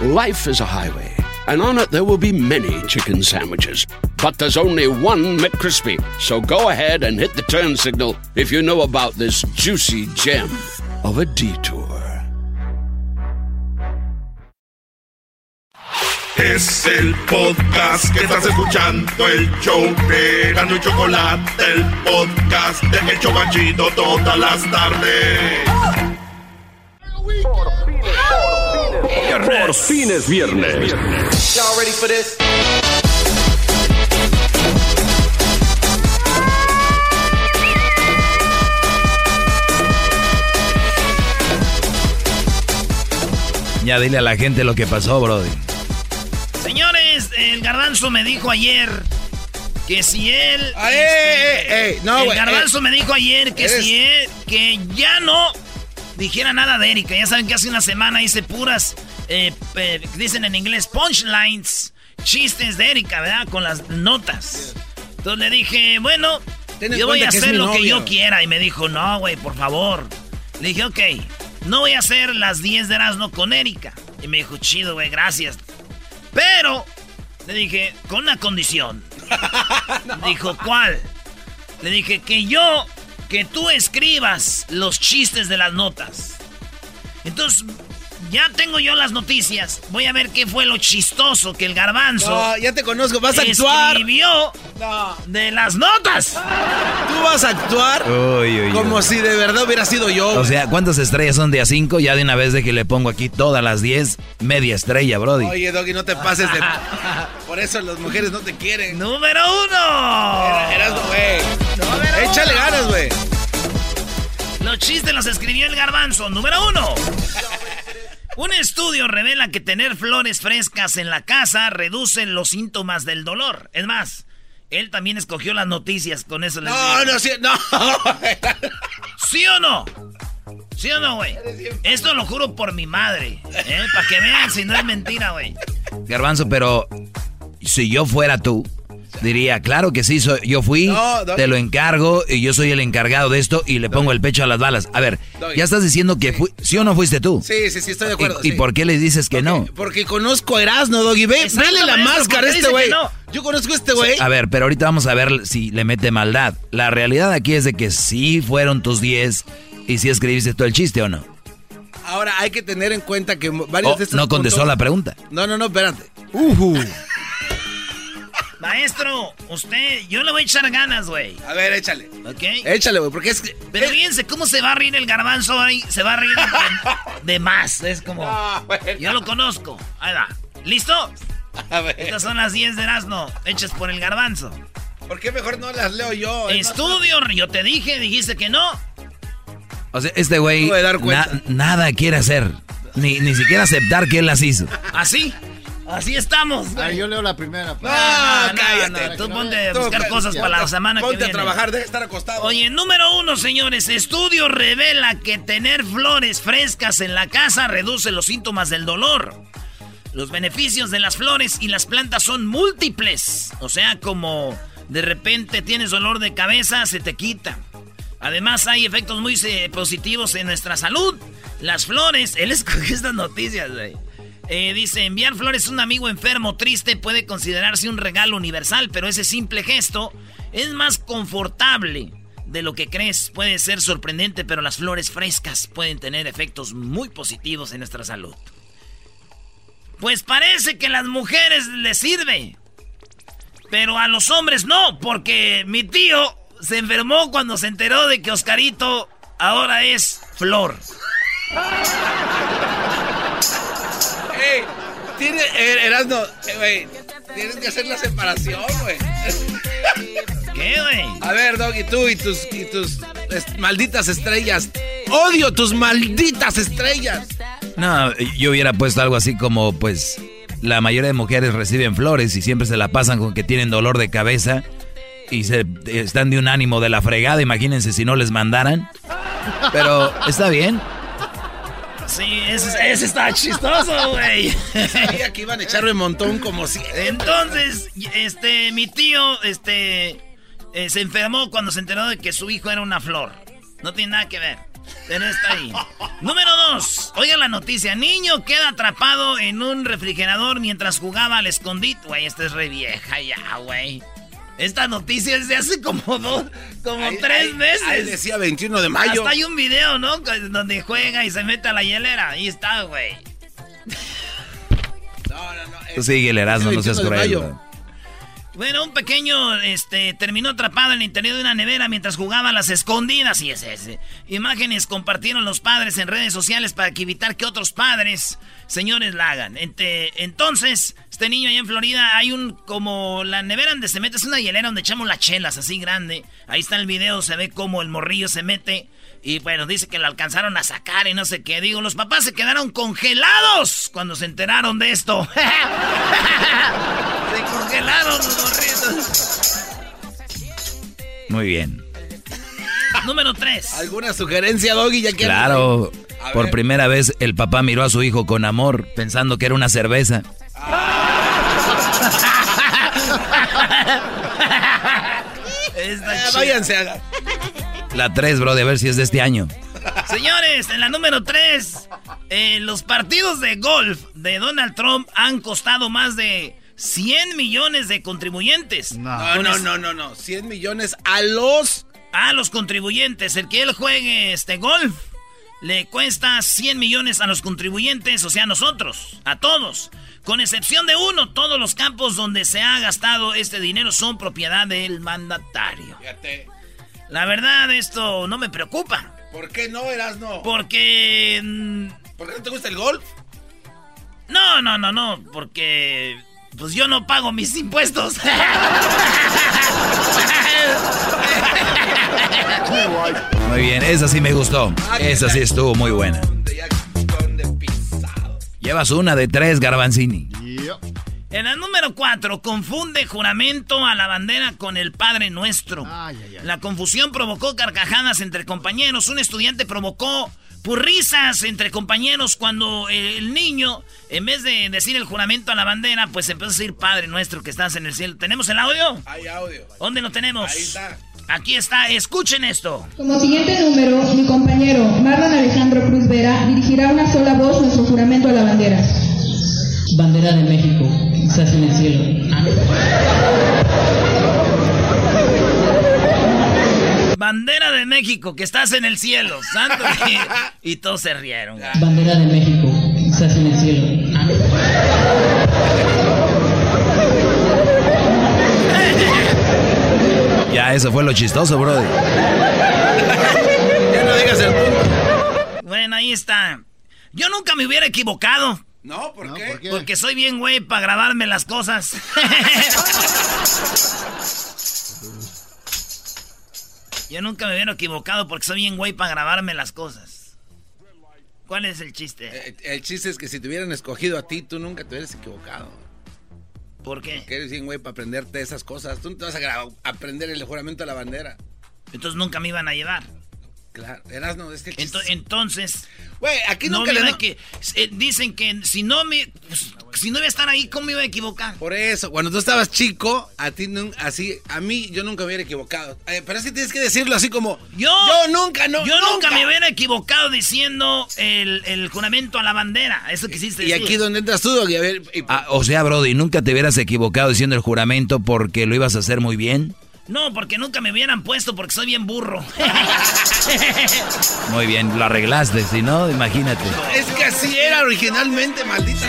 Life is a highway, and on it there will be many chicken sandwiches. But there's only one McCrispy. So go ahead and hit the turn signal if you know about this juicy gem of a detour. Es el podcast que estás escuchando, el show de Gano y Chocolate, el podcast de Hecho Banchito todas las tardes. Por fin es viernes. Y'all ready for this? Ya dile a la gente lo que pasó, Brody. Señores, el garbanzo me dijo ayer que si él. Ah, eh, eh, eh, no, el garbanzo eh. me dijo ayer que Eres- si él. que ya no dijera nada de Erika. Ya saben que hace una semana hice puras. eh, eh, dicen en inglés punchlines, chistes de Erika, ¿verdad? Con las notas. Entonces le dije, bueno, yo voy a hacer lo que yo quiera. Y me dijo, no, güey, por favor. Le dije, ok, no voy a hacer las 10 de Erasmo con Erika. Y me dijo, chido, güey, gracias. Pero, le dije, con una condición. Dijo, ¿cuál? Le dije, que yo, que tú escribas los chistes de las notas. Entonces, ya tengo yo las noticias. Voy a ver qué fue lo chistoso que el garbanzo No, ya te conozco, vas a actuar. escribió No, de las notas. tú vas a actuar Uy, uy, uy. como si de verdad hubiera sido yo. O sea, ¿cuántas estrellas son de a 5? Ya de una vez de que le pongo aquí todas las 10, media estrella, Brody. Oye, Doggy, no te pases de. Por eso las mujeres no te quieren. Número uno. Eras, güey. Échale ganas, güey. Los chistes los escribió el garbanzo. Número uno. Un estudio revela que tener flores frescas en la casa reduce los síntomas del dolor. Es más, él también escogió las noticias con eso. les No, digo. no, sí, no. ¿Sí o no? ¿Sí o no, güey? Esto lo juro por mi madre. ¿eh? Para que vean si no es mentira, güey. Garbanzo, pero si yo fuera tú, diría, claro que sí, soy, yo fui, No, te lo encargo y yo soy el encargado de esto y le pongo el pecho a las balas. A ver, Doggy. ya estás diciendo que fui, sí o no fuiste tú. Sí, sí, sí, estoy de acuerdo. ¿Y, y sí. por qué le dices que no? Porque conozco a Erasmo, Doggy. Ve, Exacto, vele la máscara ¿por a este güey. que no? Yo conozco a este güey. A ver, pero ahorita vamos a ver si le mete maldad. La realidad aquí es de que sí fueron tus 10 y si escribiste todo el chiste o no. Ahora hay que tener en cuenta que varios Oh, de estos no contestó puntos- la pregunta. No, no, no, espérate. Maestro, usted, yo le voy a echar ganas, güey. A ver, échale. ¿Ok? Échale, güey, porque es que. Pero fíjense cómo se va a reír el garbanzo ahí. Se va a reír de, de más. Es como. Ah, bueno. Yo lo conozco. Ahí va. ¿Listo? A ver. Estas son las 10 de Erasmo, hechas por el garbanzo. ¿Por qué mejor no las leo yo? Estudio, yo te dije, dijiste que no. O sea, este güey na- nada quiere hacer. Ni, ni siquiera aceptar que él las hizo. Así. Así estamos. Ah, güey. yo leo la primera. No, No, no, cállate. no, tú ponte a buscar ca- cosas para la semana que Ponte viene. a trabajar, deja de estar acostado. Oye, número uno, señores. Estudio revela que tener flores frescas en la casa reduce los síntomas del dolor. Los beneficios de las flores y las plantas son múltiples. O sea, como de repente tienes dolor de cabeza, se te quita. Además, hay efectos muy eh, positivos en nuestra salud. Las flores, él escogió estas noticias, güey. Eh, dice, enviar flores a un amigo enfermo triste puede considerarse un regalo universal, pero ese simple gesto es más confortable de lo que crees. Puede ser sorprendente, pero las flores frescas pueden tener efectos muy positivos en nuestra salud. Pues parece que a las mujeres les sirve. Pero a los hombres no, porque mi tío se enfermó cuando se enteró de que Oscarito ahora es flor. Tiene, eh, Erasmo, eh, güey, tienes que hacer la separación, güey. ¿Qué, güey? A ver, Doggy, tú y tus, y tus malditas estrellas. Odio tus malditas estrellas. No, yo hubiera puesto algo así como, pues, la mayoría de mujeres reciben flores y siempre se la pasan con que tienen dolor de cabeza y se están de un ánimo de la fregada, imagínense si no les mandaran. Pero está bien. Sí, ese, está chistoso, güey. Sabía que iban a echarme un montón como si. Entonces, este, mi tío, este, eh, se enfermó cuando se enteró de que su hijo era una flor. No tiene nada que ver. Pero está ahí. Número dos. Oiga la noticia. Niño queda atrapado en un refrigerador mientras jugaba al escondite. Güey, esta es re vieja ya, güey. Esta noticia es de hace como dos, como tres meses. Ahí decía 21 de mayo. Hasta hay un video, ¿no? Donde juega y se mete a la hielera. Ahí está, güey. No, no, no. Tú sigue el Erasmo, no seas cruel. Bueno, un pequeño este, terminó atrapado en el interior de una nevera mientras jugaba a las escondidas. Y es ese. Imágenes compartieron los padres en redes sociales para evitar que otros padres, señores, la hagan. entonces, este niño allá en Florida, hay un como la nevera donde se mete, es una hielera donde echamos las chelas así grande. Ahí está el video, se ve como el morrillo se mete. Y bueno, dice que lo alcanzaron a sacar y no sé qué. Digo, los papás se quedaron congelados cuando se enteraron de esto. se congelaron los morritos. Muy bien. Número 3. ¿Alguna sugerencia, Doggy? Ya claro. Por primera vez el papá miró a su hijo con amor, pensando que era una cerveza. Esta eh, váyanse a... La 3, bro, de ver si es de este año. Señores, en la número 3, eh, los partidos de golf de Donald Trump han costado más de 100 millones de contribuyentes. No, no, no, no, no. 100 millones a los... A los contribuyentes. El que él juegue este golf le cuesta 100 millones a los contribuyentes, o sea, a nosotros, a todos. Con excepción de uno, todos los campos donde se ha gastado este dinero son propiedad del mandatario. Fíjate. La verdad, esto no me preocupa. ¿Por qué no, Erasno? Porque... Mm, ¿Por qué no te gusta el golf? No, no, no, no, porque... Pues yo no pago mis impuestos. Muy bien, esa sí me gustó. Ah, esa sí estuvo muy buena. Llevas una de tres, Garbanzini. En la número 4, confunde juramento a la bandera con el Padre Nuestro. La confusión provocó carcajadas entre compañeros. Un estudiante provocó risas entre compañeros cuando el niño, en vez de decir el juramento a la bandera, pues empezó a decir Padre Nuestro que estás en el cielo. ¿Tenemos el audio? Hay audio. ¿Dónde lo tenemos? Ahí está. Aquí está, escuchen esto. Como siguiente número, mi compañero Marlon Alejandro Cruz Vera dirigirá una sola voz nuestro juramento a la bandera. Bandera de México, estás en el cielo. Bandera de México, que estás en el cielo, santo. y, todos se rieron. Bandera de México, estás en el cielo. Ya, eso fue lo chistoso, brother. ya no digas el punto. Bueno, ahí está. Yo nunca me hubiera equivocado. No, ¿por, qué? Porque soy bien güey para grabarme las cosas. Yo nunca me hubiera equivocado porque soy bien güey para grabarme las cosas. ¿Cuál es el chiste? Eh, el, chiste es que si te hubieran escogido a ti, tú nunca te hubieras equivocado. ¿Por qué? Porque eres bien güey para aprenderte esas cosas. Tú no te vas a aprender el juramento de la bandera. Entonces nunca me iban a llevar. Claro, eras no, es que entonces, güey, aquí nunca le que eh, dicen que si no me pues, si no iba a estar ahí, ¿cómo me iba a equivocar? Por eso, cuando tú estabas chico, a ti así, a mí yo nunca me hubiera equivocado. Eh, pero es que tienes que decirlo así como yo, yo nunca, no, yo nunca. me hubiera equivocado diciendo el, juramento a la bandera. Eso que hiciste. Y aquí donde entras tú, a ver, ah, o sea, Brody, nunca te hubieras equivocado diciendo el juramento porque lo ibas a hacer muy bien. No, porque nunca me hubieran puesto porque soy bien burro. Muy bien, lo arreglaste, si no, imagínate. Es que así era originalmente, maldita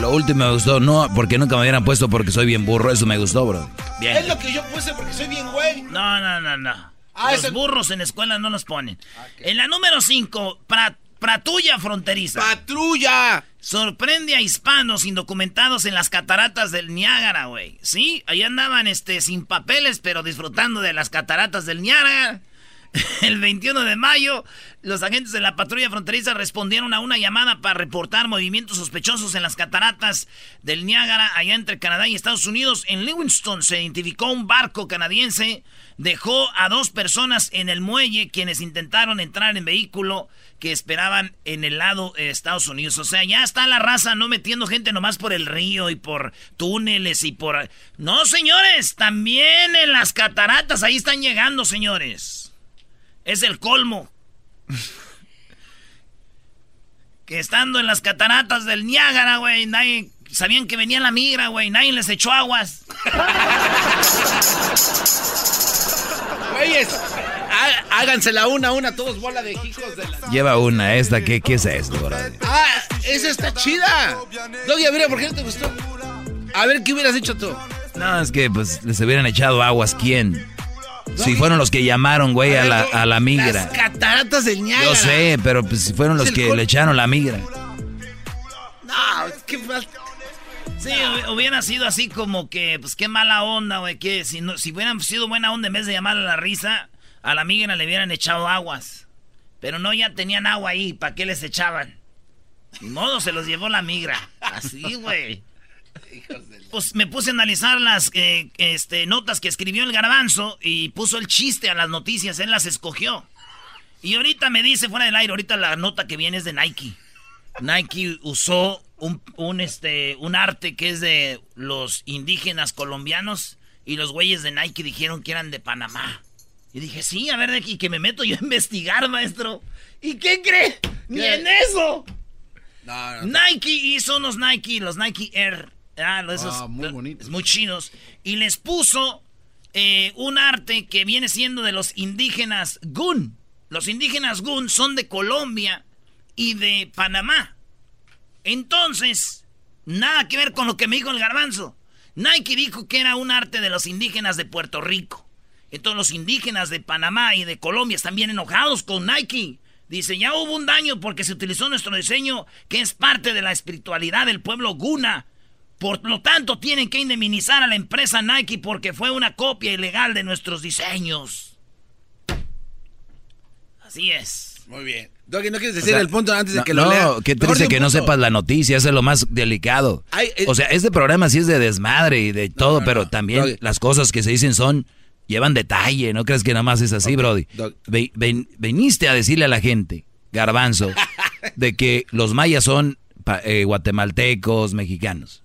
Lo último me gustó, no, porque nunca me hubieran puesto porque soy bien burro, eso me gustó, bro. Bien. Es lo que yo puse porque soy bien güey. No, no, no, no. Ah, los burros en la escuela no los ponen. En la número 5, para Patrulla fronteriza. ¡Patrulla! Sorprende a hispanos indocumentados en las cataratas del Niágara, güey. Sí, ahí andaban este, sin papeles, pero disfrutando de las cataratas del Niágara. El 21 de mayo, los agentes de la patrulla fronteriza respondieron a una llamada para reportar movimientos sospechosos en las cataratas del Niágara, allá entre Canadá y Estados Unidos. En Livingston se identificó un barco canadiense, dejó a dos personas en el muelle quienes intentaron entrar en vehículo que esperaban en el lado de Estados Unidos. O sea, ya está la raza no metiendo gente nomás por el río y por túneles y por... No, señores, también en las cataratas, ahí están llegando, señores. Es el colmo. que estando en las cataratas del Niágara, güey, nadie... Sabían que venía la migra, güey. Nadie les echó aguas. Güeyes, hágansela una a una, todos bola de hijos de la... Lleva una, esta, ¿qué, qué es esto, bro? Ah, esa está chida. Doggy, a ver, ¿por qué no te gustó? A ver, ¿qué hubieras hecho tú? No, es que pues les hubieran echado aguas, ¿quién? Si fueron los que llamaron, güey, a la, a la migra. Las cataratas del. Yo sé, pero pues si fueron los que le echaron la migra. No, es que Sí, hubiera sido así como que, pues qué mala onda, güey, que si, no, si hubieran sido buena onda en vez de llamar a la risa, a la migra le hubieran echado aguas. Pero no, ya tenían agua ahí, ¿para qué les echaban? Ni modo, se los llevó la migra. Así, güey. Pues me puse a analizar las eh, este, notas que escribió el garbanzo y puso el chiste a las noticias, él las escogió. Y ahorita me dice fuera del aire, ahorita la nota que viene es de Nike. Nike usó un, este, un arte que es de los indígenas colombianos y los güeyes de Nike dijeron que eran de Panamá. Y dije, sí, a ver, de aquí que me meto yo a investigar, maestro. ¿Y qué cree? Ni en eso. Nike hizo unos Nike, los Nike Air Ah, esos, ah, muy bonitos. Muy chinos. Y les puso eh, un arte que viene siendo de los indígenas Gun. Los indígenas Gun son de Colombia y de Panamá. Entonces, nada que ver con lo que me dijo el garbanzo. Nike dijo que era un arte de los indígenas de Puerto Rico. Entonces los indígenas de Panamá y de Colombia están bien enojados con Nike. Dice, ya hubo un daño porque se utilizó nuestro diseño que es parte de la espiritualidad del pueblo Guna por lo tanto, tienen que indemnizar a la empresa Nike porque fue una copia ilegal de nuestros diseños. Así es. Muy bien. Doggy, ¿no quieres decir el punto antes de que lo no, lea? No, qué triste que no sepas la noticia, eso es lo más delicado. Eh, o sea, este programa sí es de desmadre y de todo, pero también las cosas que se dicen son, llevan detalle, ¿no crees que nada más es así, Brody? veniste a decirle a la gente, garbanzo, de que los mayas son eh, guatemaltecos, mexicanos.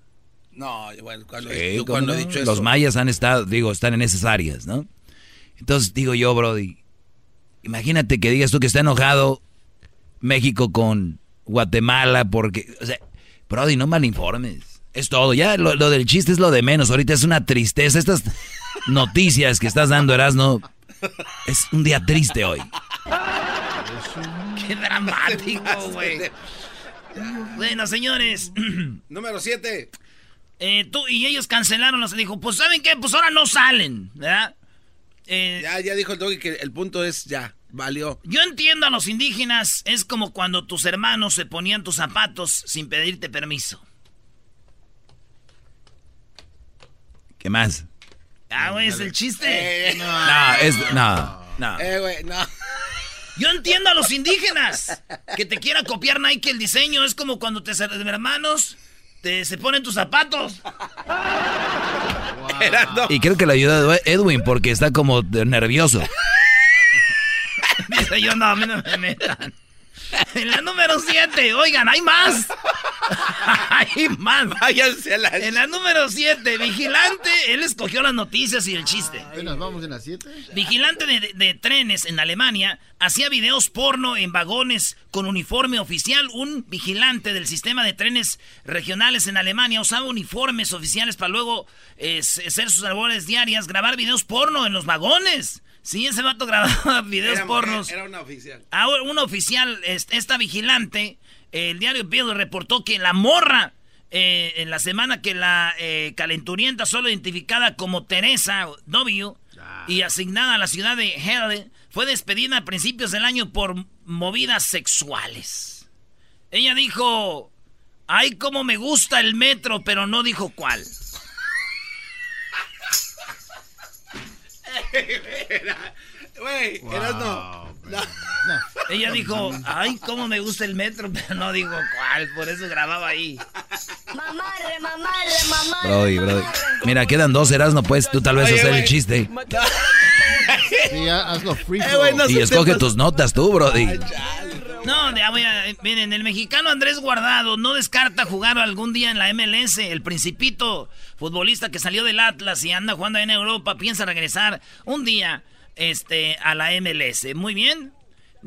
No, bueno, cuando, he dicho Los mayas han estado, digo, están en esas áreas, ¿no? Entonces digo yo, Brody, imagínate que digas tú que está enojado México con Guatemala porque, o sea, Brody, no malinformes. Es todo, ya lo, del chiste es lo de menos. Ahorita es una tristeza. Estas noticias que estás dando, Erasno, es un día triste hoy. Qué dramático, güey. Bueno, señores. Número 7. Eh, tú, y ellos cancelaron, los dijo, pues ¿saben qué? Pues ahora no salen, ¿verdad? Eh, ya, ya dijo el doggy que el punto es ya, valió. Yo entiendo a los indígenas, es como cuando tus hermanos se ponían tus zapatos sin pedirte permiso. ¿Qué más? Ah, güey, es el chiste. Eh, no, es, no, no. Eh, güey, no. Yo entiendo a los indígenas que te quiera copiar Nike el diseño. Es como cuando te hermanos te, se ponen tus zapatos. Y creo que le ayuda Edwin porque está como nervioso. Dice yo, no, a mí no me metan. En la número 7, oigan, hay más. hay más. Váyanse a la... En la número 7, vigilante, él escogió las noticias y el chiste. ¿Nos vamos en la 7? Vigilante de, trenes en Alemania hacía videos porno en vagones con uniforme oficial. Un vigilante del sistema de trenes regionales en Alemania usaba uniformes oficiales para luego eh, hacer sus labores diarias, grabar videos porno en los vagones. Sí, ese vato grababa videos pornos. Era una oficial. Ahora, una oficial, esta vigilante, el diario Bill reportó que la morra, eh, en la semana que la eh, calenturienta, solo identificada como Teresa W. y asignada a la ciudad de Hell, fue despedida a principios del año por movidas sexuales. Ella dijo, ay, como me gusta el metro, pero no dijo cuál. Güey, Erasno. No. Ella dijo, ay, cómo me gusta el metro, pero no digo cuál, por eso grababa ahí. Mamarre, mamarre, mamarre. Brody, brody. Mira, quedan dos Erasno, pues tú tal vez hacer el chiste. Sí, hazlo free Eh, no Y escoge te tus notas tú, Brody. No, ya voy a. Miren, el mexicano Andrés Guardado no descarta jugar algún día en la MLS. El Principito, futbolista que salió del Atlas y anda jugando en Europa, piensa regresar un día este, a la MLS. Muy bien.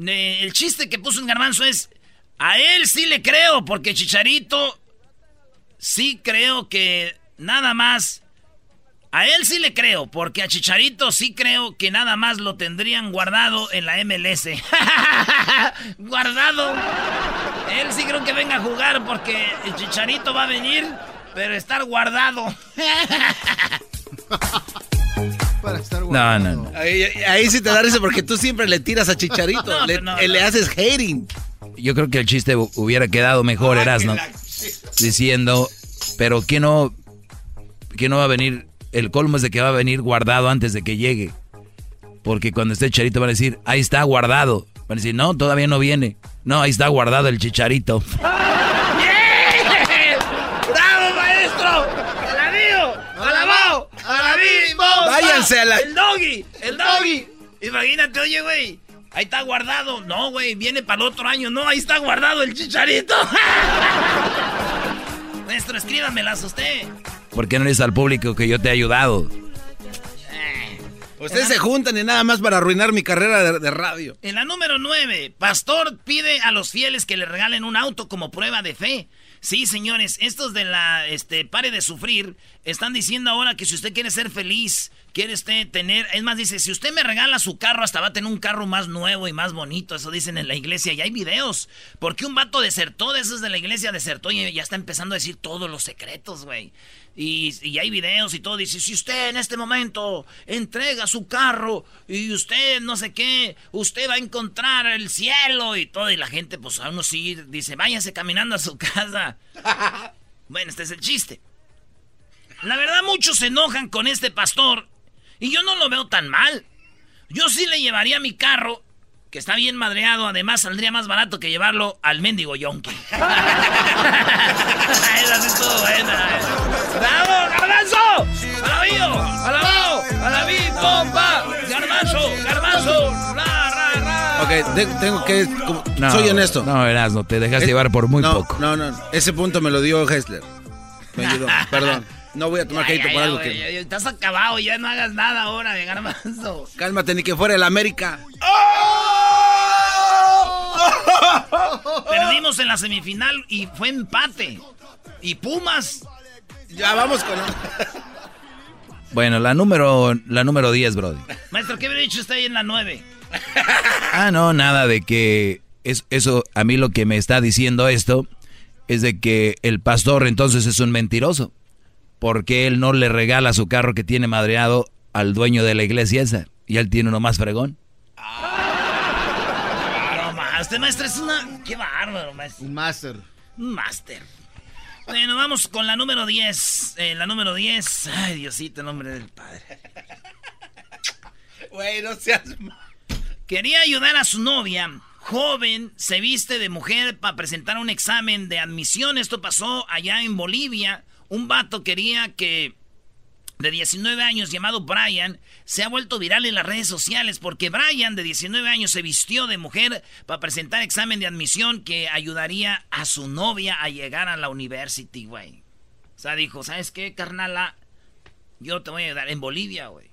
El chiste que puso en Garbanzo es: A él sí le creo, porque Chicharito sí creo que nada más. A él sí le creo, porque a Chicharito sí creo que nada más lo tendrían guardado en la MLS. guardado. Él sí creo que venga a jugar porque el Chicharito va a venir, pero estar guardado. Para estar No, guardado. no, no. Ahí, ahí sí te da risa porque tú siempre le tiras a Chicharito. No, le, no, eh, le no. haces hating. Yo creo que el chiste hu- hubiera quedado mejor, Erasno, diciendo, pero que no, que no va a venir, el colmo es de que va a venir guardado antes de que llegue. Porque cuando esté Chicharito van a decir, ahí está guardado. Van a decir, no, todavía no viene. No, ahí está guardado el Chicharito. ¡Bravo, maestro! ¡Alabío! ¡Alabao! ¡Alabimbo! Váyanse a la- ¡El doggy! ¡El doggy! Imagínate, oye, güey. Ahí está guardado. No, güey, viene para el otro año. No, ahí está guardado el chicharito. Maestro, escríbamelas usted. ¿Por qué no le dices al público que yo te he ayudado? Ustedes se juntan y nada más para arruinar mi carrera de, de radio. En la número 9, Pastor pide a los fieles que le regalen un auto como prueba de fe. Sí, señores, estos de la este pare de sufrir están diciendo ahora que si usted quiere ser feliz, quiere usted tener, es más dice, si usted me regala su carro hasta va a tener un carro más nuevo y más bonito, eso dicen en la iglesia y hay videos, porque un vato desertó de esos de la iglesia desertó y ya está empezando a decir todos los secretos, güey. Y, hay videos y todo. Dice, si usted en este momento entrega su carro y usted no sé qué, usted va a encontrar el cielo y todo. Y la gente, pues a uno sí dice, váyase caminando a su casa. bueno, este es el chiste. La verdad, muchos se enojan con este pastor y yo no lo veo tan mal. Yo sí le llevaría mi carro, que está bien madreado, además saldría más barato que llevarlo al mendigo yonki. Esa sí estuvo buena. ¡Bravo, garbanzo! ¡Alabío! ¡Alabao! ¡Alabí, pompa! ¡Garbanzo! ¡Garbanzo! ¡Ra, ra, ra! Ok, de- tengo que... como- No, soy honesto. No, Erasno, te dejaste Eh, llevar por muy no, poco. No, no, ese punto me lo dio Hessler. Me ayudó, perdón. No voy a tomar crédito por ya, algo que... Estás acabado, ya no hagas nada ahora de garbanzo. Cálmate, ni que fuera el América. Perdimos en la semifinal y fue empate. Y Pumas. Ya vamos con... Bueno, la número, la número 10, Brody. Maestro, ¿qué hubiera dicho usted ahí en la 9? Ah, no, nada de que es, eso, a mí lo que me está diciendo esto es de que el pastor entonces es un mentiroso, porque él no le regala su carro que tiene madreado al dueño de la iglesia esa, y él tiene uno más fregón. No, más. Este maestro es una. Qué bárbaro, maestro. Un máster. Un máster. Bueno, vamos con la número 10. Eh, la número 10. Ay, Diosito, en nombre del Padre. Güey, no seas... Quería ayudar a su novia. Joven, se viste de mujer para presentar un examen de admisión. Esto pasó allá en Bolivia. Un vato quería que de 19 años llamado Brian se ha vuelto viral en las redes sociales porque Brian de 19 años se vistió de mujer para presentar examen de admisión que ayudaría a su novia a llegar a la university, güey. O sea, dijo, ¿sabes qué, carnala? Yo te voy a ayudar en Bolivia, güey.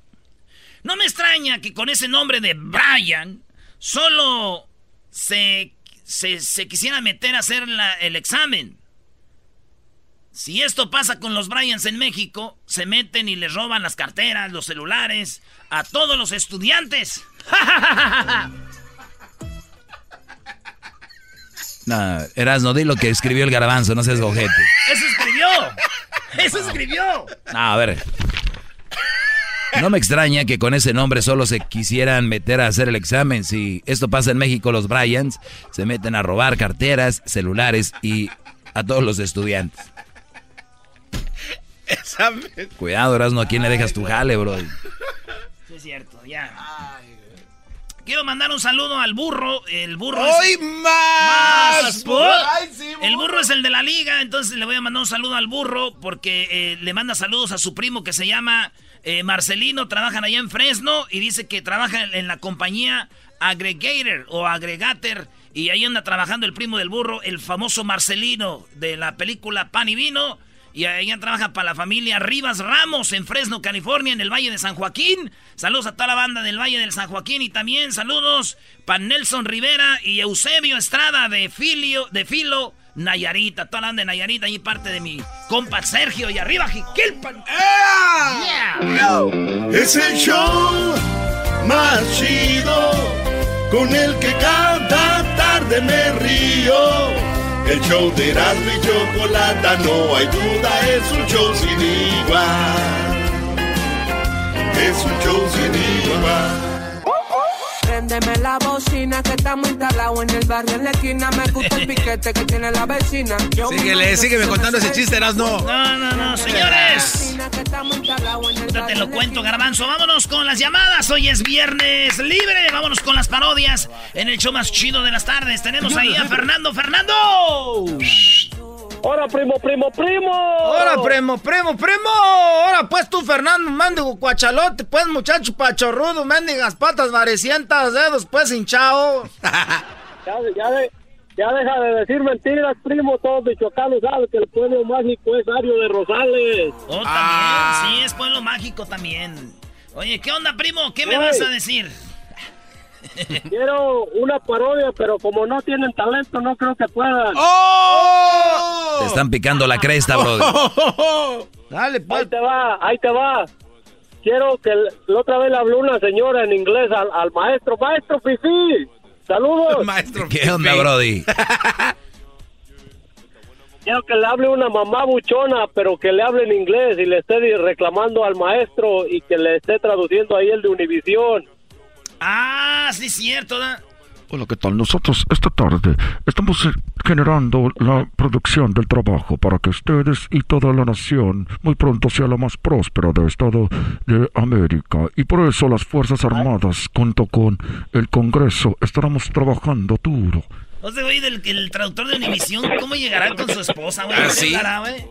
No me extraña que con ese nombre de Brian solo se, se, quisiera meter a hacer el examen. Si esto pasa con los Bryans en México, se meten y les roban las carteras, los celulares, a todos los estudiantes. No, Erasno, di lo que escribió el garbanzo, no seas gojete. ¡Eso escribió! ¡Eso escribió! No, a ver. No me extraña que con ese nombre solo se quisieran meter a hacer el examen. Si esto pasa en México, los Bryans se meten a robar carteras, celulares y a todos los estudiantes. Cuidado, Erasno, ¿a quién le dejas tu jale, bro? Sí, es cierto, ya. quiero mandar un saludo al burro. El burro ¡Hoy es... más! Ay, sí, el burro es el de la liga, entonces le voy a mandar un saludo al burro porque eh, le manda saludos a su primo que se llama eh, Marcelino, trabajan allá en Fresno y dice que trabaja en la compañía Aggregator o Aggregator y ahí anda trabajando el primo del burro, el famoso Marcelino de la película Pan y Vino. Y ella trabaja para la familia Rivas Ramos en Fresno, California, en el Valle de San Joaquín. Saludos a toda la banda del Valle del San Joaquín y también saludos para Nelson Rivera y Eusebio Estrada de Filio, de Filo, Nayarita. Toda la banda de Nayarita y parte de mi compa Sergio y arriba Jiquilpan. Es el show más chido con el que cada tarde me río. El show de Erasmo y Chocolata, no hay duda, es un show sin igual. Es un show sin igual. Préndeme la bocina que estamos instalados en el barrio en la esquina. Me gusta el piquete que tiene la vecina. Yo Síguele, sígueme contando ese chiste, Erasmo. No, no, no, señores. Ya te lo cuento, garbanzo. Vámonos con las llamadas. Hoy es viernes libre. Vámonos con las parodias en el show más chido de las tardes. Tenemos ahí a Fernando. ¡Fernando! ¡Hola, primo, primo, primo! ¡Hola, primo, primo, primo! ¡Hola, pues tú, Fernando, mendigo cuachalote! Pues, muchacho pachorrudo, mendigas patas varecientas, dedos, pues, hinchado. ya, ya, de, ya deja de decir mentiras, primo. Todos michoacanos saben que el pueblo mágico es Ario de Rosales. Oh, también, sí, es pueblo mágico también. Oye, ¿qué onda, primo? ¿Qué me vas a decir? Quiero una parodia, pero como no tienen talento, no creo que puedan. ¡Oh! Te están picando la cresta, brother. Dale, pues. Ahí te va, ahí te va. Quiero que la otra vez le habló una señora en inglés al, maestro. Maestro Fifi, saludos. Maestro ¿Qué onda, Brody? Quiero que le hable una mamá buchona, pero que le hable en inglés y le esté reclamando al maestro y que le esté traduciendo ahí el de Univisión. Ah, sí, cierto. ¿da? Hola, ¿qué tal? Nosotros esta tarde estamos eh, generando la producción del trabajo para que ustedes y toda la nación muy pronto sea la más próspera del Estado de América. Y por eso las Fuerzas Armadas, junto con el Congreso, estaremos trabajando duro no sé, güey, del el traductor de Univisión, ¿cómo llegará con su esposa, güey? Así,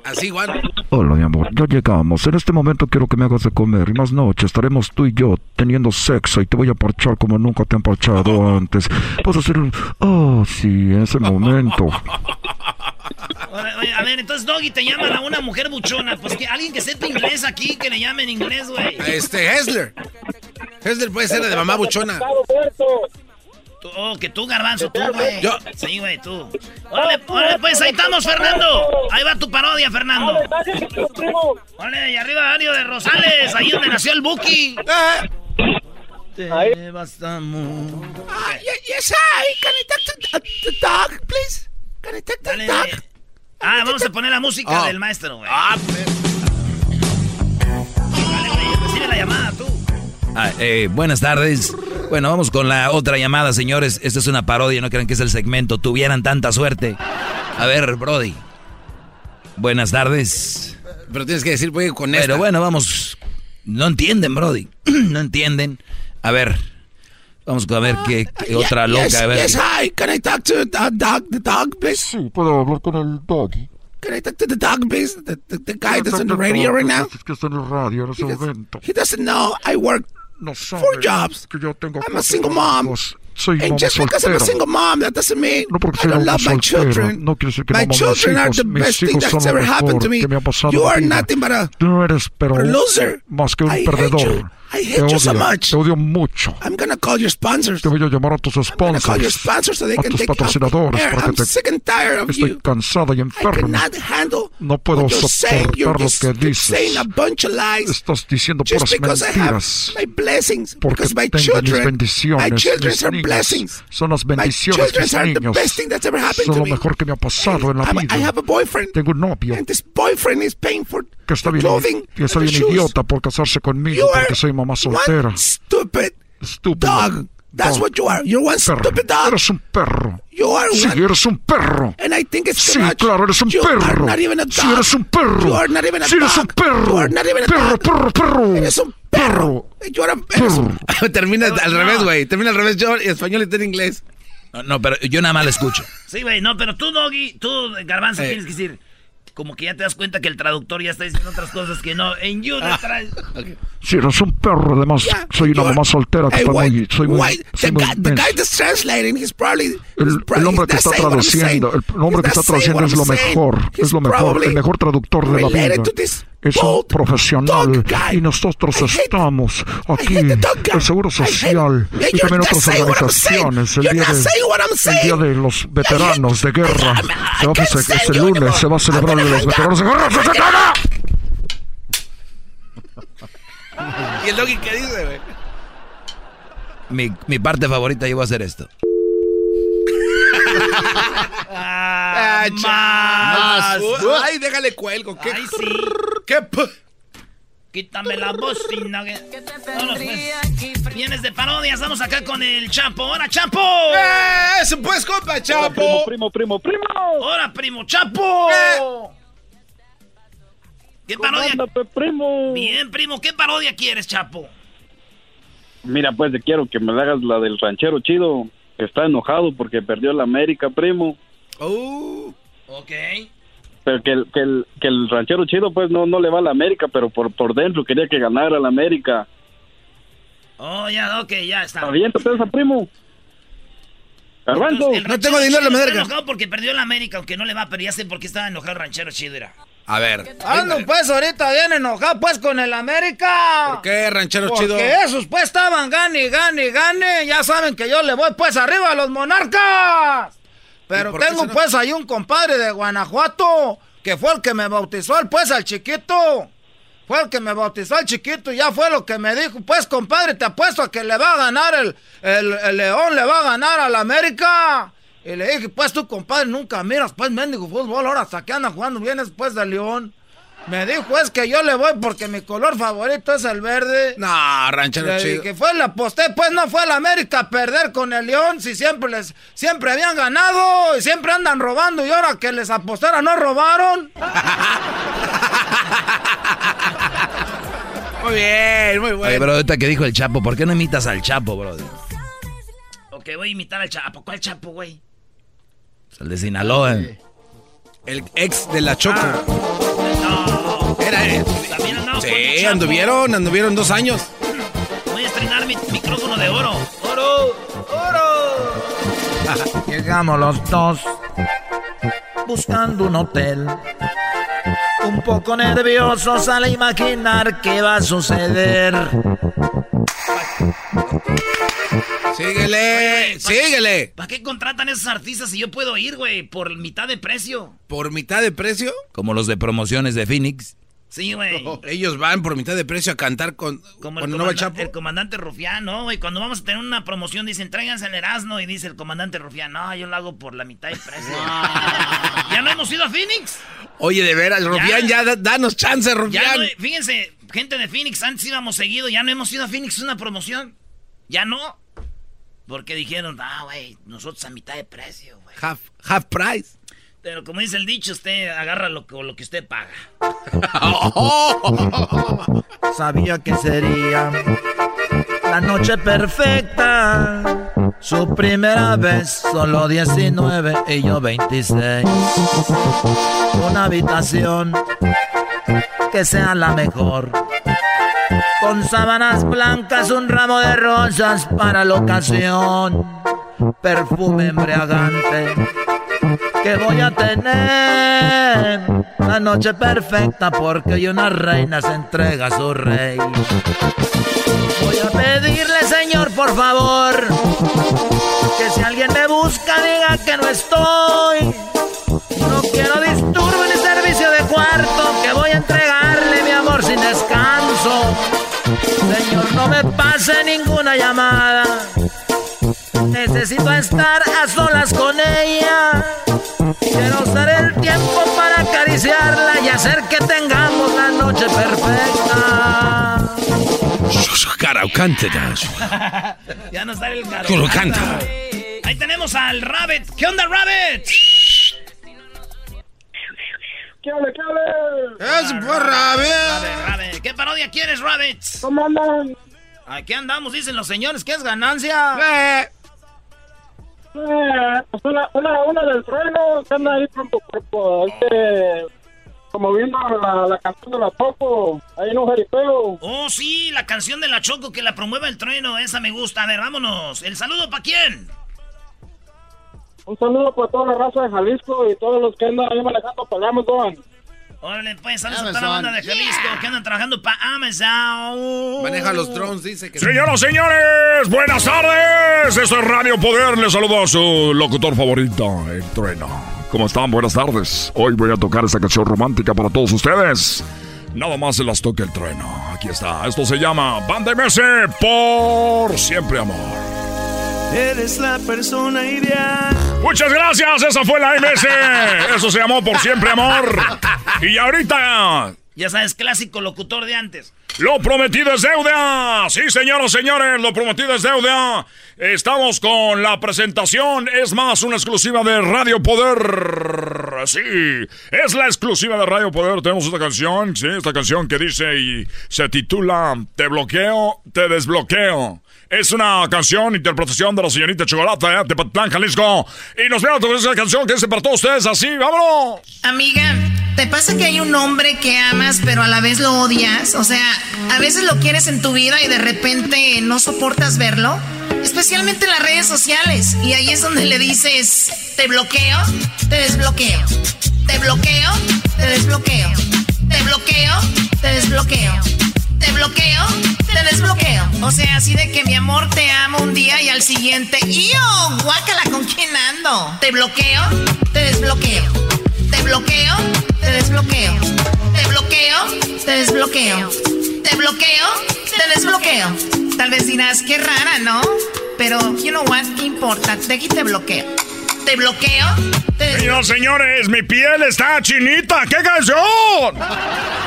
así igual. Hola, mi amor, ya llegamos. En este momento quiero que me hagas de comer y más noche estaremos tú y yo teniendo sexo y te voy a parchar como nunca te han parchado antes. Vas a hacer un... Oh, sí, en ese momento. a ver, entonces Doggy te llaman a una mujer buchona. Pues que alguien que sepa inglés aquí, que le llame en inglés, güey. Este, Hessler. Hessler puede ser de mamá buchona. Oh, que tú, garbanzo, tú, güey. Yo. Sí, güey, tú. Órale, órale, pues ahí estamos, Fernando. Ahí va tu parodia, Fernando. Órale, y arriba Ario de Rosales, ahí donde nació el Buki. Te bastamos. Ah, yes, I. Can I talk to the dog, please? Can I talk to the dog? Ah, vamos a poner la música del maestro, güey. Ah, pues. Ah, eh, buenas tardes. Bueno, vamos con la otra llamada, señores. Esto es una parodia, no crean que es el segmento. Tuvieran tanta suerte. A ver, Brody. Buenas tardes. Pero tienes que decir, voy con esta. Pero bueno, vamos. No entienden, Brody. no entienden. A ver. Vamos a ver qué, otra loca. a ver. Yes, hi. Can I talk to the dog, the dog, please? Sí, puedo hablar con el doggy. The dog, please? The, the, the guy that's on the radio right now? Es que está en el radio en ese momento. He doesn't know I work no sabe four jobs. Que yo tengo I'm a single mom. Soy and just because I'm a single mom, that doesn't mean no porque I don't love my children. No quiere decir que my no children are the best thing that's ever happened to me. You are nothing but a, Tú no eres pero a loser. más que un I perdedor. I hate te you so much. te odio mucho. I'm gonna call your sponsors. Te voy a llamar a tus I'm gonna call your sponsors, sponsors so they a can tus take patrocinadores care. para que I'm te sick and tired of Estoy you. cansada y I enferma. cannot handle No puedo soportar lo que dices. a bunch of lies. Estás diciendo Just puras because I have mentiras. my blessings. Porque Because my tengo mis children, bendiciones, my children mis are niños. blessings. Son las My bendiciones children mis are the niños. best thing that's ever happened Son to lo me. mejor que me ha pasado en la vida. I have a boyfriend. Tengo un novio And this boyfriend is paying for que está bien, que está bien idiota por casarse conmigo porque soy mamá soltera. one stupid Estúpido. dog. That's dog. what you are. You're one Perro. stupid dog. Eres un perro. You are Sí, one. eres un perro. And I think it's Sí, much. claro, eres un you Are perro. not even a Sí, dog. eres un perro. You are not even a Sí, eres un dog. perro. You are not even a Perro, dog. perro, perro. Eres un perro. You are a- eres un- Termina al revés, güey. Termina al revés yo en español y tú en inglés. No, no, pero yo nada más le escucho. Sí, güey, no, pero tú, Doggy, tú, Garbanzo, Eh. tienes que decir. Como que ya te das cuenta que el traductor ya está diciendo otras cosas que no. En you Ah. detrás. Sí, eres un perro. Además, soy una mamá soltera que Hey, está why- muy... Soy muy, soy the, muy guy, the guy that's translating, he's probably... El, he's el probably- hombre que está traduciendo, el hombre que está traduciendo es lo mejor, He's es lo mejor, el mejor traductor de la vida. Es un profesional y nosotros estamos aquí, el Seguro Social y también not otras organizaciones. El día, de, el día de los veteranos de guerra se va a este lunes, se va a celebrar el de los veteranos de guerra. ¡Se celebra! ¿Y el doggy qué dice, güey? Mi, mi parte favorita yo voy a hacer esto. Ah, más. más. Ay, déjale cuelgo. ¿Qué? Ay, sí. Quítame la bocina. que- Vámonos, pues. Vienes de parodia, estamos acá con el Chapo. ¡Hola, Chapo! ¡Eh! ¡Eso pues, compa, chapo! primo, primo, primo. ¡Hola, primo Chapo! ¿Qué parodia? Ándate, primo. Bien, primo, ¿qué parodia quieres, Chapo? Mira, pues te quiero que me la hagas la del ranchero chido, que está enojado porque perdió la América, primo. Uh, Ok. Pero que el, que el, que el ranchero chido, pues no, no le va a la América, pero por, por dentro quería que ganara la América. Oh, ya, ok, ya está. Aviéntate esa, primo. Garbanzo. Ranchero tengo dinero en la América. Está enojado porque perdió la América, aunque no le va, pero ya sé por qué estaba enojado el ranchero chido, era. a ver. Ando pues ahorita bien enojado pues con el América. ¿Por qué, ranchero Porque chido? esos pues estaban gane, gane, gane. Ya saben que yo le voy pues arriba a los monarcas. Pero ¿Y por qué tengo no- pues ahí un compadre de Guanajuato que fue el que me bautizó el pues al chiquito. Fue el que me bautizó al chiquito y ya fue lo que me dijo. Pues compadre, te apuesto a que le va a ganar el, el, el León, le va a ganar al América. Y le dije, pues tú compadre nunca miras pues mendigo fútbol, ahora hasta que anda jugando bien después de León. Me dijo pues que yo le voy porque mi color favorito es el verde. No, ranchero Le chido. dije, fue la aposté, pues no fue la América a perder con el León, si siempre les, siempre habían ganado y siempre andan robando y ahora que les apostara no robaron. Muy bien, muy Oye, bueno. pero ahorita que dijo el Chapo, ¿por qué no imitas al Chapo, bro? Ok, voy a imitar al Chapo. ¿Cuál Chapo, güey? El de Sinaloa. El ex de la Choco. No. Era él. También andamos con un Sí, Chapo. anduvieron, anduvieron dos años. Voy a estrenar mi micrófono de oro. ¡Oro! ¡Oro! Llegamos los dos buscando un hotel. Un poco nerviosos al imaginar qué va a suceder. Síguele, síguele. ¿Para qué contratan esos artistas si yo puedo ir, güey? Por mitad de precio. ¿Por mitad de precio? Como los de promociones de Phoenix. Sí, güey. Ellos van por mitad de precio a cantar con, Como el, Chapo. el comandante Rufián, ¿no? güey? cuando vamos a tener una promoción dicen, tráiganse el Erasmo y dice el comandante Rufián, no, yo lo hago por la mitad de precio. ¿Ya no hemos ido a Phoenix? Oye, de veras, Rufián, ya, da- danos chance, Ya Rufián. no, fíjense, gente de Phoenix, antes íbamos seguido, ya no hemos ido a Phoenix, es una promoción. Ya no. Porque dijeron, ah, güey, nosotros a mitad de precio, güey. half, half price. Pero como dice el dicho, usted agarra lo, que- lo que usted paga. Sabía que sería la noche perfecta. Su primera vez, solo 19 y yo 26. Una habitación que sea la mejor. Con sábanas blancas, un ramo de rosas para la ocasión. Perfume embriagante que voy a tener la noche perfecta porque hoy una reina se entrega a su rey. Voy a pedirle, señor, por favor, que si alguien me busca diga que no estoy. No quiero disturbo ni servicio de cuarto, que voy a entregarle mi amor sin descanso. Señor, no me pase ninguna llamada. Necesito estar a solas con ella. Quiero usar el tiempo para acariciarla y hacer que tengamos la noche perfecta. Ya no sale el caro. Colocanta. Ahí tenemos al Rabbit. ¿Qué onda, Rabbit? ¿Qué hable, qué hable? ¡Es por Rabbit! Rabbit, Rabbit. ¿Qué parodia quieres, Rabbit? ¿Cómo andan? Aquí andamos, dicen los señores, que es ganancia. Eh, pues una, una, una del trueno que anda ahí tu cuerpo. Este, como viendo la, la canción de la Choco, ahí en un jaripeo. Oh, sí, la canción de la Choco que la promueve el trueno, esa me gusta. A ver, vámonos. ¿El saludo para quién? Un saludo para toda la raza de Jalisco y todos los que andan ahí manejando para Amazon. Órale, pues, saludos a toda la banda de Jalisco que andan trabajando para Amazon. Maneja los drones, dice que... Señoras, señores, buenas tardes. Esto es Radio Poder. Les saludo a su locutor favorito, el trueno. ¿Cómo están? Buenas tardes. Hoy voy a tocar esta canción romántica para todos ustedes. Nada más se las toque el trueno. Aquí está. Esto se llama Banda MS por siempre amor. Eres la persona ideal. Muchas gracias. Esa fue la MS. Eso se llamó por siempre amor. Y ahorita Ya sabes, clásico locutor de antes. Lo prometido es deuda. Sí, señoras, señores, lo prometido es deuda. Estamos con la presentación. Es más, una exclusiva de Radio Poder. Sí, es la exclusiva de Radio Poder. Tenemos esta canción, sí, esta canción que dice y se titula Te bloqueo, te desbloqueo. Es una canción, interpretación de la señorita Chocolata, de Patlán, Jalisco. Y nos vemos con esa canción que dice para todos ustedes así. ¡Vámonos! Amiga, ¿te pasa que hay un hombre que amas pero a la vez lo odias? O sea, a veces lo quieres en tu vida y de repente no soportas verlo. Especialmente en las redes sociales. Y ahí es donde le dices, te bloqueo, te desbloqueo. Te bloqueo, te desbloqueo. Te bloqueo, te desbloqueo. Te bloqueo, te desbloqueo. O sea, así de que mi amor te amo un día y al siguiente, ¡yo! Guácala, ¿con quién ando? Te bloqueo, te desbloqueo. Te bloqueo, te desbloqueo. Te bloqueo, te desbloqueo. Te bloqueo, te desbloqueo. Tal vez dirás, qué rara, ¿no? Pero, you know what, ¿qué importa? De aquí te bloqueo. Te bloqueo, te desbloqueo. Señores, mi piel está chinita. ¡Qué canción!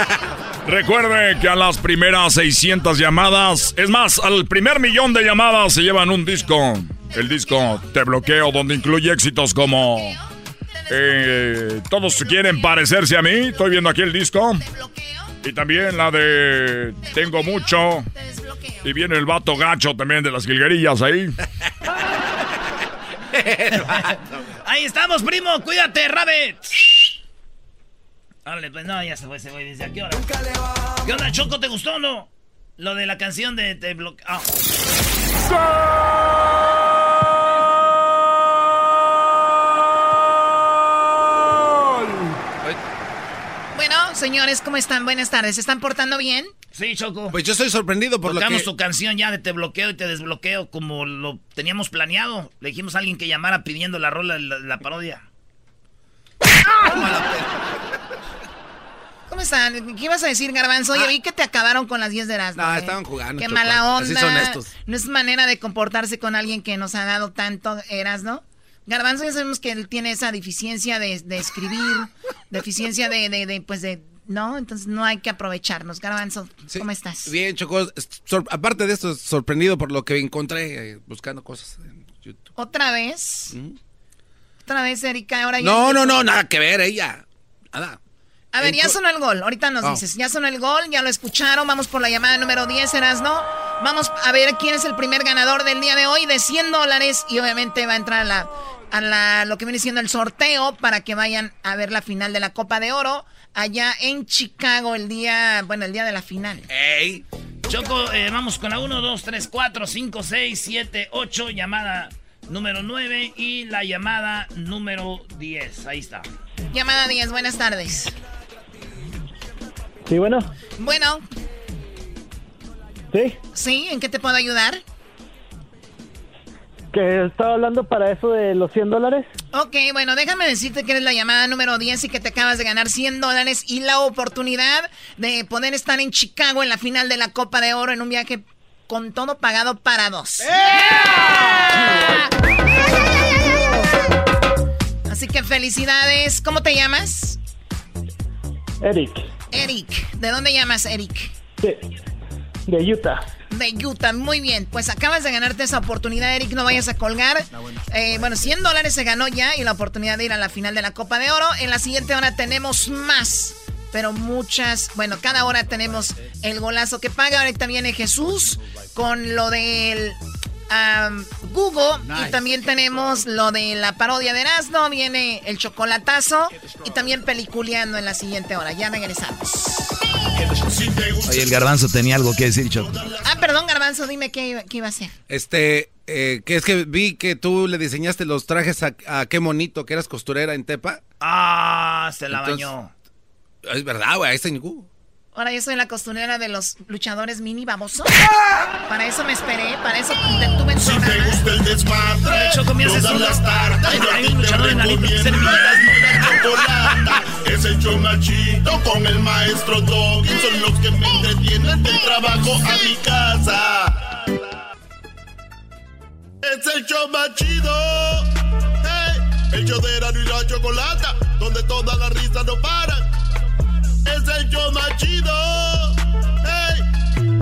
Recuerde que a las primeras 600 llamadas, es más, al primer millón de llamadas se llevan un disco. El disco Te Bloqueo, donde incluye éxitos como... eh, todos quieren parecerse a mí. Estoy viendo aquí el disco. Y también la de Tengo mucho. Y viene el vato gacho también de las jilguerillas ahí. Ahí estamos, primo. Cuídate, Rabbit. Órale, pues no, ya se fue ese güey. Dice, ¿a qué hora? ¿Qué onda, Choco? ¿Te gustó o no? Lo de la canción de Te bloqueo. Ah. Bueno, señores, ¿cómo están? Buenas tardes. ¿Se están portando bien? Sí, Choco. Pues yo estoy sorprendido por lo Tocamos que... tu canción ya de Te bloqueo y te desbloqueo como lo teníamos planeado. Le dijimos a alguien que llamara pidiendo la rola, la, la parodia. ¿Cómo están? ¿Qué ibas a decir, Garbanzo? Oye, vi que te acabaron con las 10 de Erasmo. No, ¿eh? estaban jugando, Qué mala Así onda. son estos. No es manera de comportarse con alguien que nos ha dado tanto Erasmo. Garbanzo ya sabemos que él tiene esa deficiencia de, de escribir, deficiencia de, de, de, pues de... No, entonces no hay que aprovecharnos. Garbanzo, ¿cómo estás? Bien, Choco. aparte de esto, sorprendido por lo que encontré eh, buscando cosas en YouTube. ¿Otra vez? ¿Otra vez, Erika? Ahora ya- No, no, no, nada que ver, ella. Nada. A ver, ya sonó el gol. Ahorita nos Oh. dices. Ya sonó el gol, ya lo escucharon. Vamos por la llamada número 10, ¿no? Vamos a ver quién es el primer ganador del día de hoy de 100 dólares. Y obviamente va a entrar a la, a la, lo que viene siendo el sorteo para que vayan a ver la final de la Copa de Oro allá en Chicago el día, bueno, el día de la final. ¡Ey! Choco, eh, vamos con la 1, 2, 3, 4, 5, 6, 7, 8, llamada número 9 y la llamada número 10. Ahí está. Llamada 10, buenas tardes. Sí, bueno. Bueno. Sí. ¿Sí? ¿En qué te puedo ayudar? Que estaba hablando para eso de los 100 dólares. Ok, bueno, déjame decirte que eres la llamada número 10 y que te acabas de ganar 100 dólares y la oportunidad de poder estar en Chicago en la final de la Copa de Oro en un viaje con todo pagado para dos. Así que felicidades. ¿Cómo te llamas? Eric. Eric. ¿De dónde llamas, Eric? De, Utah. De Utah, muy bien. Pues acabas de ganarte esa oportunidad, Eric. No vayas a colgar. Eh, bueno, 100 dólares se ganó ya y la oportunidad de ir a la final de la Copa de Oro. En la siguiente hora tenemos más. Pero muchas, bueno, cada hora tenemos el golazo que paga. Ahorita viene Jesús con lo del Google y también tenemos lo de la parodia de Erasmo, viene el chocolatazo y también peliculeando en la siguiente hora. Ya regresamos. Oye, el garbanzo tenía algo que decir, Choco. Ah, perdón, garbanzo, dime qué, iba a hacer. Este, eh, que es que vi que tú le diseñaste los trajes a, qué monito, que eras costurera en Tepa. Ah, se la bañó. Es verdad, güey, ahí está en Ahora yo soy la costurera de los luchadores mini babosos. Para eso me esperé, para eso tuve en Si te gusta el desmadre, de hecho comienza todas las tardes. Hay un luchador en la lista que se Es el show machito con el maestro Doggy. Son los que me entretienen del trabajo a mi casa. Es el show machido. Hey, el show de y la chocolata, donde todas las risas no paran es el yo más chido. Hey.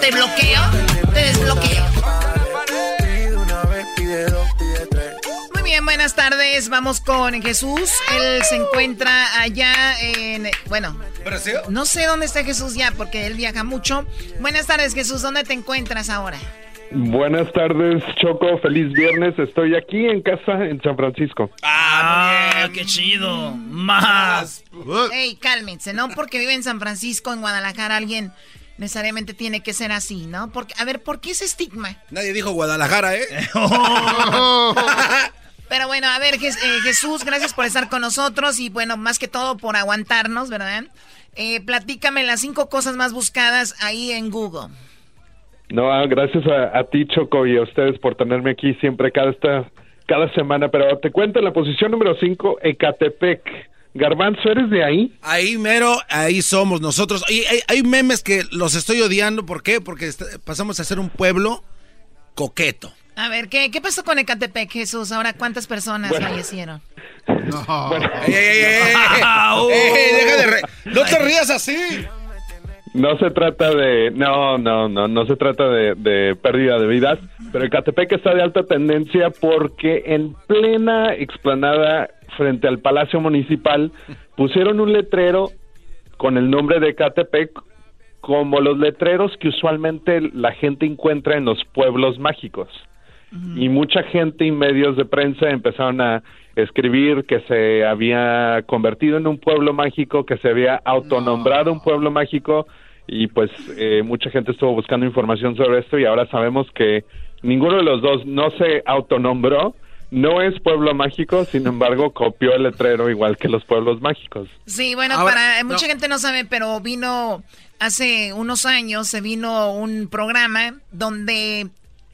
Te bloqueo, te desbloqueo. Muy bien, buenas tardes. Vamos con Jesús. Él se encuentra allá en, bueno, ¿Brasil? No sé dónde está Jesús ya porque él viaja mucho. Buenas tardes, Jesús. ¿Dónde te encuentras ahora? Buenas tardes, Choco. Feliz viernes. Estoy aquí en casa en San Francisco. Ah, qué chido. Más. Ey, cálmense, ¿no? Porque vive en San Francisco, en Guadalajara, alguien necesariamente tiene que ser así, ¿no? Porque, a ver, ¿por qué ese estigma? Nadie dijo Guadalajara, ¿eh? Pero bueno, a ver, eh, Jesús, gracias por estar con nosotros y bueno, más que todo por aguantarnos, ¿verdad? Eh, platícame las cinco cosas más buscadas ahí en Google. No, ah, gracias a, ti, Choco, y a ustedes por tenerme aquí siempre cada, esta, cada semana. Pero te cuento, en la posición número 5, Ecatepec. Garbanzo, ¿eres de ahí? Ahí mero, ahí somos nosotros. Hay, hay, memes que los estoy odiando. ¿Por qué? Porque pasamos a ser un pueblo coqueto. A ver, ¿qué, qué pasó con Ecatepec, Jesús? Ahora, ¿cuántas personas fallecieron? No. ey, ey, ey, no te rías así. No se trata de, no, no, no, no se trata de, pérdida de vidas, pero el Catepec está de alta tendencia porque en plena explanada frente al Palacio Municipal pusieron un letrero con el nombre de Catepec como los letreros que usualmente la gente encuentra en los pueblos mágicos. Y mucha gente y medios de prensa empezaron a escribir que se había convertido en un pueblo mágico, que se había autonombrado un pueblo mágico, y pues eh, mucha gente estuvo buscando información sobre esto y ahora sabemos que ninguno de los dos no se autonombró, no es pueblo mágico, sin embargo copió el letrero igual que los pueblos mágicos. Sí, bueno, para mucha gente no sabe, pero vino hace unos años, se vino un programa donde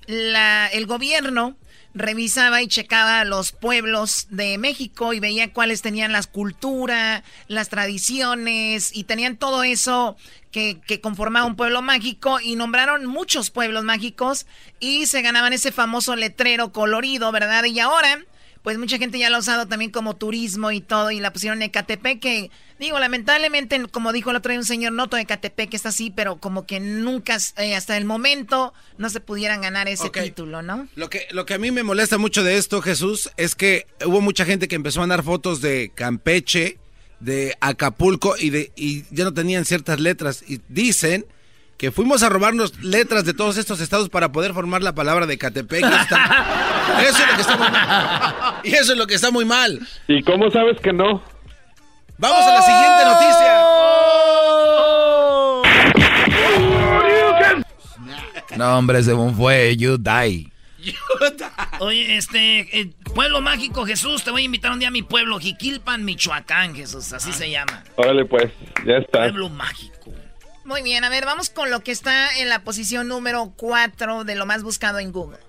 la, el gobierno revisaba y checaba los pueblos de México y veía cuáles tenían las culturas, las tradiciones y tenían todo eso que, que, conformaba un pueblo mágico y nombraron muchos pueblos mágicos y se ganaban ese famoso letrero colorido, ¿verdad? Y ahora pues mucha gente ya lo ha usado también como turismo y todo, y la pusieron en Ecatepec, que digo, lamentablemente, como dijo el otro día un señor, noto de Ecatepec está así, pero como que nunca, eh, hasta el momento, no se pudieran ganar ese título, ¿no? Lo que, lo que a mí me molesta mucho de esto, Jesús, es que hubo mucha gente que empezó a mandar fotos de Campeche, de Acapulco, y, de, y ya no tenían ciertas letras, y dicen que fuimos a robarnos letras de todos estos estados para poder formar la palabra de Catepec. eso es lo que está muy mal. Y eso es lo que está muy mal. ¿Y cómo sabes que no? Vamos a la siguiente noticia. No, hombre, según fue, you die. Oye, este, Pueblo Mágico Jesús, te voy a invitar un día a mi pueblo, Jiquilpan, Michoacán, Jesús, así se llama. Órale, pues, ya está. Pueblo Mágico. Muy bien, a ver, vamos con lo que está en la posición número 4 de lo más buscado en Google.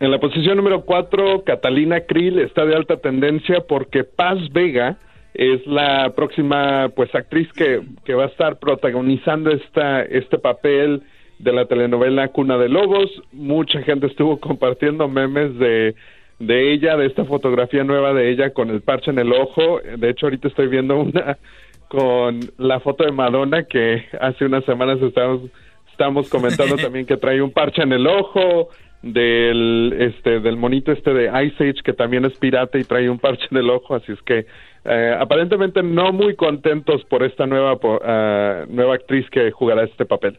En la posición número 4, Catalina Krill está de alta tendencia porque Paz Vega es la próxima pues actriz que, que va a estar protagonizando esta, este papel de la telenovela Cuna de Lobos. Mucha gente estuvo compartiendo memes de, de ella, de esta fotografía nueva de ella con el parche en el ojo. De hecho, ahorita estoy viendo una con la foto de Madonna que hace unas semanas estábamos, estamos comentando también que trae un parche en el ojo, del este del monito este de Ice Age que también es pirata y trae un parche en el ojo, así es que eh, aparentemente no muy contentos por esta nueva po- ah, nueva actriz que jugará este papel.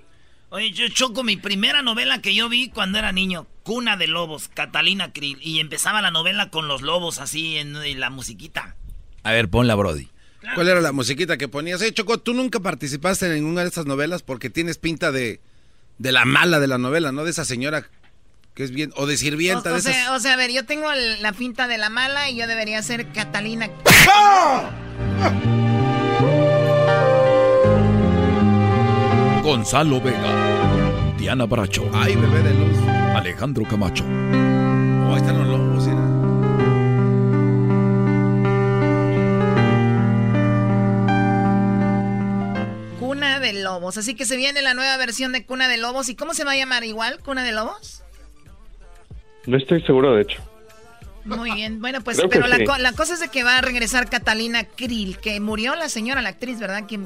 Oye, yo choco mi primera novela que yo vi cuando era niño, Cuna de Lobos, Catalina Krill, y empezaba la novela con los lobos así en, en la musiquita. A ver, ponla, Brody. ¿Cuál era la musiquita que ponías? Eh, Choco, tú nunca participaste en ninguna de estas novelas porque tienes pinta de, de la mala de la novela, ¿no? De esa señora que es bien, o de sirvienta O, de sea, esas. o sea, a ver, yo tengo el- la pinta de la mala y yo debería ser Catalina. Gonzalo Vega, Diana Bracho. Ay, bebé de luz. Alejandro Camacho. Oh, ahí están los lobos, mira. Lobos. Así que se viene la nueva versión de Cuna de Lobos. ¿Y cómo se va a llamar igual? ¿Cuna de Lobos? No estoy seguro, de hecho. Muy bien. Bueno, pues, Creo pero la, sí. co- la cosa es de que va a regresar Catalina Krill, que murió la señora, la actriz, ¿verdad? Que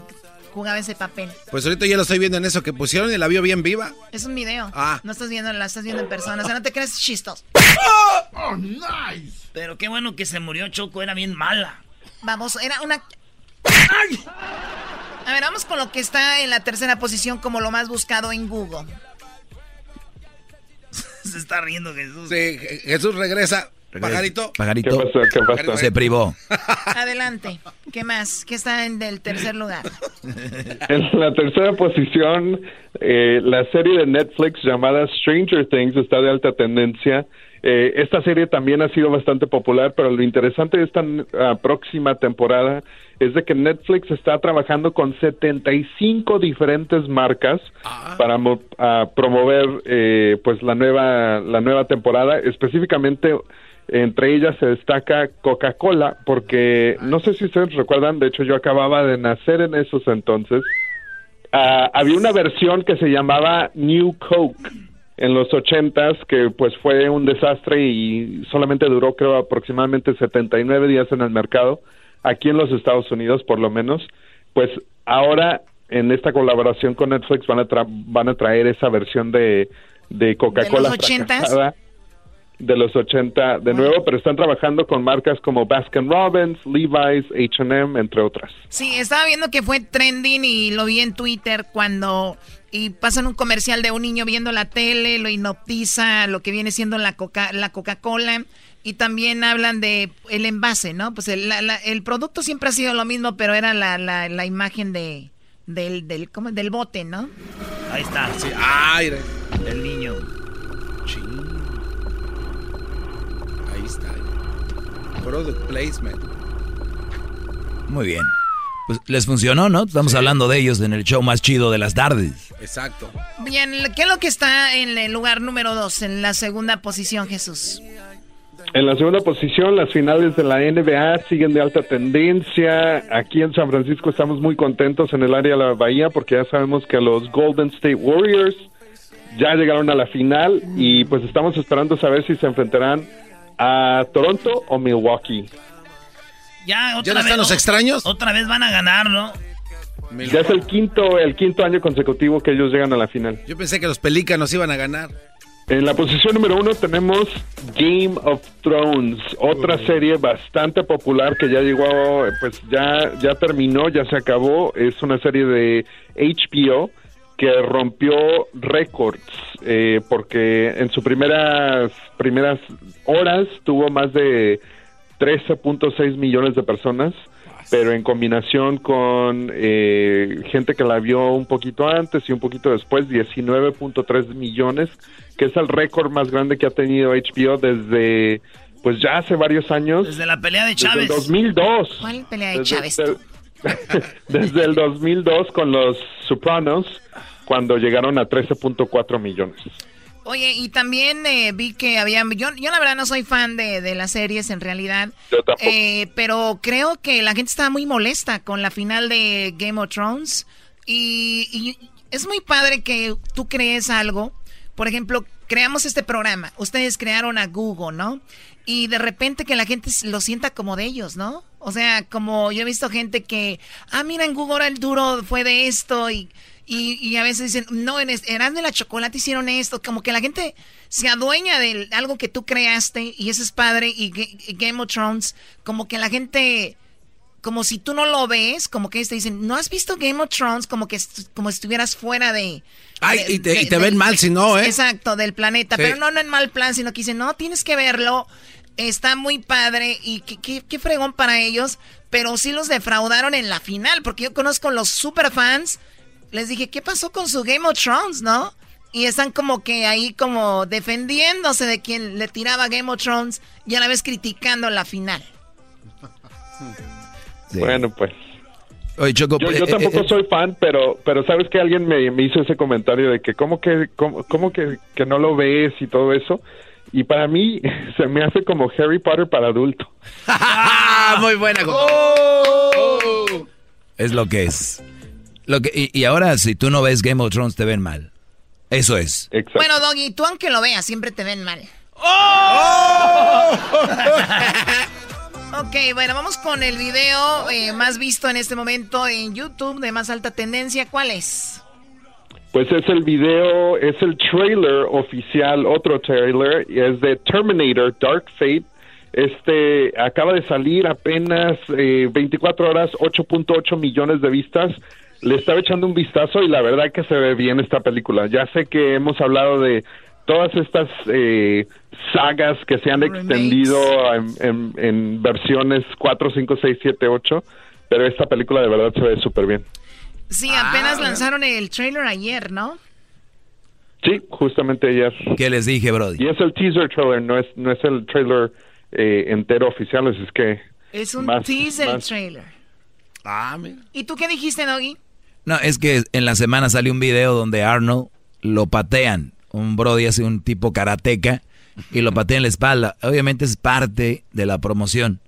jugaba ese papel. Pues ahorita ya lo estoy viendo en eso que pusieron y la vio bien viva. Es un video. Ah. No estás viendo, la estás viendo en persona. O sea, no te crees chistos. Oh, nice. Pero qué bueno que se murió Choco, era bien mala. Vamos, era una... A ver, vamos con lo que está en la tercera posición como lo más buscado en Google. Se está riendo Jesús. Sí, Jesús regresa. Pajarito. Pajarito. ¿Qué pasó? ¿Qué pasó? Se privó. Adelante. ¿Qué más? ¿Qué está en el tercer lugar? En la tercera posición, eh, la serie de Netflix llamada Stranger Things está de alta tendencia. Eh, esta serie también ha sido bastante popular, pero lo interesante de esta ah, próxima temporada es de que Netflix está trabajando con 75 diferentes marcas para mo- ah, promover eh, pues la nueva la nueva temporada. Específicamente entre ellas se destaca Coca-Cola, porque no sé si ustedes recuerdan, de hecho yo acababa de nacer en esos entonces. Ah, había una versión que se llamaba New Coke en los ochentas que pues fue un desastre y solamente duró creo aproximadamente 79 días en el mercado aquí en los Estados Unidos por lo menos. Pues ahora en esta colaboración con Netflix van a tra- van a traer esa versión de de Coca-Cola ¿De de los 80 de nuevo, pero están trabajando con marcas como Baskin Robbins, Levi's, H&M, entre otras. Sí, estaba viendo que fue trending y lo vi en Twitter cuando y pasan un comercial de un niño viendo la tele, lo hipnotiza lo que viene siendo la coca la Coca-Cola y también hablan de el envase, ¿no? Pues el, la- la- el producto siempre ha sido lo mismo, pero era la, la, la imagen de del del ¿cómo? del bote, ¿no? Ahí está. Ay, El niño. ahí está. Product placement. Muy bien. Pues les funcionó, ¿no? Estamos hablando de ellos en el show más chido de las tardes. Exacto. Bien, ¿qué es lo que está en el lugar número dos, en la segunda posición, Jesús? En la segunda posición, las finales de la NBA siguen de alta tendencia. Aquí en San Francisco estamos muy contentos en el área de la Bahía porque ya sabemos que los Golden State Warriors ya llegaron a la final y pues estamos esperando saber si se enfrentarán a Toronto o Milwaukee. Ya, otra ¿Ya no vez, están los extraños? Otra vez van a ganar, ¿no? Ya es el quinto, el quinto año consecutivo que ellos llegan a la final. Yo pensé que los pelícanos iban a ganar. En la posición número uno tenemos Game of Thrones, otra serie bastante popular que ya llegó, pues ya, ya terminó, ya se acabó. Es una serie de HBO que rompió récords eh, porque en sus primeras, primeras horas tuvo más de 13.6 millones de personas pero en combinación con eh, gente que la vio un poquito antes y un poquito después, 19.3 millones, que es el récord más grande que ha tenido HBO desde, pues ya hace varios años. Desde la pelea de Desde el Chávez. 2002. ¿Cuál pelea de Desde, Chávez? el- desde el 2002 con los Sopranos, cuando llegaron a 13.4 millones. Oye, y también eh, vi que había, yo, yo la verdad no soy fan de, de las series en realidad, Yo tampoco. eh, pero creo que la gente estaba muy molesta con la final de Game of Thrones y, y es muy padre que tú crees algo por ejemplo, creamos este programa, ustedes crearon a Google, ¿no? Y de repente que la gente lo sienta como de ellos, ¿no? O sea, como yo he visto gente que, ah, mira, en Google el duro fue de esto y, y, a veces dicen, no, en Erasmo de la Chocolate hicieron esto, como que la gente se adueña de algo que tú creaste y eso es padre y Game of Thrones, como que la gente como si tú no lo ves, como que te dicen, ¿no has visto Game of Thrones? Como que como si estuvieras fuera de... Ay, y te, ven mal si no, ¿eh? Exacto, del planeta. Pero no, no en mal plan, sino que dicen, no, tienes que verlo. Está muy padre y qué, qué, fregón para ellos. Pero sí los defraudaron en la final, porque yo conozco los super fans. Les dije, ¿qué pasó con su Game of Thrones, no? Y están como que ahí como defendiéndose de quien le tiraba Game of Thrones y a la vez criticando la final. Bueno, pues. yo, eh, tampoco eh, soy fan, pero pero sabes que alguien me, hizo ese comentario de que cómo que cómo, que, no lo ves y todo eso. Y para mí se me hace como Harry Potter para adulto. Muy buena. Oh. Es lo que es. Lo que, y, ahora si tú no ves Game of Thrones te ven mal. Eso es. Bueno, Doggy, tú aunque lo veas siempre te ven mal. ¡Oh! Ok, bueno, vamos con el video eh, más visto en este momento en YouTube de más alta tendencia. ¿Cuál es? Pues es el video, es el trailer oficial, otro trailer, es de Terminator Dark Fate. Este acaba de salir apenas 24 eh, horas, 8.8 millones de vistas. Le estaba echando un vistazo y la verdad que se ve bien esta película. Ya sé que hemos hablado de todas estas eh, sagas que se han extendido en, versiones 4, 5, 6, 7, 8, pero esta película de verdad se ve súper bien. Sí, apenas ah, lanzaron el trailer ayer, ¿no? Sí, justamente ayer. ¿Qué les dije, Brody? Y es el teaser trailer, no es, no es el trailer eh, entero oficial, es que... Es un teaser trailer. Ah, mira. ¿Y tú qué dijiste, Doggy? No, es que en la semana salió un video donde Arnold lo patean. Un Brody hace un tipo karateca y lo patea en la espalda. Obviamente es parte de la promoción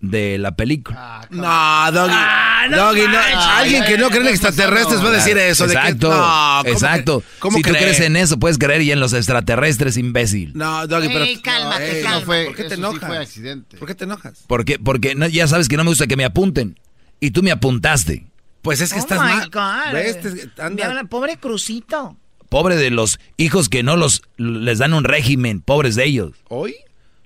de la película. Ah, no, Doggy. Ah, Doggy alguien que no cree en extraterrestres va a decir eso. Exacto. De exacto. si tú crees en eso, puedes creer y en los extraterrestres, imbécil. No, Doggy, pero. cálmate, cálmate. ¿Por qué te enojas? fue accidente. ¿Por qué te enojas? Porque, porque ya sabes que no me gusta que me apunten. Y tú me apuntaste. Pues es que oh estás mal. ¿Ves? Pobre Crucito. Pobre de los hijos que no los les dan un régimen, pobres de ellos. ¿Hoy?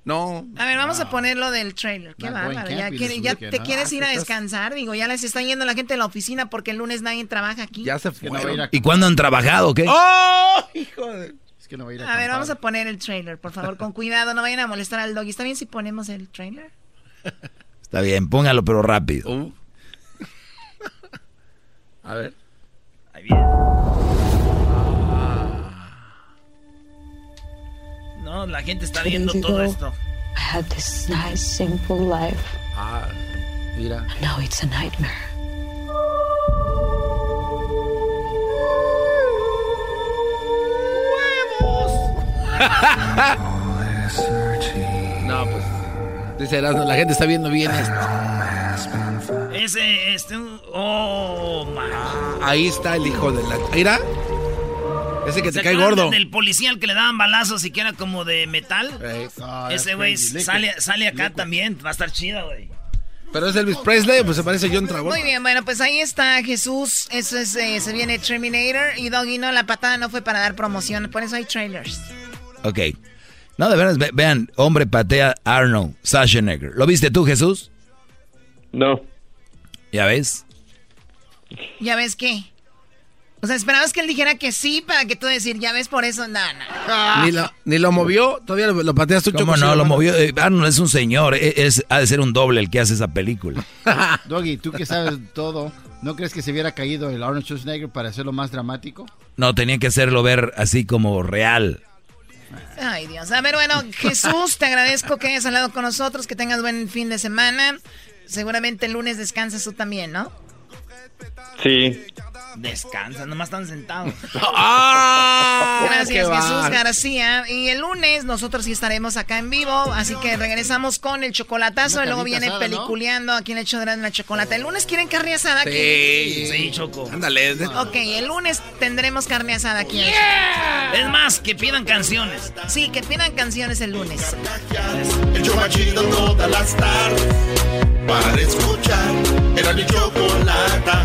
No. A ver, vamos a ponerlo del trailer. Qué bárbaro. Ya, ya te quieres ir a descansar. Digo, ya les está yendo la gente a la oficina porque el lunes nadie trabaja aquí. Ya se fue. ¿Y cuándo han trabajado qué? ¡Oh! Hijo de... Es que no va a ir a, a ver, vamos a poner el trailer, por favor, con cuidado. No vayan a molestar al doggy. ¿Está bien si ponemos el trailer? Está bien, póngalo, pero rápido. Uh. A ver. Ahí viene. No, la gente está viendo todo esto. I had this nice, simple life. Ah, mira. And now it's a nightmare. no, pues. Dice la gente está viendo bien esto. Ese, este, oh, man. ahí está el hijo de la. Mira. Ese que te cae gordo. Del policía al que le daban balazos y que era como de metal. Ese güey sale, sale acá también. Va a estar chido, güey. Pero es Elvis Presley, pues se parece a John Travolta. Muy bien, bueno, pues ahí está Jesús. Eso es, eh, se viene Terminator. Y Doggy, no, la patada no fue para dar promoción. Por eso hay trailers. Ok. No, de verdad, vean, hombre patea Arnold Schwarzenegger. ¿Lo viste tú, Jesús? No. ¿Ya ves? ¿Ya ves qué? O sea, esperabas que él dijera que sí para que tú decir, ya ves por eso, nada. Ni, lo, ni lo movió, todavía lo, pateas tú. ¿Cómo no? Lo movió. Eh, Arnold es un señor, e, es, ha de ser un doble el que hace esa película. Doggy, tú que sabes todo, ¿no crees que se hubiera caído el Arnold Schwarzenegger para hacerlo más dramático? No, tenía que hacerlo ver así como real. Ay, Dios. A ver, bueno, Jesús, te agradezco que hayas hablado con nosotros, que tengas buen fin de semana. Seguramente el lunes descansas tú también, ¿no? Sí. Descansa, nomás están sentados. ¡Ah! Gracias, Jesús García. Y el lunes nosotros sí estaremos acá en vivo, así que regresamos con el chocolatazo y luego viene peliculeando aquí en el hecho de la chocolate. ¿El lunes quieren carne asada aquí? Sí, Sí, Choco. Ándale. Ok, el lunes tendremos carne asada aquí. Es más, que pidan canciones. Sí, que pidan canciones el lunes. El todas las tardes. Para escuchar. Era mi chocolata.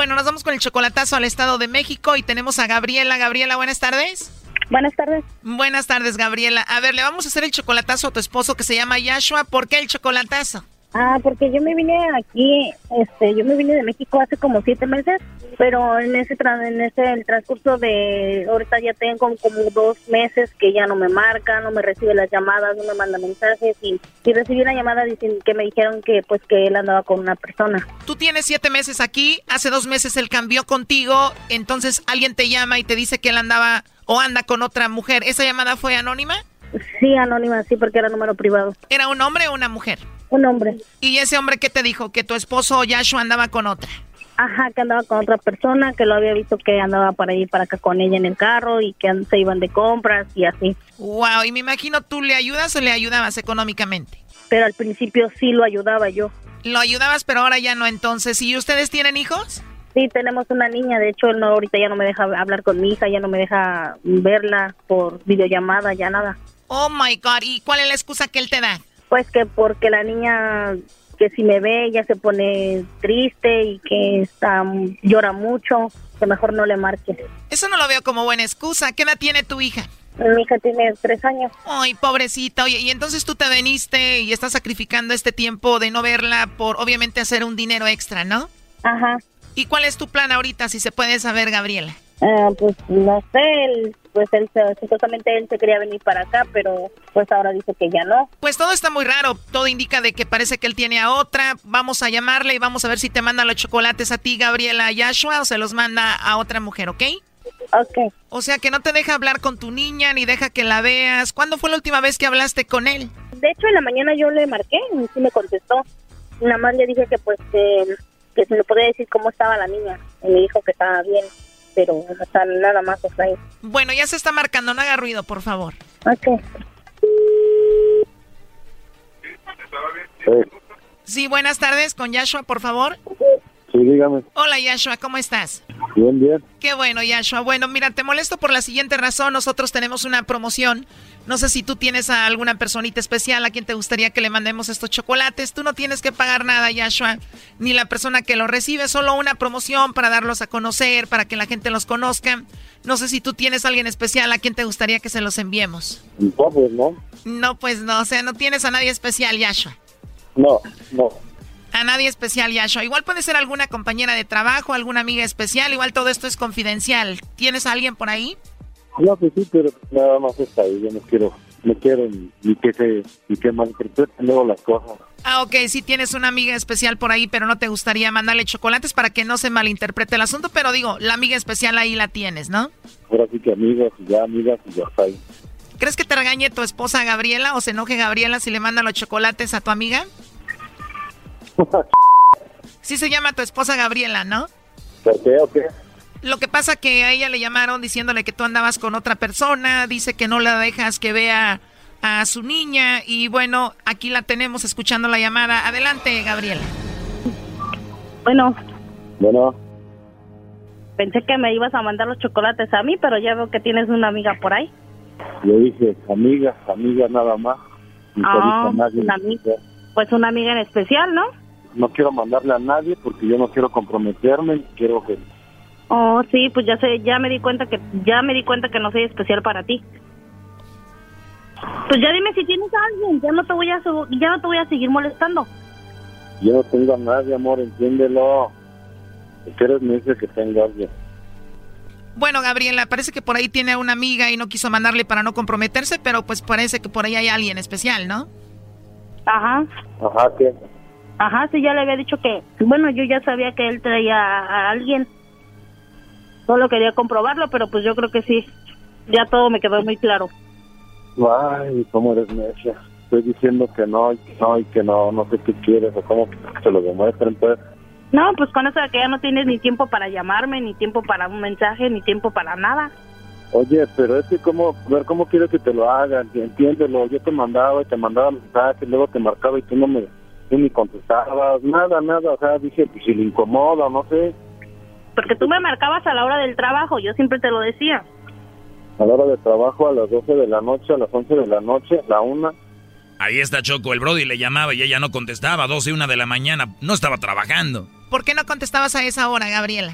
Bueno, nos vamos con el chocolatazo al Estado de México y tenemos a Gabriela. Gabriela, buenas tardes. Buenas tardes. Buenas tardes, Gabriela. A ver, le vamos a hacer el chocolatazo a tu esposo que se llama Yashua. ¿Por qué el chocolatazo? Ah, porque yo me vine aquí, este, yo me vine de México hace como siete meses, pero en ese, en ese el transcurso de, ahorita ya tengo como dos meses que ya no me marca, no me recibe las llamadas, no me manda mensajes y, y recibí una llamada diciendo que me dijeron que pues que él andaba con una persona. Tú tienes siete meses aquí, hace dos meses él cambió contigo, entonces alguien te llama y te dice que él andaba o anda con otra mujer. ¿Esa llamada fue anónima? Sí, anónima, sí, porque era número privado. ¿Era un hombre o una mujer? Un hombre. ¿Y ese hombre qué te dijo? Que tu esposo Yashua andaba con otra. Ajá, que andaba con otra persona, que lo había visto que andaba para y para acá con ella en el carro y que se iban de compras y así. Wow, y me imagino tú le ayudas o le ayudabas económicamente. Pero al principio sí lo ayudaba yo. Lo ayudabas, pero ahora ya no entonces. ¿Y ustedes tienen hijos? Sí, tenemos una niña, de hecho él no, ahorita ya no me deja hablar con mi hija, ya no me deja verla por videollamada, ya nada. Oh my God, ¿y cuál es la excusa que él te da? Pues que porque la niña que si me ve ya se pone triste y que está llora mucho, que mejor no le marque. Eso no lo veo como buena excusa. ¿Qué edad tiene tu hija? Mi hija tiene tres años. Ay, pobrecita. Oye, y entonces tú te veniste y estás sacrificando este tiempo de no verla por obviamente hacer un dinero extra, ¿no? Ajá. ¿Y cuál es tu plan ahorita, si se puede saber, Gabriela? Ah, pues no sé, él, pues él supuestamente él se quería venir para acá, pero pues ahora dice que ya no. Pues todo está muy raro. Todo indica de que parece que él tiene a otra. Vamos a llamarle y vamos a ver si te manda los chocolates a ti, Gabriela Yashua, o se los manda a otra mujer, ¿ok? Ok. O sea que no te deja hablar con tu niña ni deja que la veas. ¿Cuándo fue la última vez que hablaste con él? De hecho, en la mañana yo le marqué y sí me contestó. Nada más le dije que pues que, que si me podía decir cómo estaba la niña. Y me dijo que estaba bien, pero nada más hasta ahí. Bueno, ya se está marcando, no haga ruido, por favor. Ok. Sí, buenas tardes con Yashua, por favor. Sí, dígame. Hola Yashua, ¿cómo estás? Bien, bien. Qué bueno, Yashua. Bueno, mira, te molesto por la siguiente razón. Nosotros tenemos una promoción. No sé si tú tienes a alguna personita especial a quien te gustaría que le mandemos estos chocolates. Tú no tienes que pagar nada, Yashua, ni la persona que los recibe, solo una promoción para darlos a conocer, para que la gente los conozca. No sé si tú tienes a alguien especial a quien te gustaría que se los enviemos. No, pues no. No, pues no, o sea, no tienes a nadie especial, Yashua. No, no. A nadie especial, Yashua. Igual puede ser alguna compañera de trabajo, alguna amiga especial. Igual todo esto es confidencial. ¿Tienes a alguien por ahí? No, pues sí, pero nada más está ahí. Yo no quiero, no quiero ni, ni que se, ni que malinterpreten luego las cosas. Ah, ok, sí tienes una amiga especial por ahí, pero no te gustaría mandarle chocolates para que no se malinterprete el asunto. Pero digo, la amiga especial ahí la tienes, ¿no? Ahora sí que amigas y ya amigas y ya está ahí. ¿Crees que te regañe tu esposa Gabriela o se enoje Gabriela si le manda los chocolates a tu amiga? Sí se llama tu esposa Gabriela, ¿no? ¿Por qué o qué? Lo que pasa que a ella le llamaron diciéndole que tú andabas con otra persona, dice que no la dejas que vea a su niña y bueno, aquí la tenemos escuchando la llamada. Adelante, Gabriela. Bueno, Bueno, pensé que me ibas a mandar los chocolates a mí, pero ya veo que tienes una amiga por ahí. le dije amigas, amigas nada más. Ah, nadie. una amiga. Pues una amiga en especial, ¿no? No quiero mandarle a nadie porque yo no quiero comprometerme. y Quiero que Oh, sí, pues ya sé, ya me di cuenta que ya me di cuenta que no soy especial para ti. Pues ya dime si tienes a alguien, ya no te voy a, ya no te voy a seguir molestando. Yo no tengo a nadie, amor, entiéndelo. Si quieres me dice que tengo a alguien. Bueno, Gabriela, parece que por ahí tiene una amiga y no quiso mandarle para no comprometerse, pero pues parece que por ahí hay alguien especial, ¿no? Ajá, Ajá, ¿qué? ajá, sí, ya le había dicho que, bueno, yo ya sabía que él traía a alguien. Solo quería comprobarlo, pero pues yo creo que sí. Ya todo me quedó muy claro. Ay, ¿cómo eres necia? Estoy diciendo que no, y que no, y que no, no sé qué quieres, o cómo que se lo demuestren, pues. No, pues con eso de que ya no tienes ni tiempo para llamarme, ni tiempo para un mensaje, ni tiempo para nada. Oye, pero es que cómo, ver, ¿cómo quieres que te lo hagan? Entiéndelo, yo te mandaba y te mandaba mensajes, luego te marcaba y tú no me, tú ni contestabas, nada, nada, o sea, dije, pues si le incomoda, no sé, Porque tú me marcabas a la hora del trabajo, yo siempre te lo decía. a la hora de trabajo, a las 12 de la noche, a las 11 de la noche, a la una, Ahí está Choco, el Brody le llamaba y ella no contestaba, 12 y 1 de la mañana, no estaba trabajando. ¿Por qué no contestabas a esa hora, Gabriela?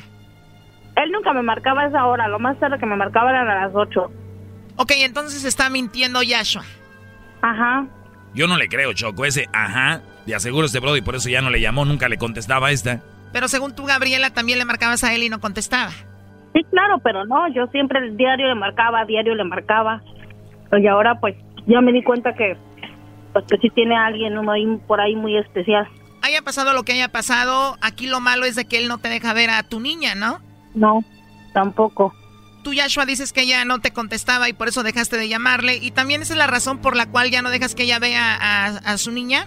Él nunca me marcaba a esa hora, lo más tarde que me marcaba eran a las 8. Ok, entonces está mintiendo Yashua. Ajá. Yo no le creo, Choco, ese ajá, de aseguro este Brody, por eso ya no le llamó, nunca le contestaba a esta. Pero según tú, Gabriela, también le marcabas a él y no contestaba. Sí, claro, pero no, yo siempre el diario le marcaba, diario le marcaba. Y ahora pues ya me di cuenta que pues que sí tiene a alguien uno ahí, por ahí muy especial. Haya pasado lo que haya pasado, aquí lo malo es de que él no te deja ver a tu niña, ¿no? No, tampoco. Tú, Yashua, dices que ella no te contestaba y por eso dejaste de llamarle. ¿Y también esa es la razón por la cual ya no dejas que ella vea a, a su niña?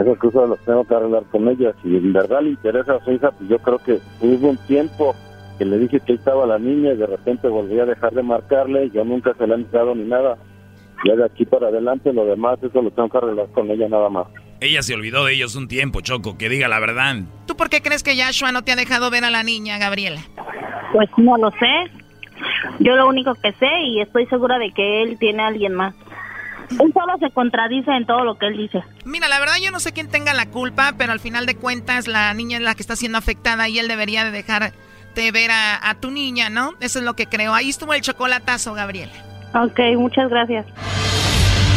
Esas cosas las tengo que arreglar con ella. Si en verdad le interesa a su hija, pues yo creo que hubo un tiempo que le dije que ahí estaba la niña y de repente volví a dejar de marcarle, yo nunca se la he dado ni nada. Ya de aquí para adelante, lo demás, eso lo tengo que arreglar con ella nada más. Ella se olvidó de ellos un tiempo, Choco, que diga la verdad. ¿Tú por qué crees que Yashua no te ha dejado ver a la niña, Gabriela? Pues no lo sé. Yo lo único que sé y estoy segura de que él tiene a alguien más. Él solo se contradice en todo lo que él dice. Mira, la verdad yo no sé quién tenga la culpa, pero al final de cuentas la niña es la que está siendo afectada y él debería de dejarte ver a, a tu niña, ¿no? Eso es lo que creo. Ahí estuvo el chocolatazo, Gabriela. Ok, muchas gracias.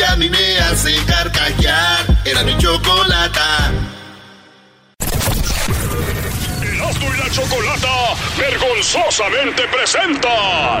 que a mí me hace carcajear. Era mi chocolata. Erasmo y la chocolata vergonzosamente presentan.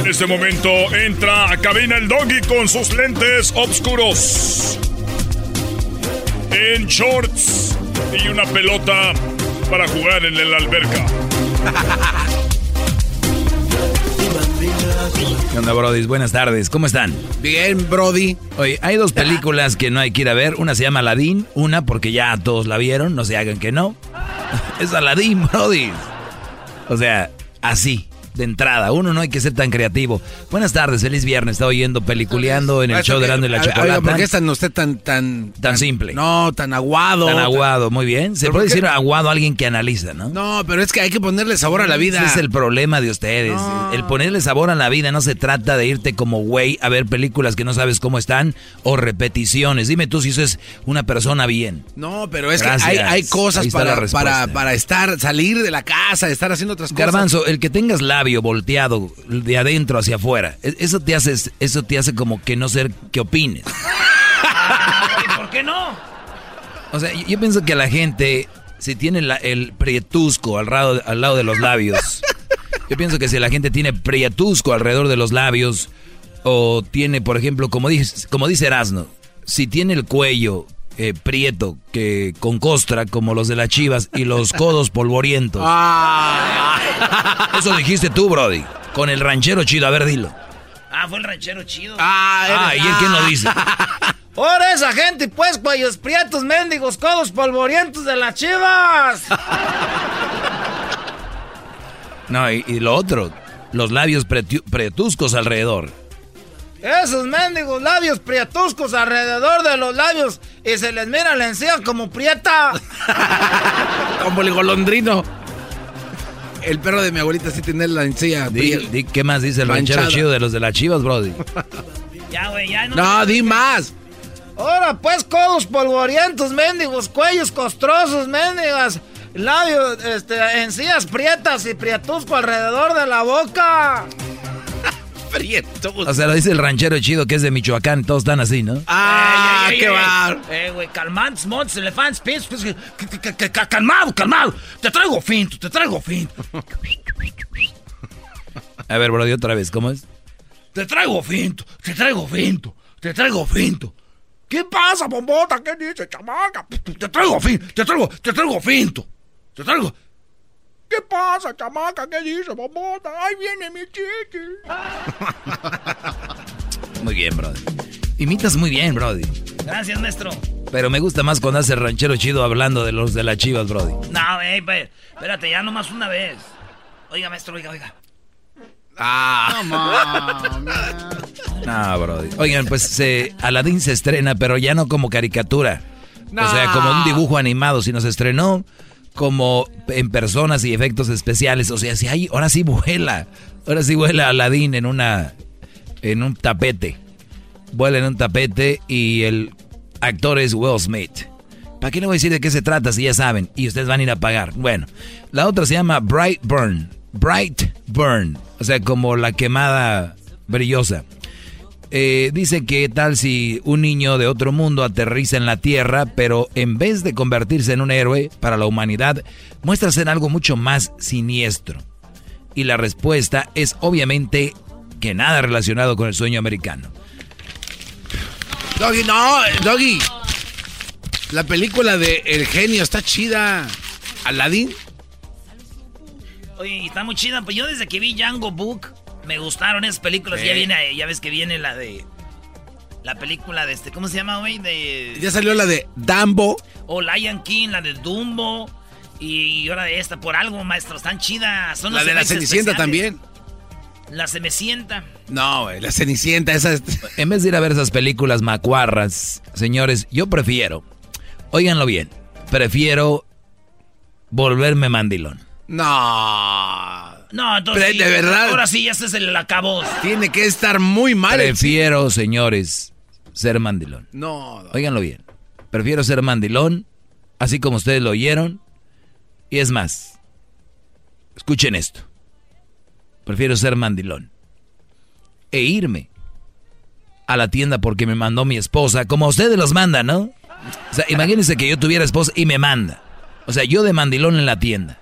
En este momento entra a cabina el doggy con sus lentes oscuros. En shorts y una pelota para jugar en la alberca. ¿Qué onda, Brody? Buenas tardes, ¿cómo están? Bien, Brody. Oye, hay dos películas que no hay que ir a ver. Una se llama Aladdin, una porque ya todos la vieron, no se hagan que no. Es Aladdin, Brody. O sea, así, de entrada. Uno no hay que ser tan creativo. Buenas tardes, feliz viernes. Está oyendo Peliculeando en el show de Grande y la Chocolata. ¿Por qué es tan usted tan, tan, Tan simple. No, tan aguado. Tan aguado, muy bien. Se ¿Pero puede decir aguado a alguien que analiza, ¿no? No, pero es que hay que ponerle sabor a la vida. Ese es el problema de ustedes. El ponerle sabor a la vida no se trata de irte como güey a ver películas que no sabes cómo están o repeticiones. Dime tú si eso es una persona bien. No, pero es Gracias. que hay, hay cosas está para, para, para estar, salir de la casa, estar haciendo otras cosas. Garbanzo, el que tengas labio volteado de adentro hacia afuera, e- eso te hace, eso te hace como que no ser que opines. ¿Por qué no? O sea, yo- yo pienso que la gente si tiene la- el prietusco al lado, al lado de los labios. Yo pienso que si la gente tiene prietusco alrededor de los labios, o tiene, por ejemplo, como dice, como dice Erasno, si tiene el cuello eh, prieto, que con costra, como los de las chivas, y los codos polvorientos. Eso dijiste tú, Brody. Con el ranchero chido, a ver, dilo. Ah, fue el ranchero chido. Ah, ¿y él quién lo dice? Ahora esa gente, pues, cuellos prietos, mendigos, codos polvorientos de las chivas. No, y, y lo otro, los labios pretu- pretuscos alrededor. Esos mendigos labios prietuscos alrededor de los labios y se les mira la encía como prieta. Como el golondrino. El perro de mi abuelita sí tiene la encía. Di- di- ¿Qué más dice el ranchero chido de los de las chivas, Brody? Ya, güey, ya no. No, di más. Ahora, pues, codos polvorientos, mendigos, cuellos costrosos, mendigas, labios, este, encías prietas y prietusco alrededor de la boca. Prieto. O sea, lo dice el ranchero chido que es de Michoacán, todos están así, ¿no? Ah, qué va. Eh, güey, calmantes, montes, elefantes, pies, pues, calmado, calmado. Te traigo finto, te traigo finto. A ver, Brody, otra vez, ¿cómo es? Te traigo finto, te traigo finto, te traigo finto. ¿Qué pasa, bombota? ¿Qué dice, chamaca? Te traigo finto, te traigo, te traigo finto. Te traigo. ¿Qué pasa, chamaca? ¿Qué dice, bombota? Ahí viene mi chiqui. Muy bien, Brody. Imitas muy bien, Brody. Gracias, maestro. Pero me gusta más cuando hace el ranchero chido hablando de los de las chivas, Brody. No, güey, pe- espérate, ya nomás una vez. Oiga, maestro, oiga, oiga. Ah. No, Brody. Oigan, pues se, Aladdin se estrena, pero ya no como caricatura. O sea, No. como un dibujo animado, sino se estrenó como en personas y efectos especiales. O sea, si hay, ahora sí vuela. Ahora sí vuela Aladdin en una. en un tapete. Vuela en un tapete y el actor es Will Smith. ¿Para qué le voy a decir de qué se trata si ya saben? Y ustedes van a ir a pagar. Bueno, la otra se llama Bright Burn. Bright Burn. O sea, como la quemada brillosa. Eh, dice que tal si un niño de otro mundo aterriza en la Tierra, pero en vez de convertirse en un héroe para la humanidad, muestra ser algo mucho más siniestro. Y la respuesta es obviamente que nada relacionado con el sueño americano. Doggy, no, Doggy. La película de El genio está chida. Aladdin. Oye, está muy chida. Pues yo desde que vi Django Book, me gustaron esas películas. Sí. Ya viene, ya ves que viene la de. La película de este, ¿cómo se llama, güey? De. Ya salió la de Dumbo. O Lion King, la de Dumbo. Y ahora de esta, por algo, maestro, están chidas. Son La de la Cenicienta especiales. también. La Cenicienta. No, güey, la Cenicienta, esa es... En vez de ir a ver esas películas macuarras, señores, yo prefiero, óiganlo bien, prefiero volverme mandilón. No. No, entonces. Pero, sí, de verdad. Ahora sí, ya este es el acabó. Tiene que estar muy mal. el- Prefiero, señores, ser mandilón. No. Óiganlo bien. Prefiero ser mandilón, así como ustedes lo oyeron. Y es más, escuchen esto. Prefiero ser mandilón. E irme a la tienda porque me mandó mi esposa, como ustedes los mandan, ¿no? O sea, imagínense que yo tuviera esposa y me manda. O sea, yo de mandilón en la tienda.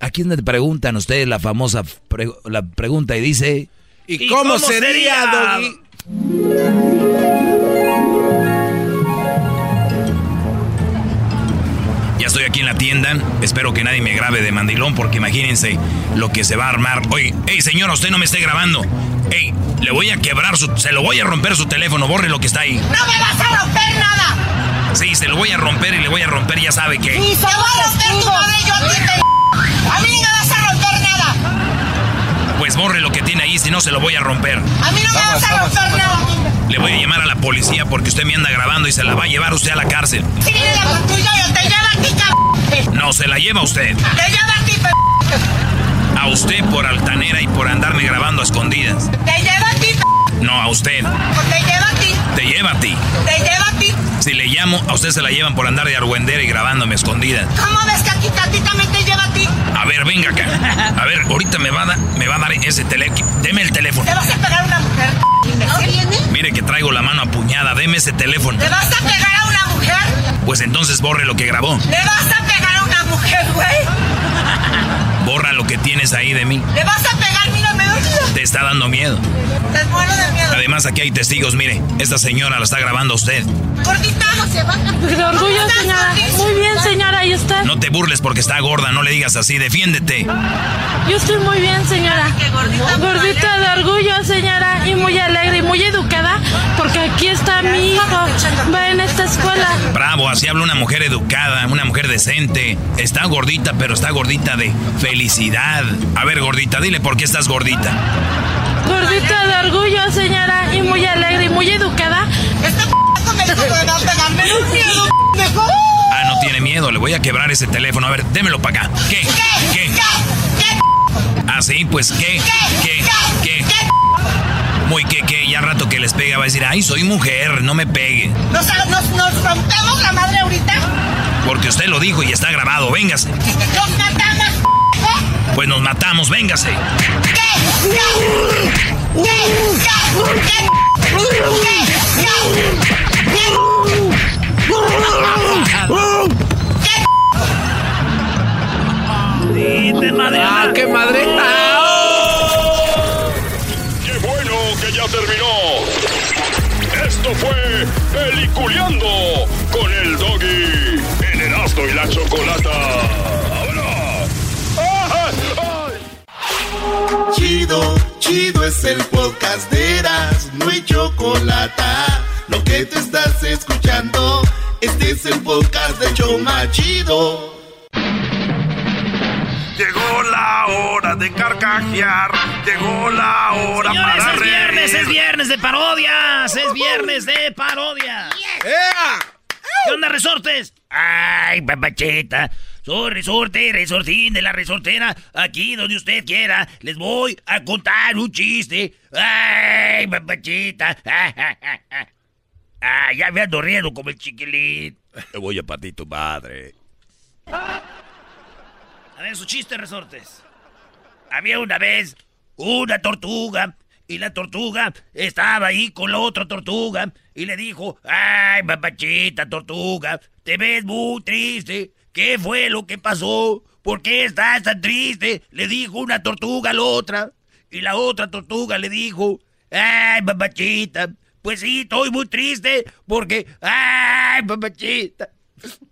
Aquí es donde preguntan ustedes la famosa pre- la pregunta y dice... ¿Y, cómo, sería, Doggy? Ya estoy aquí en la tienda. Espero que nadie me grabe de mandilón porque imagínense lo que se va a armar. Oye, hey señora, usted no me esté grabando. Hey, le voy a quebrar su... Se lo voy a romper su teléfono. Borre lo que está ahí. ¡No me vas a romper nada! Sí, se lo voy a romper y le voy a romper, ya sabe que... ¡Y se va a romper tu madre yo a ti, p- ¡A mí no me vas a romper nada! Pues borre lo que tiene ahí, si no se lo voy a romper. ¡A mí no me vas a romper nada! Le voy a llamar a la policía porque usted me anda grabando y se la va a llevar usted a la cárcel. Viene la patrulla, yo te llevo a ti, cabrón! No, se la lleva usted. ¡Te llevo a ti, p- A usted por altanera y por andarme grabando a escondidas. ¡Te llevo a ti, p- No, a usted. ¡Te llevo a ti! Te lleva a ti. ¡Te llevo a ti! Si le llamo, a usted se la llevan por andar de argüendera y grabándome a escondidas. ¿Cómo ves venga acá. A ver, ahorita me va a, dar- me va a dar ese teléfono. Deme el teléfono. ¿Te vas a pegar a una mujer, p- ¿No viene? Mire que traigo la mano apuñada. Deme ese teléfono. ¿Le vas a pegar a una mujer? Pues entonces borre lo que grabó. ¿Le vas a pegar mujer, güey? Borra lo que tienes ahí de mí. ¿Le vas a pegar? Te está dando miedo. Te muero de miedo. Además, aquí hay testigos. Mire, esta señora la está grabando usted. Gordita, no se va. De orgullo, señora. Muy bien, señora. ¿Y usted? No te burles porque está gorda. No le digas así. Defiéndete. Yo estoy muy bien, señora. Gordita de orgullo, señora. Y muy alegre y muy educada. Porque aquí está mi hijo. Va en esta escuela. Bravo, así habla una mujer educada, una mujer decente. Está gordita, pero está gordita de felicidad. A ver, gordita, dile por qué estás gordita. Gordita de orgullo, señora. Y muy alegre y muy educada. Este me dijo que me va a pegar. Me da miedo, mejor. Ah, no tiene miedo. Le voy a quebrar ese teléfono. A ver, démelo para acá. ¿Qué? ¿Qué? Ah, sí, pues ¿qué? ¿Qué? ¿Qué? Muy que, que, ya rato que les pega va a decir, ay, soy mujer, no me pegue. ¿Nos, nos, nos rompemos la madre ahorita? Porque usted lo dijo y está grabado, véngase. Matamos, Pues nos matamos, véngase. Sí, te madre. ¡Ah, qué madre! ¡Qué bueno que ya terminó! Esto fue Peliculeando con el Doggy en Erasmo y la Chocolata. Chido, chido es el podcast de Eras, no hay chocolate. Lo que te estás escuchando, este es el podcast de Choma Chido. Llegó la hora de carcajear, llegó la hora Señores, para es viernes, es viernes de parodias, es viernes de parodias. ¿Qué onda, resortes? Ay, papacheta. Soy resorte, resortín de la resortera. Aquí donde usted quiera, les voy a contar un chiste. Ay, papachita. Ah, ya me ando riendo como el chiquilín. Te voy a partir tu madre. A ver, su chiste, resortes. Había una vez una tortuga y la tortuga estaba ahí con la otra tortuga y le dijo, ay, papachita tortuga, te ves muy triste. ¿Qué fue lo que pasó? ¿Por qué estás tan triste? Le dijo una tortuga a la otra y la otra tortuga le dijo, ay, papachita, pues sí, estoy muy triste porque, ay, papachita,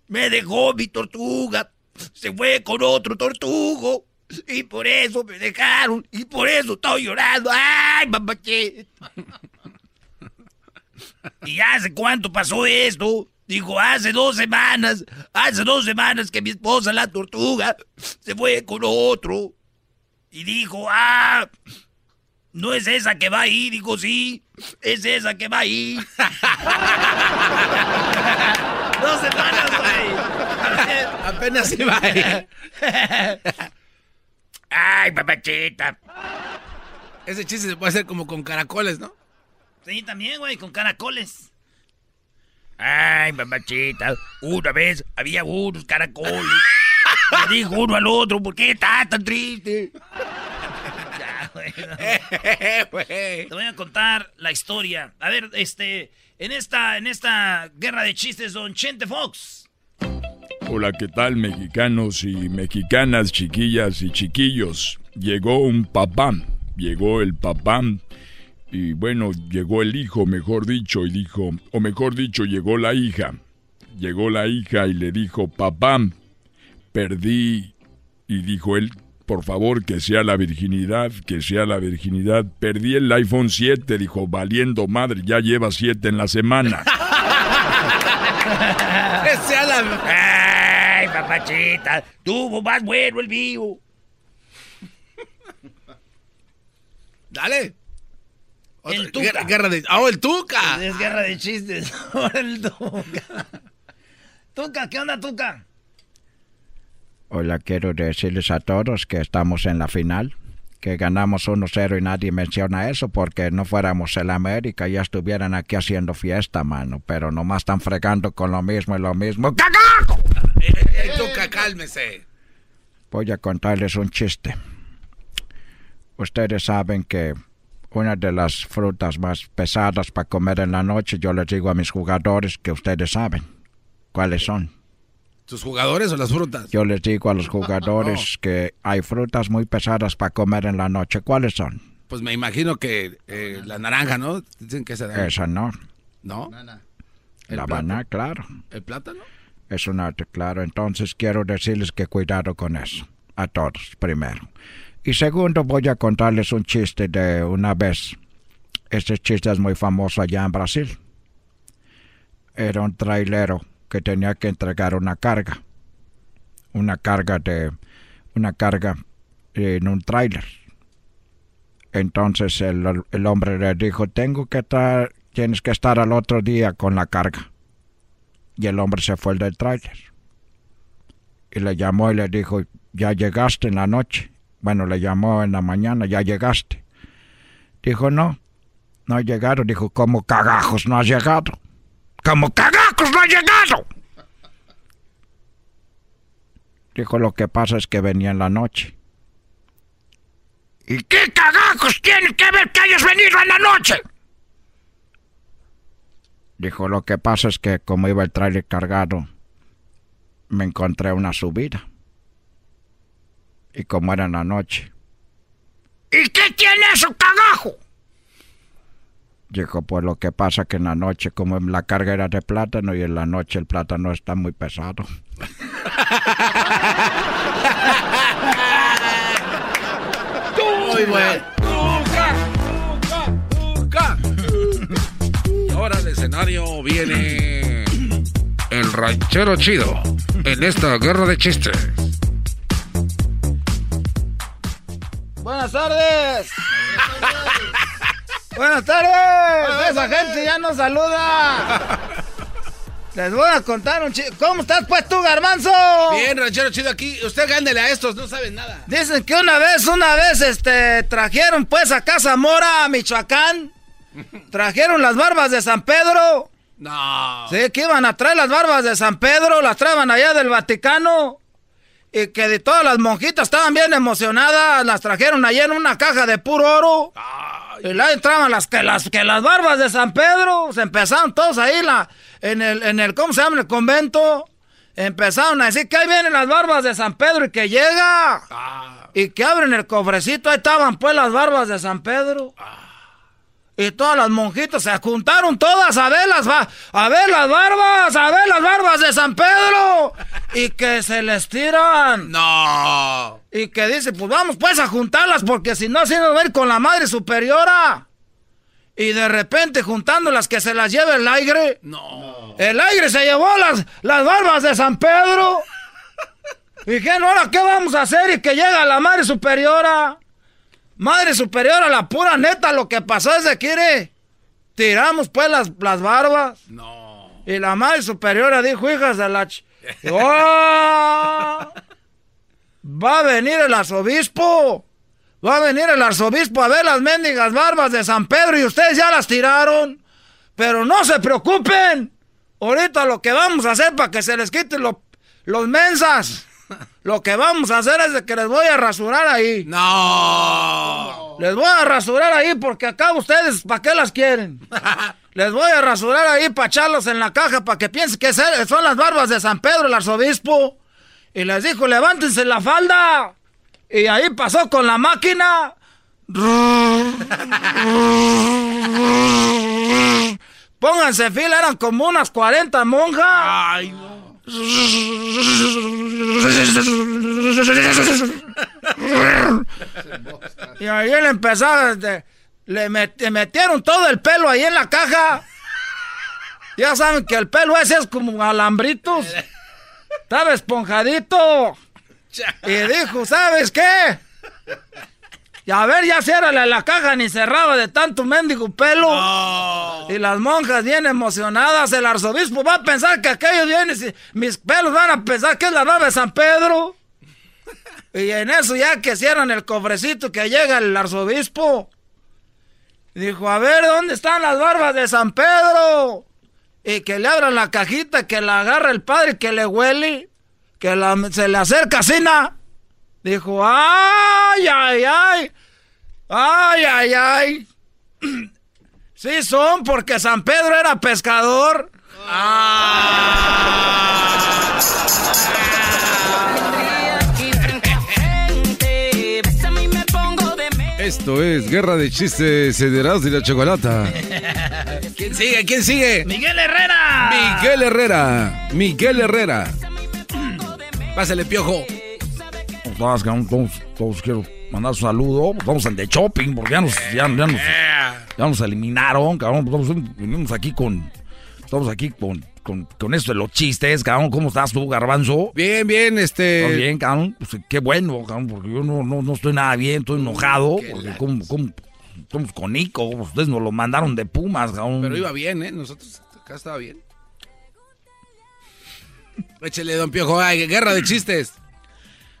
me dejó mi tortuga se fue con otro tortugo. Y por eso me dejaron. Y por eso estoy llorando. ¡Ay, papachita! ¿Y hace cuánto pasó esto? Dijo, hace dos semanas. Hace dos semanas que mi esposa, la tortuga, se fue con otro. Y dijo, ah, no es esa que va ahí. Dijo, sí, es esa que va ahí. dos semanas, güey. Apenas iba ahí. Ay, papachita. Ese chiste se puede hacer como con caracoles, ¿no? Sí, también, güey, con caracoles. Ay, mamachita, una vez había unos caracoles. Le dijo uno al otro, ¿por qué estás tan triste? Ya, güey, no. Te voy a contar la historia. A ver, este, en esta, en esta guerra de chistes, don Chente Fox. Hola, ¿qué tal mexicanos y mexicanas, chiquillas y chiquillos? Llegó un papá, llegó el papá y bueno, llegó el hijo, mejor dicho, y dijo, o mejor dicho, llegó la hija. Llegó la hija y le dijo, papá, perdí, y dijo él, por favor, que sea la virginidad, que sea la virginidad. Perdí el iPhone 7, dijo, valiendo madre, ya lleva 7 en la semana. Que sea la... Ay, papachita, tuvo más bueno el mío. Dale. El Tuca. Guerra, guerra de... ¡Oh, el Tuca! Es guerra de chistes. Ahora el Tuca. Tuca, ¿qué onda, Tuca? Hola, quiero decirles a todos que estamos en la final, que ganamos 1-0 y nadie menciona eso porque no fuéramos el América, ya estuvieran aquí haciendo fiesta, mano, pero nomás están fregando con lo mismo y lo mismo. ¡Cagajo! ¡Eh, Tuca, cálmese! Voy a contarles un chiste. Ustedes saben que una de las frutas más pesadas para comer en la noche, yo les digo a mis jugadores que ustedes saben cuáles son. ¿Sus jugadores o las frutas? Yo les digo a los jugadores que hay frutas muy pesadas para comer en la noche. ¿Cuáles son? Pues me imagino que eh, la naranja, ¿no? Dicen que esa Esa no. ¿No? La banana, claro. ¿El plátano? Es un arte, claro. Entonces quiero decirles que cuidado con eso. A todos, primero. Y segundo, voy a contarles un chiste de una vez. Este chiste es muy famoso allá en Brasil. Era un trailero que tenía que entregar una carga. Una carga de... Una carga en un trailer. Entonces el, el hombre le dijo, tengo que estar, tienes que estar al otro día con la carga. Y el hombre se fue del trailer. Y le llamó y le dijo, ya llegaste en la noche. Bueno, le llamó en la mañana, ya llegaste. Dijo, no, no he llegado. Dijo, ¿cómo cagajos no has llegado? ¿Cómo cagajos no has llegado? Dijo, lo que pasa es que venía en la noche. ¿Y qué cagajos tiene que ver que hayas venido en la noche? Dijo, lo que pasa es que como iba el trailer cargado, me encontré una subida. Y como era en la noche. ¿Y qué tiene eso, cagajo? Dijo, pues lo que pasa que en la noche, como la carga era de plátano y en la noche el plátano está muy pesado. Muy bueno. ¡Nunca! ¡Nunca! Y ahora al escenario viene el ranchero chido en esta guerra de chistes. Buenas tardes. Buenas tardes. Esa gente ya nos saluda. Les voy a contar un chiste. ¿Cómo estás, pues, tú, garbanzo? Bien, ranchero chido aquí. Usted gándele a estos, no saben nada. Dicen que una vez, una vez, este, trajeron, pues, a Casa Mora, Michoacán. Trajeron las barbas de San Pedro. No. Sí, que iban a traer las barbas de San Pedro, las traban allá del Vaticano. Y que de todas las monjitas estaban bien emocionadas, las trajeron allá en una caja de puro oro. Y la entraban las que las que las barbas de San Pedro, se empezaron todos ahí la, en el, en el, ¿cómo se llama? el convento. Empezaron a decir que ahí vienen las barbas de San Pedro y que llega. Y que abren el cofrecito, ahí estaban pues las barbas de San Pedro. Y todas las monjitas se juntaron todas a ver las, a ver las barbas, a ver las barbas de San Pedro. Y que se les tiran. No. Y que dice, pues vamos pues a juntarlas porque si no así nos va a ir con la madre superiora. Y de repente juntándolas que se las lleve el aire. No. El aire se llevó las, las barbas de San Pedro. Y dijeron, ahora qué vamos a hacer y que llega la madre superiora. Madre superiora, la pura neta, lo que pasó es de que tiramos pues las, las barbas. No. Y la madre superiora dijo, hijas de la... ch- ¡Oh! Va a venir el arzobispo. Va a venir el arzobispo a ver las mendigas barbas de San Pedro y ustedes ya las tiraron. Pero no se preocupen. Ahorita lo que vamos a hacer para que se les quiten lo- los mensas. Lo que vamos a hacer es de que les voy a rasurar ahí. No. Les voy a rasurar ahí porque acá ustedes, ¿para qué las quieren? Les voy a rasurar ahí para echarlos en la caja para que piensen que son las barbas de San Pedro, el arzobispo. Y les dijo, levántense la falda. Y ahí pasó con la máquina. Pónganse fila, eran como unas 40 monjas. Ay, no. Y ahí este, le met- metieron todo el pelo ahí en la caja. Ya saben que el pelo ese es como alambritos. Estaba esponjadito. Y dijo, ¿sabes qué? Y a ver, ya ciérrale la caja, ni cerraba de tanto mendigo pelo. Y las monjas bien emocionadas, el arzobispo va a pensar que aquello viene, mis pelos van a pensar que es la nave de San Pedro. Y en eso ya que cierran el cofrecito que llega el arzobispo. Dijo, a ver, ¿dónde están las barbas de San Pedro? Y que le abran la cajita, que la agarra el padre, que le huele, que la- se le acerca Sina. Dijo, ay, ay, ay, ay, ay, ay. Sí son, porque San Pedro era pescador. Esto es Guerra de Chistes de Erasmo y la Chocolata. ¿Quién sigue? ¿Quién sigue? ¡Miguel Herrera! Miguel Herrera. Miguel Herrera. Pásale, piojo. Todos quiero mandar un saludo. Vamos al de shopping porque ya nos, ya, ya nos, ya nos eliminaron, cabrón. Estamos, venimos aquí con. Estamos aquí con, con, con esto de los chistes, cabrón. ¿Cómo estás tú, Garbanzo? Bien, bien, este. ¿Estás bien, cabrón? Pues, qué bueno, cabrón, porque yo no, no, no estoy nada bien, estoy enojado. Porque como, como, estamos con Nico, ustedes nos lo mandaron de Pumas, cabrón. Pero iba bien, ¿eh? Nosotros acá estaba bien. Échele, don Piojo. Ay, guerra de chistes.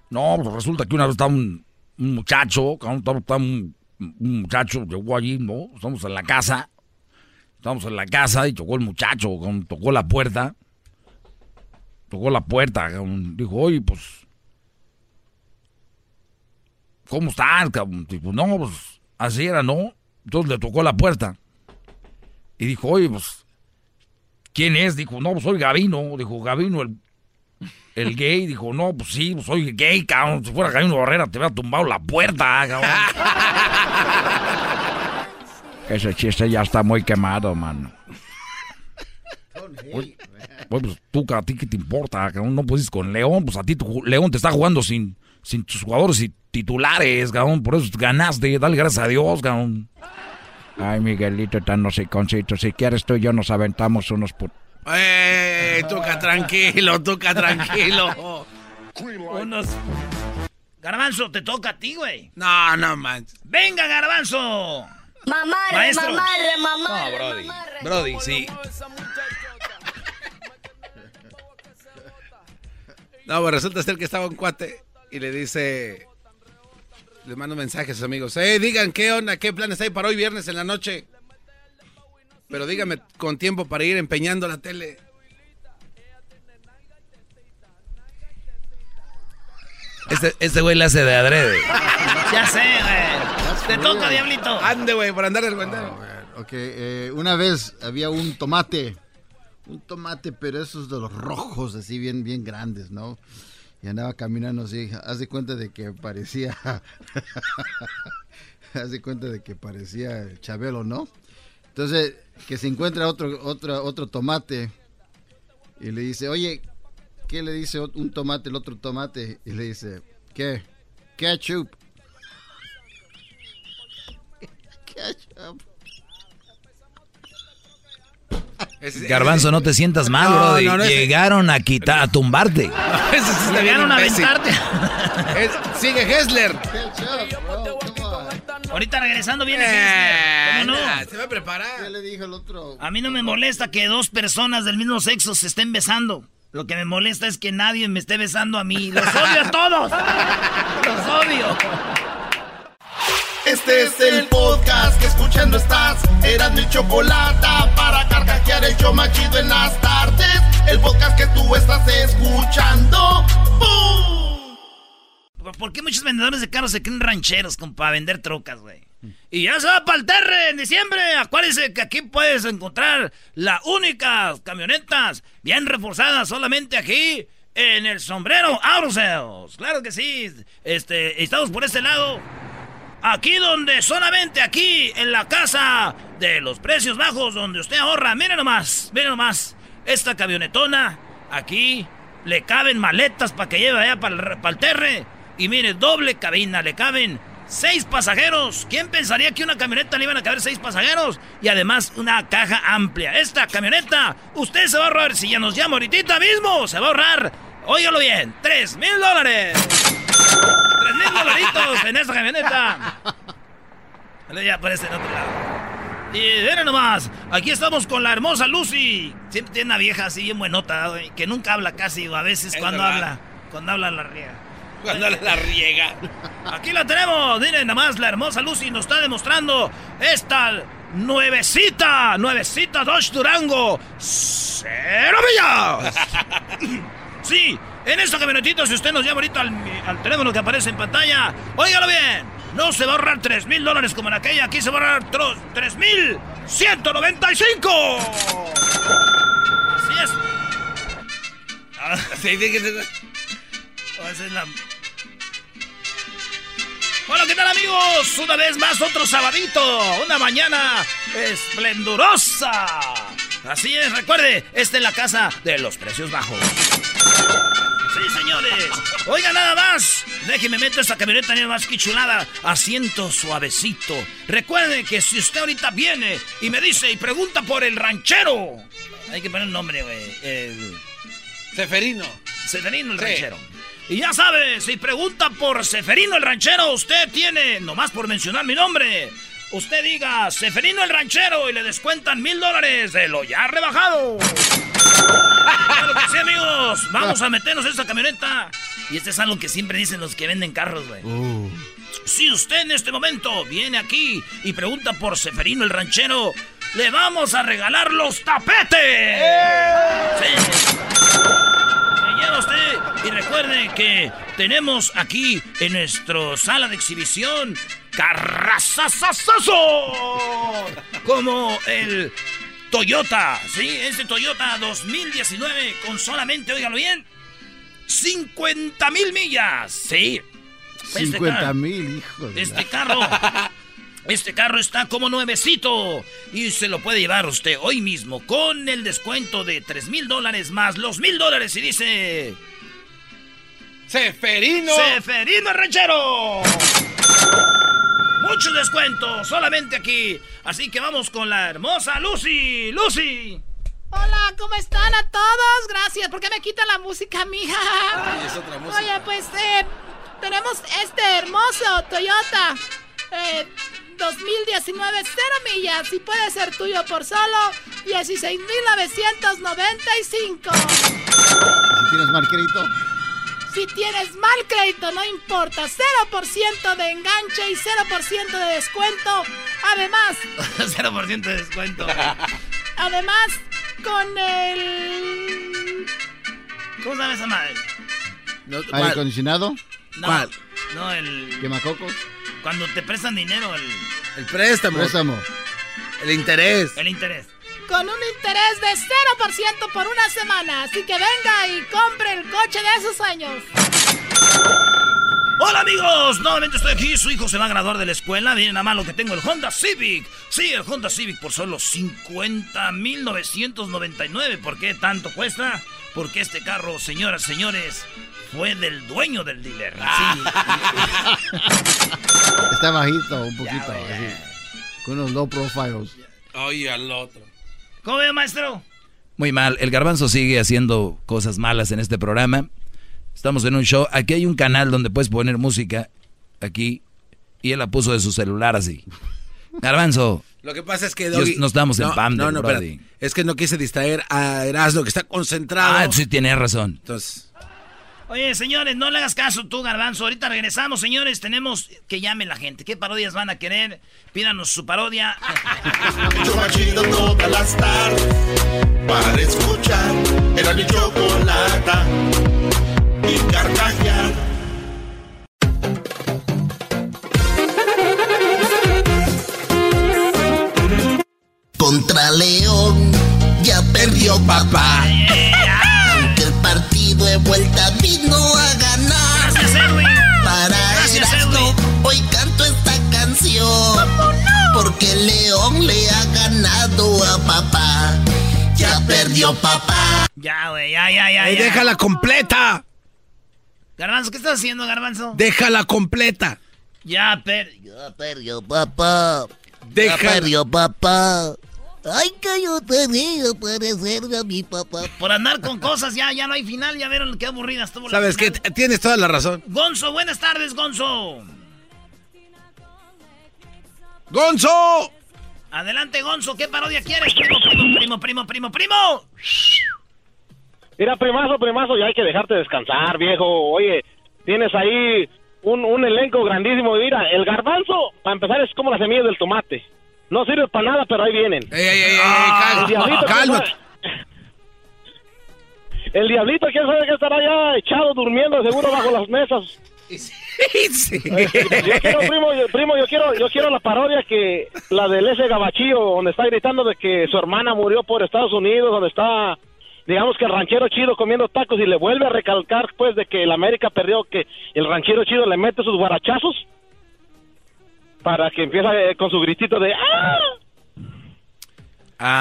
No, pues resulta que una vez estaba un, un muchacho, un, un muchacho, llegó allí, ¿no? Estamos en la casa. Estamos en la casa y tocó el muchacho, tocó la puerta. Tocó la puerta. Dijo, oye, pues. ¿Cómo estás? Dijo, no, pues así era, ¿no? Entonces le tocó la puerta. Y dijo, oye, pues. ¿Quién es? Dijo, no, pues soy Gavino. Dijo, Gavino, el, el gay. Dijo, no, pues sí, pues soy gay, cabrón. Si fuera Gavino Barrera, te hubiera tumbado la puerta, cabrón. Ese chiste ya está muy quemado, mano. Oye, pues tú, a ti qué te importa, cabrón, no puedes con León, pues a ti tu, León te está jugando sin, sin tus jugadores y titulares, cabrón, por eso ganaste, dale gracias a Dios, cabrón. Ay, Miguelito, tan hociconcito. Si quieres tú y yo nos aventamos unos put... ¡Eh! Tuca, tranquilo, Tuca, tranquilo. Unos... Garbanzo, te toca a ti, güey. No, no manches. ¡Venga, Garbanzo! Mamarre, Maestro. mamarre, mamarre. No, Brody. Brody, sí. No, pues resulta ser que estaba un cuate y le dice. Le mando mensajes a sus amigos. Eh, digan qué onda, qué planes hay para hoy viernes en la noche. Pero dígame con tiempo para ir empeñando la tele. Este, este güey le hace de adrede. Ya sé, güey. Te toca, diablito. Ande, güey, por andar el cuentero. Ok, eh, una vez había un tomate. Un tomate, pero esos de los rojos, así bien, bien grandes, ¿no? Y andaba caminando así. Haz de cuenta de que parecía. Haz de cuenta de que parecía el Chabelo, ¿no? Entonces, que se encuentra otro, otro, otro tomate. Y le dice, oye, ¿qué le dice un tomate el otro tomate? Y le dice, ¿qué? Ketchup. Ketchup. Garbanzo, no te sientas mal, No, Brody. no, no, ese- Llegaron a quitar, a tumbarte. Llegaron a aventarte. Es- sigue Hessler. Ahorita regresando viene Eh. ¿Cómo nah, no? Se va a preparar. ¿Qué le dijo el otro? A mí no me molesta que dos personas del mismo sexo se estén besando. Lo que me molesta es que nadie me esté besando a mí. ¡Los odio a todos! ¡Los odio! Este es el podcast que escuchando estás. Eran mi chocolate para carcajear el show más chido en las tardes. El podcast que tú estás escuchando. ¡Bum! ¿Por qué muchos vendedores de carros se creen rancheros como para vender trocas, güey? Y ya se va para el Terre en diciembre. Acuérdense que aquí puedes encontrar las únicas camionetas bien reforzadas solamente aquí en el sombrero Auto Sales. Claro que sí. Este, estamos por este lado. Aquí donde solamente aquí en la casa de los precios bajos donde usted ahorra. Miren nomás, miren nomás. Esta camionetona aquí le caben maletas para que lleve allá para el, terre. Y mire, doble cabina, le caben seis pasajeros. ¿Quién pensaría que una camioneta le iban a caber seis pasajeros? Y además una caja amplia. Esta camioneta, usted se va a ahorrar, si ya nos llama ahorita mismo, se va a ahorrar, óigalo bien, tres mil dólares. Tres mil dolaritos en esta camioneta. Ya aparece en otro lado. Y miren nomás, aquí estamos con la hermosa Lucy. Siempre tiene una vieja así bien buenota, que nunca habla casi, o a veces Es cuando verdad. habla, cuando habla la riega. Cuando la riega. Aquí la tenemos, miren nomás, la hermosa Lucy nos está demostrando esta nuevecita, nuevecita Dodge Durango. ¡Cero millas! Sí, en esta camionetita, si usted nos llama ahorita al, al teléfono que aparece en pantalla, óigalo bien, no se va a ahorrar 3 mil dólares como en aquella, aquí se va a ahorrar 3 mil 195. sí, sí, sí. Esa es la... Hola, ¿qué tal amigos? Una vez más otro sabadito, una mañana esplendorosa. Así es, recuerde, esta es la casa de los precios bajos. Sí, señores. Oiga, nada más. Déjeme meter esta camioneta en más que chulada. Asiento suavecito. Recuerde que si usted ahorita viene y me dice y pregunta por el ranchero. Hay que poner un nombre, güey. El... Seferino. Seferino el Sí. ranchero. Y ya sabe, si pregunta por Seferino el ranchero, usted tiene, nomás por mencionar mi nombre, usted diga Seferino el ranchero y le descuentan mil dólares de lo ya rebajado. Claro que sí, amigos. Vamos a meternos en esta camioneta. Y este es algo que siempre dicen los que venden carros, güey. Si usted en este momento viene aquí y pregunta por Seferino el ranchero, le vamos a regalar los tapetes. Sí. Y recuerde que tenemos aquí en nuestra sala de exhibición carrazazazazo. Como el Toyota, ¿sí? Este Toyota 2019 con solamente, óigalo bien, 50 mil millas. Sí. Este 50 carro- mil, hijo de Este carro. Este carro está como nuevecito y se lo puede llevar usted hoy mismo con el descuento de 3 mil dólares más los mil dólares y dice... Seferino. Seferino Ranchero. Mucho descuento, solamente aquí. Así que vamos con la hermosa Lucy. Lucy. Hola, ¿cómo están a todos? Gracias. ¿Por qué me quita la música, mija? Ay, es otra música. Oye, pues eh, tenemos este hermoso Toyota eh, 2019 cero millas y puede ser tuyo por solo 16,995. Si tienes mal crédito, Si tienes mal crédito, no importa. 0% de enganche y 0% de descuento. Además, 0% de descuento. además, con el... ¿Cómo se llama esa madre? aire acondicionado, No, no, el... quemacocos, Cuando te prestan dinero, el... El préstamo. préstamo. El interés. El interés. Con un interés de 0% por una semana. Así que venga y compre el coche de sus sueños. Hola amigos, nuevamente estoy aquí, su hijo se va a graduar de la escuela, miren nada más lo que tengo, el Honda Civic. Sí, el Honda Civic por solo 50,999. ¿Por qué tanto cuesta? Porque este carro, señoras, señores, fue del dueño del dealer. Sí. Está bajito, un poquito. así, con unos low profiles. Oye, al otro. ¿Cómo ve, maestro? Muy mal. El garbanzo sigue haciendo cosas malas en este programa. Estamos en un show. Aquí hay un canal donde puedes poner música. Aquí. Y él la puso de su celular así. Garbanzo. Lo que pasa es que Dios, Doggy- no estamos en no, PAM, No, no. Es que no quise distraer a Erasmo, que está concentrado. Ah, sí, tienes razón. Entonces, Oye, señores, no le hagas caso tú, Garbanzo. Ahorita regresamos, señores. Tenemos que llame la gente. ¿Qué parodias van a querer? Pídanos su parodia. Yo machido todas las tardes para escuchar. Era mi chocolata y carcajear. Contra León ya perdió papá. De vuelta vino a ganar. Para esto hoy canto esta canción. Porque León le ha ganado a papá. Ya perdió papá. Ya, güey, ya, ya, ya. ¡Ey, ya. déjala completa! Garbanzo, ¿qué estás haciendo, Garbanzo? ¡Déjala completa! Ya, per... Ya perdió papá. Deja- Ya perdió papá. Ay, que yo te digo, parecerme a mi papá. Por andar con cosas, ya, ya no hay final. Ya vieron qué aburrida estuvo la ¿Sabes qué? final. Tienes toda la razón. Gonzo, buenas tardes, Gonzo. ¡Gonzo! Adelante, Gonzo. ¿Qué parodia quieres? Primo, primo, primo, primo, primo, primo. Mira, primazo, primazo, ya hay que dejarte descansar, viejo. Oye, tienes ahí un, un elenco grandísimo. Mira, el garbanzo, para empezar, es como la semilla del tomate. No sirve para nada, pero ahí vienen. ¡Ey, ey, ey! Ah, el diablito. El diablito, quién sabe que estará ya echado durmiendo, seguro bajo las mesas. Yo quiero, primo, yo- primo, yo quiero, yo quiero la parodia que la del ese gabachillo donde está gritando de que su hermana murió por Estados Unidos, donde está digamos que el ranchero chido comiendo tacos y le vuelve a recalcar pues de que el América perdió, que el ranchero chido le mete sus guarachazos para que empiece eh, con su gritito de ¡Ah!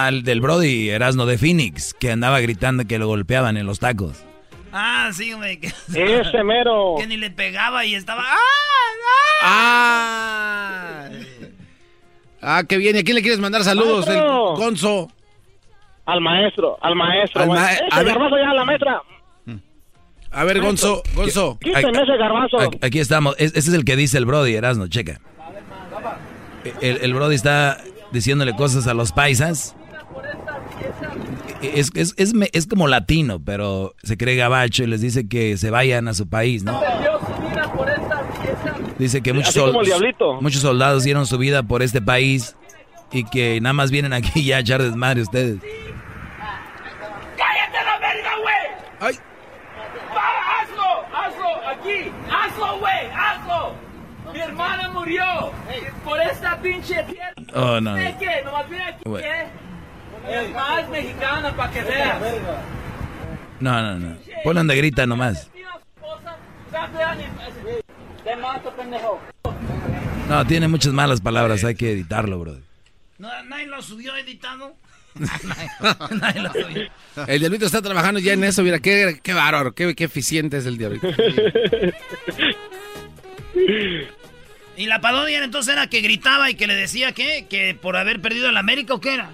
Al del Brody Erasno de Phoenix, que andaba gritando que lo golpeaban en los tacos. Ah, sí, güey. que- Ese mero. Que ni le pegaba y estaba. ¡Ah! ¡Ah! Ah, qué bien. ¿Y a quién le quieres mandar saludos? El. Gonzo. Al maestro, al maestro. Al ma- Ese a ver. ya a la maestra. A ver, Gonzo, Gonzo. Quíteme ese garbanzo. Aquí- Aquí estamos. Es- Ese es el que dice el Brody, Erasno, checa. El, el Brody está diciéndole cosas a los paisas. Es, es, es, es como latino, pero se cree gabacho y les dice que se vayan a su país, ¿no? Dice que muchos, sol- muchos soldados dieron su vida por este país y que nada más vienen aquí ya a echar desmadre ustedes. ¡Cállate la verga, güey! ¡Ay! Va, hazlo, hazlo, aquí, hazlo, güey, hazlo. Mi hermana murió por esta pinche tierra. Oh, no. ¿De qué? Nomás viene aquí. ¿qué? Es más mexicana para que veas. No, no, no. Ponle donde grita nomás. Te mato, pendejo. No, tiene muchas malas palabras, hay que editarlo, Brody. ¿No, ¿Nadie lo subió editado? Nadie lo subió. El diablito está trabajando ya en eso. Mira, qué, qué bárbaro, qué, qué eficiente es el diablito. ¿Y la parodia entonces era que gritaba y que le decía que, que por haber perdido el América o qué era?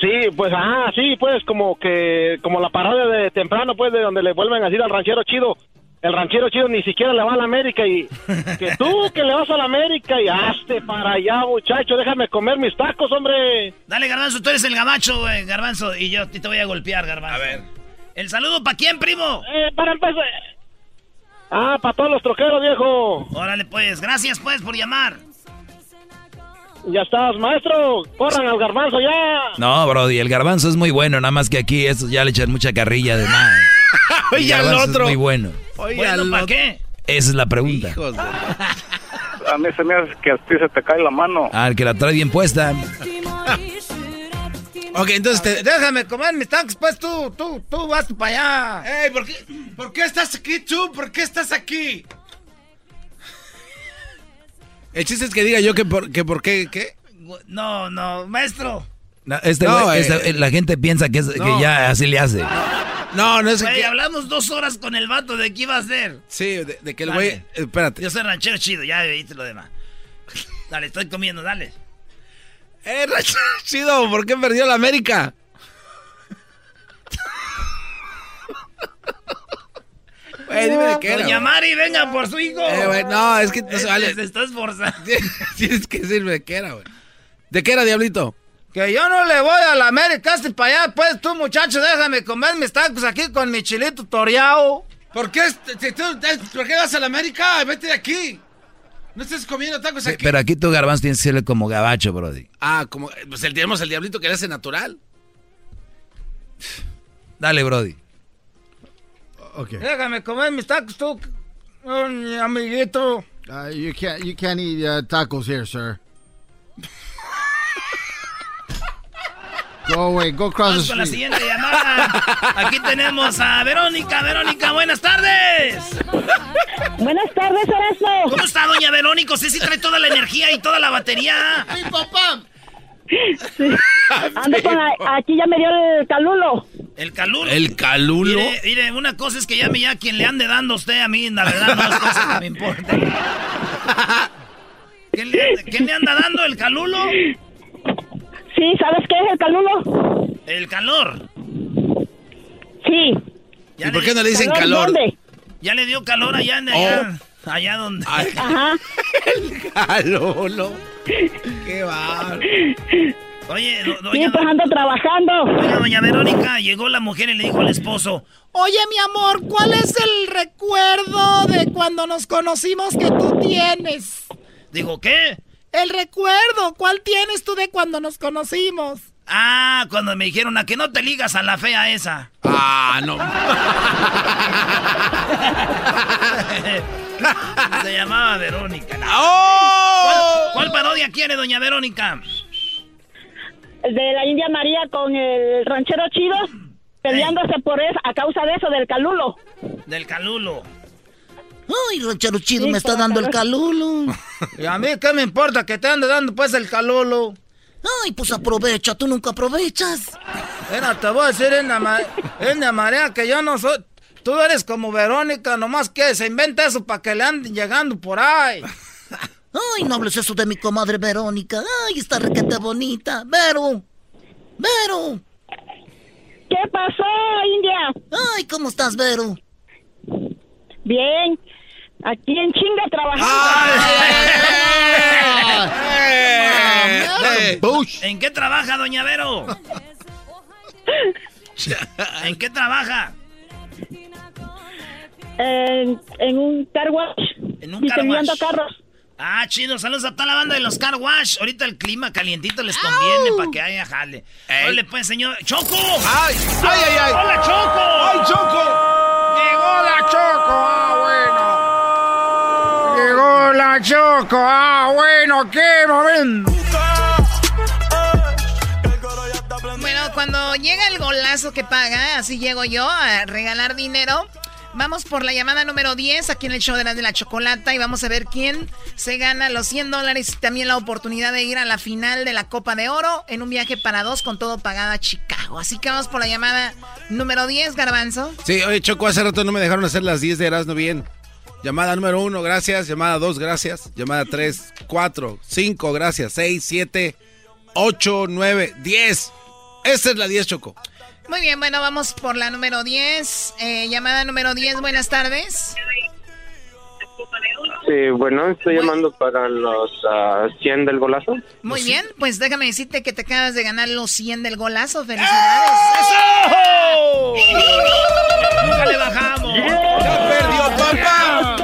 Sí, pues, ah, sí, pues, como que, como la parodia de temprano, pues, de donde le vuelven a decir al ranchero chido, el ranchero chido ni siquiera le va a la América y que tú que le vas a la América y hazte para allá, muchacho, déjame comer mis tacos, hombre. Dale, Garbanzo, tú eres el gabacho, güey, Garbanzo, y yo a ti te voy a golpear, Garbanzo. A ver. ¿El saludo para quién, primo? Eh, para empezar. Ah, para todos los troqueros, viejo. Órale, pues, gracias, pues, por llamar. Ya estás, maestro. Corran al garbanzo ya. No, Brody, el garbanzo es muy bueno, nada más que aquí estos ya le echan mucha carrilla de más. Oye, al otro. Es muy bueno. Oye, Bueno, al ¿para otro. qué? Esa es la pregunta. Hijos de- A mí se me hace que a ti se te cae la mano. Ah, el que la trae bien puesta. Ok, entonces te... Déjame comer mis tacos, pues tú, tú, tú vas para allá. Ey, ¿por qué, ¿por qué estás aquí tú? ¿Por qué estás aquí? El chiste es que diga yo que por, que por qué, ¿qué? No, no, maestro. No, este No, eh, este- la gente piensa que, es- que no. ya así le hace. No, no es Güey, que... hablamos dos horas con el vato de qué iba a hacer. Sí, de, de que el güey... eh, Espérate. Yo soy ranchero chido, ya viste lo demás. Dale, estoy comiendo, dale. Eh, chido, ¿por qué perdió la América? Güey, dime de qué era. Doña. Mari, venga por su hijo. Eh, güey, no, es que no se vale. Se está esforzando. Tienes que decirme de qué era, güey. ¿De qué era, Diablito? Que yo no le voy a la América, este para allá, pues tú, muchacho, déjame comer mis tacos aquí con mi chilito toreado. ¿Por qué, ¿Por qué vas a la América? Vete de aquí. No estés comiendo tacos aquí. Pero aquí tu garbanzo tienes que serle como gabacho, Brody. Ah, como... Pues el, tenemos el Diablito que le hace natural. Dale, Brody. Okay. Déjame comer mis tacos tú, oh, mi amiguito. Uh, you can't you can't eat uh, tacos here, sir. Go away. Go across Vamos the con la street. siguiente llamada. Aquí tenemos a Verónica. Verónica, buenas tardes. Buenas tardes, Erasmo. ¿Cómo está, doña Verónica? Usted sí trae toda la energía y toda la batería. ¡Mi papá! Ando con la- aquí ya me dio el calulo. El calulo. ¿El calulo? Mire, mire, una cosa es que llame ya quien le ande dando a usted a mí, la verdad no es cosa que me importa. ¿Quién le, anda- quién le anda dando el calulo? Sí, ¿sabes qué es el calulo? El calor. Sí. ¿Y por qué no le dicen ¿Calor calor? dónde? Ya le dio calor allá en allá, allá donde. Ajá. Calulo. Qué va. Oye, do- Sí, doña, pues ando trabajando. oiga, doña Verónica, llegó la mujer y le dijo al esposo, Oye, mi amor, ¿cuál es el recuerdo de cuando nos conocimos que tú tienes? digo, ¿qué? El recuerdo, ¿cuál tienes tú de cuando nos conocimos? Ah, cuando me dijeron a que no te ligas a la fea esa. Ah, no. Se llamaba Verónica. ¡Oh! ¿Cuál, cuál parodia quiere, doña Verónica? El de la India María con el ranchero chido. peleándose por eso, a causa de eso, del calulo. Del calulo. Ay, ranchero chido, me está dando el calulo. ¿Y a mí qué me importa que te ande dando pues el calulo? Ay, pues aprovecha, tú nunca aprovechas. Mira, te voy a decir, en la María, que yo no soy... Tú eres como Verónica, nomás que se inventa eso para que le anden llegando por ahí. Ay, no hables eso de mi comadre Verónica. Ay, está requete bonita. Vero. Vero. ¿Qué pasó, India? Ay, ¿cómo estás, Vero? Bien. Aquí en chinga trabajando. ¿En qué trabaja, doña Vero? ¿En qué trabaja? En, en un car wash. En un car wash. carros. Ah, chido, saludos a toda la banda de los car wash. Ahorita el clima calientito les conviene para que haya jale. Hola, pues, señor. ¡Choco! ¡Ay! ¡Ay, ay, ay! ¡Hola, Choco! ¡Ay, Choco! ¡Llegó la Choco! ¡Ah, bueno! ¡Llegó la Choco! ¡Ah, bueno! ¡Qué momento! Bueno, cuando llega el golazo que paga, así llego yo a regalar dinero. Vamos por la llamada número 10 aquí en el show de la, de la chocolata y vamos a ver quién se gana los 100 dólares y también la oportunidad de ir a la final de la Copa de Oro en un viaje para dos con todo pagado a Chicago. Así que vamos por la llamada número 10, Garbanzo. Sí, oye, Choco, hace rato no me dejaron hacer las 10 de Erasmo bien. Llamada número 1, gracias. Llamada 2, gracias. Llamada 3, 4, 5, gracias. 6, 7, 8, 9, 10. Esta es la 10, Choco. Muy bien, bueno, vamos por la número 10. Eh, llamada número 10, buenas tardes. Sí, bueno, estoy llamando para los ah, 100 del golazo. Muy bien, pues déjame decirte que te acabas de ganar los 100 del golazo. ¡Felicidades! ¡Eso! ¡Nunca le bajamos! ¡Ya perdió, papá!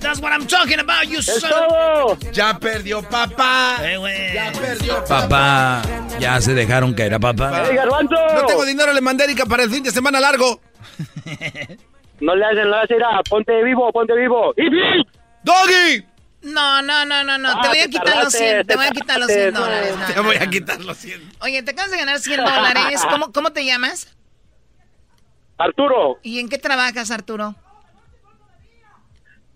That's what I'm talking about, you son! ¡Ya perdió, papá! Eh. ¡Ya perdió, papá! Papá, ya se dejaron caer a papá. No tengo dinero, le mandé Erika para el fin de semana largo. No le hacen nada, Cira. Ponte vivo, ponte vivo. ¡Doggy! No, no, no, no, no. Ah, te voy a quitar los tardaste, 100. Te te voy a quitar los tardaste, 100 no. dólares. no, Te no, voy a no. quitar los 100. Oye, te acabas de ganar 100 dólares. ¿Cómo, ¿Cómo te llamas? Arturo, ¿Y en qué trabajas, Arturo?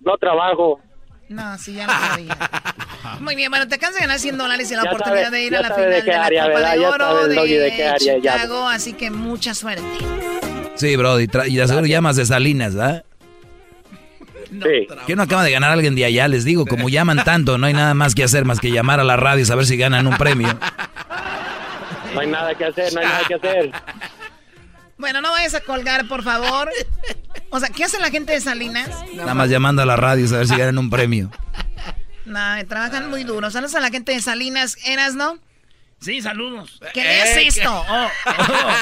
no trabajo. No, sí, ya lo sabía. Muy bien, bueno, te acabas de ganar 100 dólares y la Ya oportunidad sabe- de ir ya a la final de de, qué la área, Copa ¿verdad? de Ya Oro de doggy de qué área llama. Chicago, así que mucha suerte. Sí, bro, y, de seguro llamas de Salinas, ¿verdad? Sí. Que no acaba de ganar alguien de allá, les digo, como llaman tanto, no hay nada más que hacer más que llamar a la radio y saber si ganan un premio. No hay nada que hacer, no hay nada que hacer. Bueno, no vayas a colgar, por favor. O sea, ¿qué hace la gente de Salinas? Nada más llamando a la radio y saber si ganan un premio. No, trabajan muy duro. Saludos a la gente de Salinas. ¿Eras, no? Sí, saludos. ¿Qué lees Eh, esto? Oh, oh.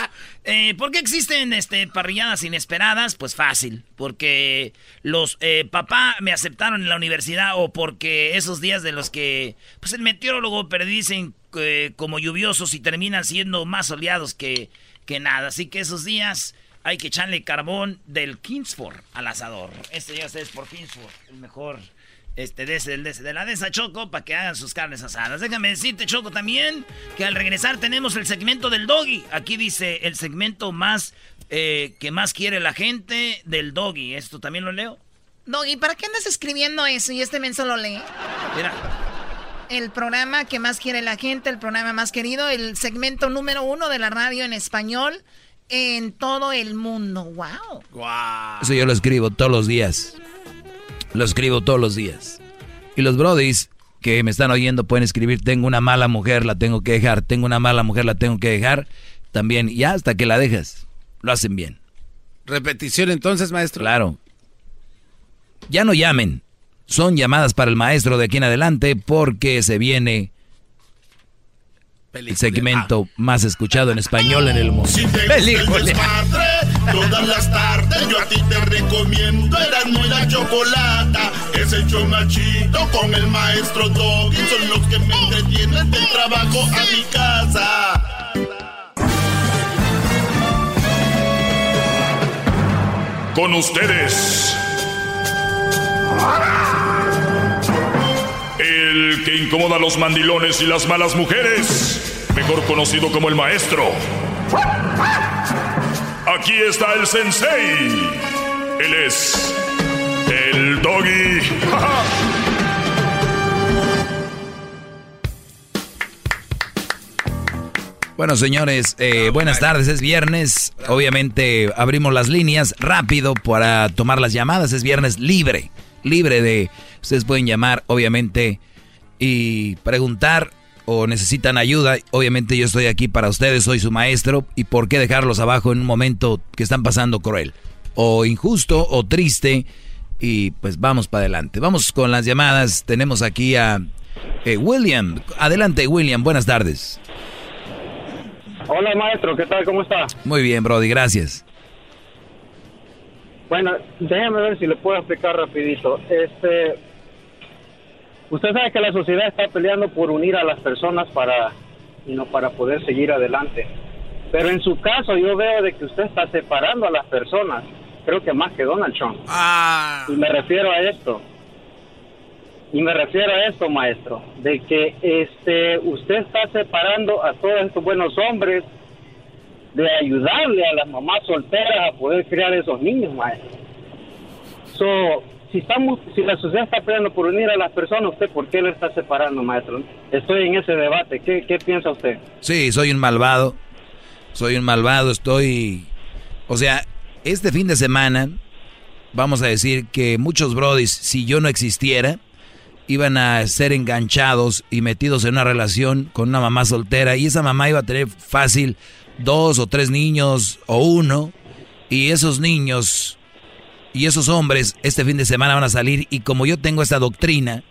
Eh, ¿Por qué existen este, parrilladas inesperadas? Pues fácil. Porque los eh, papá me aceptaron en la universidad o porque esos días de los que pues el meteorólogo predicen eh, como lluviosos y terminan siendo más soleados que, que nada. Así que esos días hay que echarle carbón del Kingsford al asador. Este ya es por Kingsford, el mejor este, de, ese, de, ese- de la de esa Choco para que hagan sus carnes asadas. Déjame decirte, Choco, también que al regresar tenemos el segmento del doggy. Aquí dice el segmento más eh, que más quiere la gente del doggy. ¿Esto también lo leo? Doggy, ¿para qué andas escribiendo eso y este menso lo lee? Mira. El programa que más quiere la gente, el programa más querido, el segmento número uno de la radio en español en todo el mundo. ¡Wow! Eso yo lo escribo todos los días. Lo escribo todos los días. Y los brodis que me están oyendo pueden escribir, tengo una mala mujer, la tengo que dejar, tengo una mala mujer, la tengo que dejar. También, y hasta que la dejas, lo hacen bien. Repetición entonces, maestro. Claro. Ya no llamen. Son llamadas para el maestro de aquí en adelante porque se viene el segmento más escuchado en español en el mundo. Si te gusta el desmadre, todas las tardes yo a ti te recomiendo Erasmo y la Chocolata. Es el chido con el maestro Doggy. Son los que me entretienen del trabajo a mi casa. Con ustedes. El que incomoda a los mandilones y las malas mujeres. Mejor conocido como el maestro. Aquí está el sensei. Él es el doggy. Bueno, señores, eh, buenas tardes. Es viernes. Obviamente abrimos las líneas rápido para tomar las llamadas. Es viernes libre. Libre de... Ustedes pueden llamar, obviamente, y preguntar o necesitan ayuda. Obviamente yo estoy aquí para ustedes. Soy su maestro. ¿Y por qué dejarlos abajo en un momento que están pasando cruel? O injusto o triste. Y pues vamos para adelante. Vamos con las llamadas. Tenemos aquí a eh, William. Adelante, William. Buenas tardes. Hola maestro, ¿qué tal? ¿Cómo está? Muy bien, Brody, gracias. Bueno, déjame ver si le puedo explicar rapidito. Este, usted sabe que la sociedad está peleando por unir a las personas para, y no para poder seguir adelante. Pero en su caso yo veo de que usted está separando a las personas. Creo que más que Donald Trump. Ah. Y me refiero a esto. Y me refiero a esto, maestro, de que este usted está separando a todos estos buenos hombres de ayudarle a las mamás solteras a poder criar esos niños, maestro. So, si estamos, si la sociedad está peleando por unir a las personas, ¿usted por qué lo está separando, maestro? Estoy en ese debate. ¿Qué, qué piensa usted? Sí, soy un malvado. Soy un malvado, estoy... O sea, este fin de semana, vamos a decir que muchos brodis, si yo no existiera, iban a ser enganchados y metidos en una relación con una mamá soltera y esa mamá iba a tener fácil dos o tres niños o uno y esos niños y esos hombres este fin de semana van a salir y como yo tengo esta doctrina,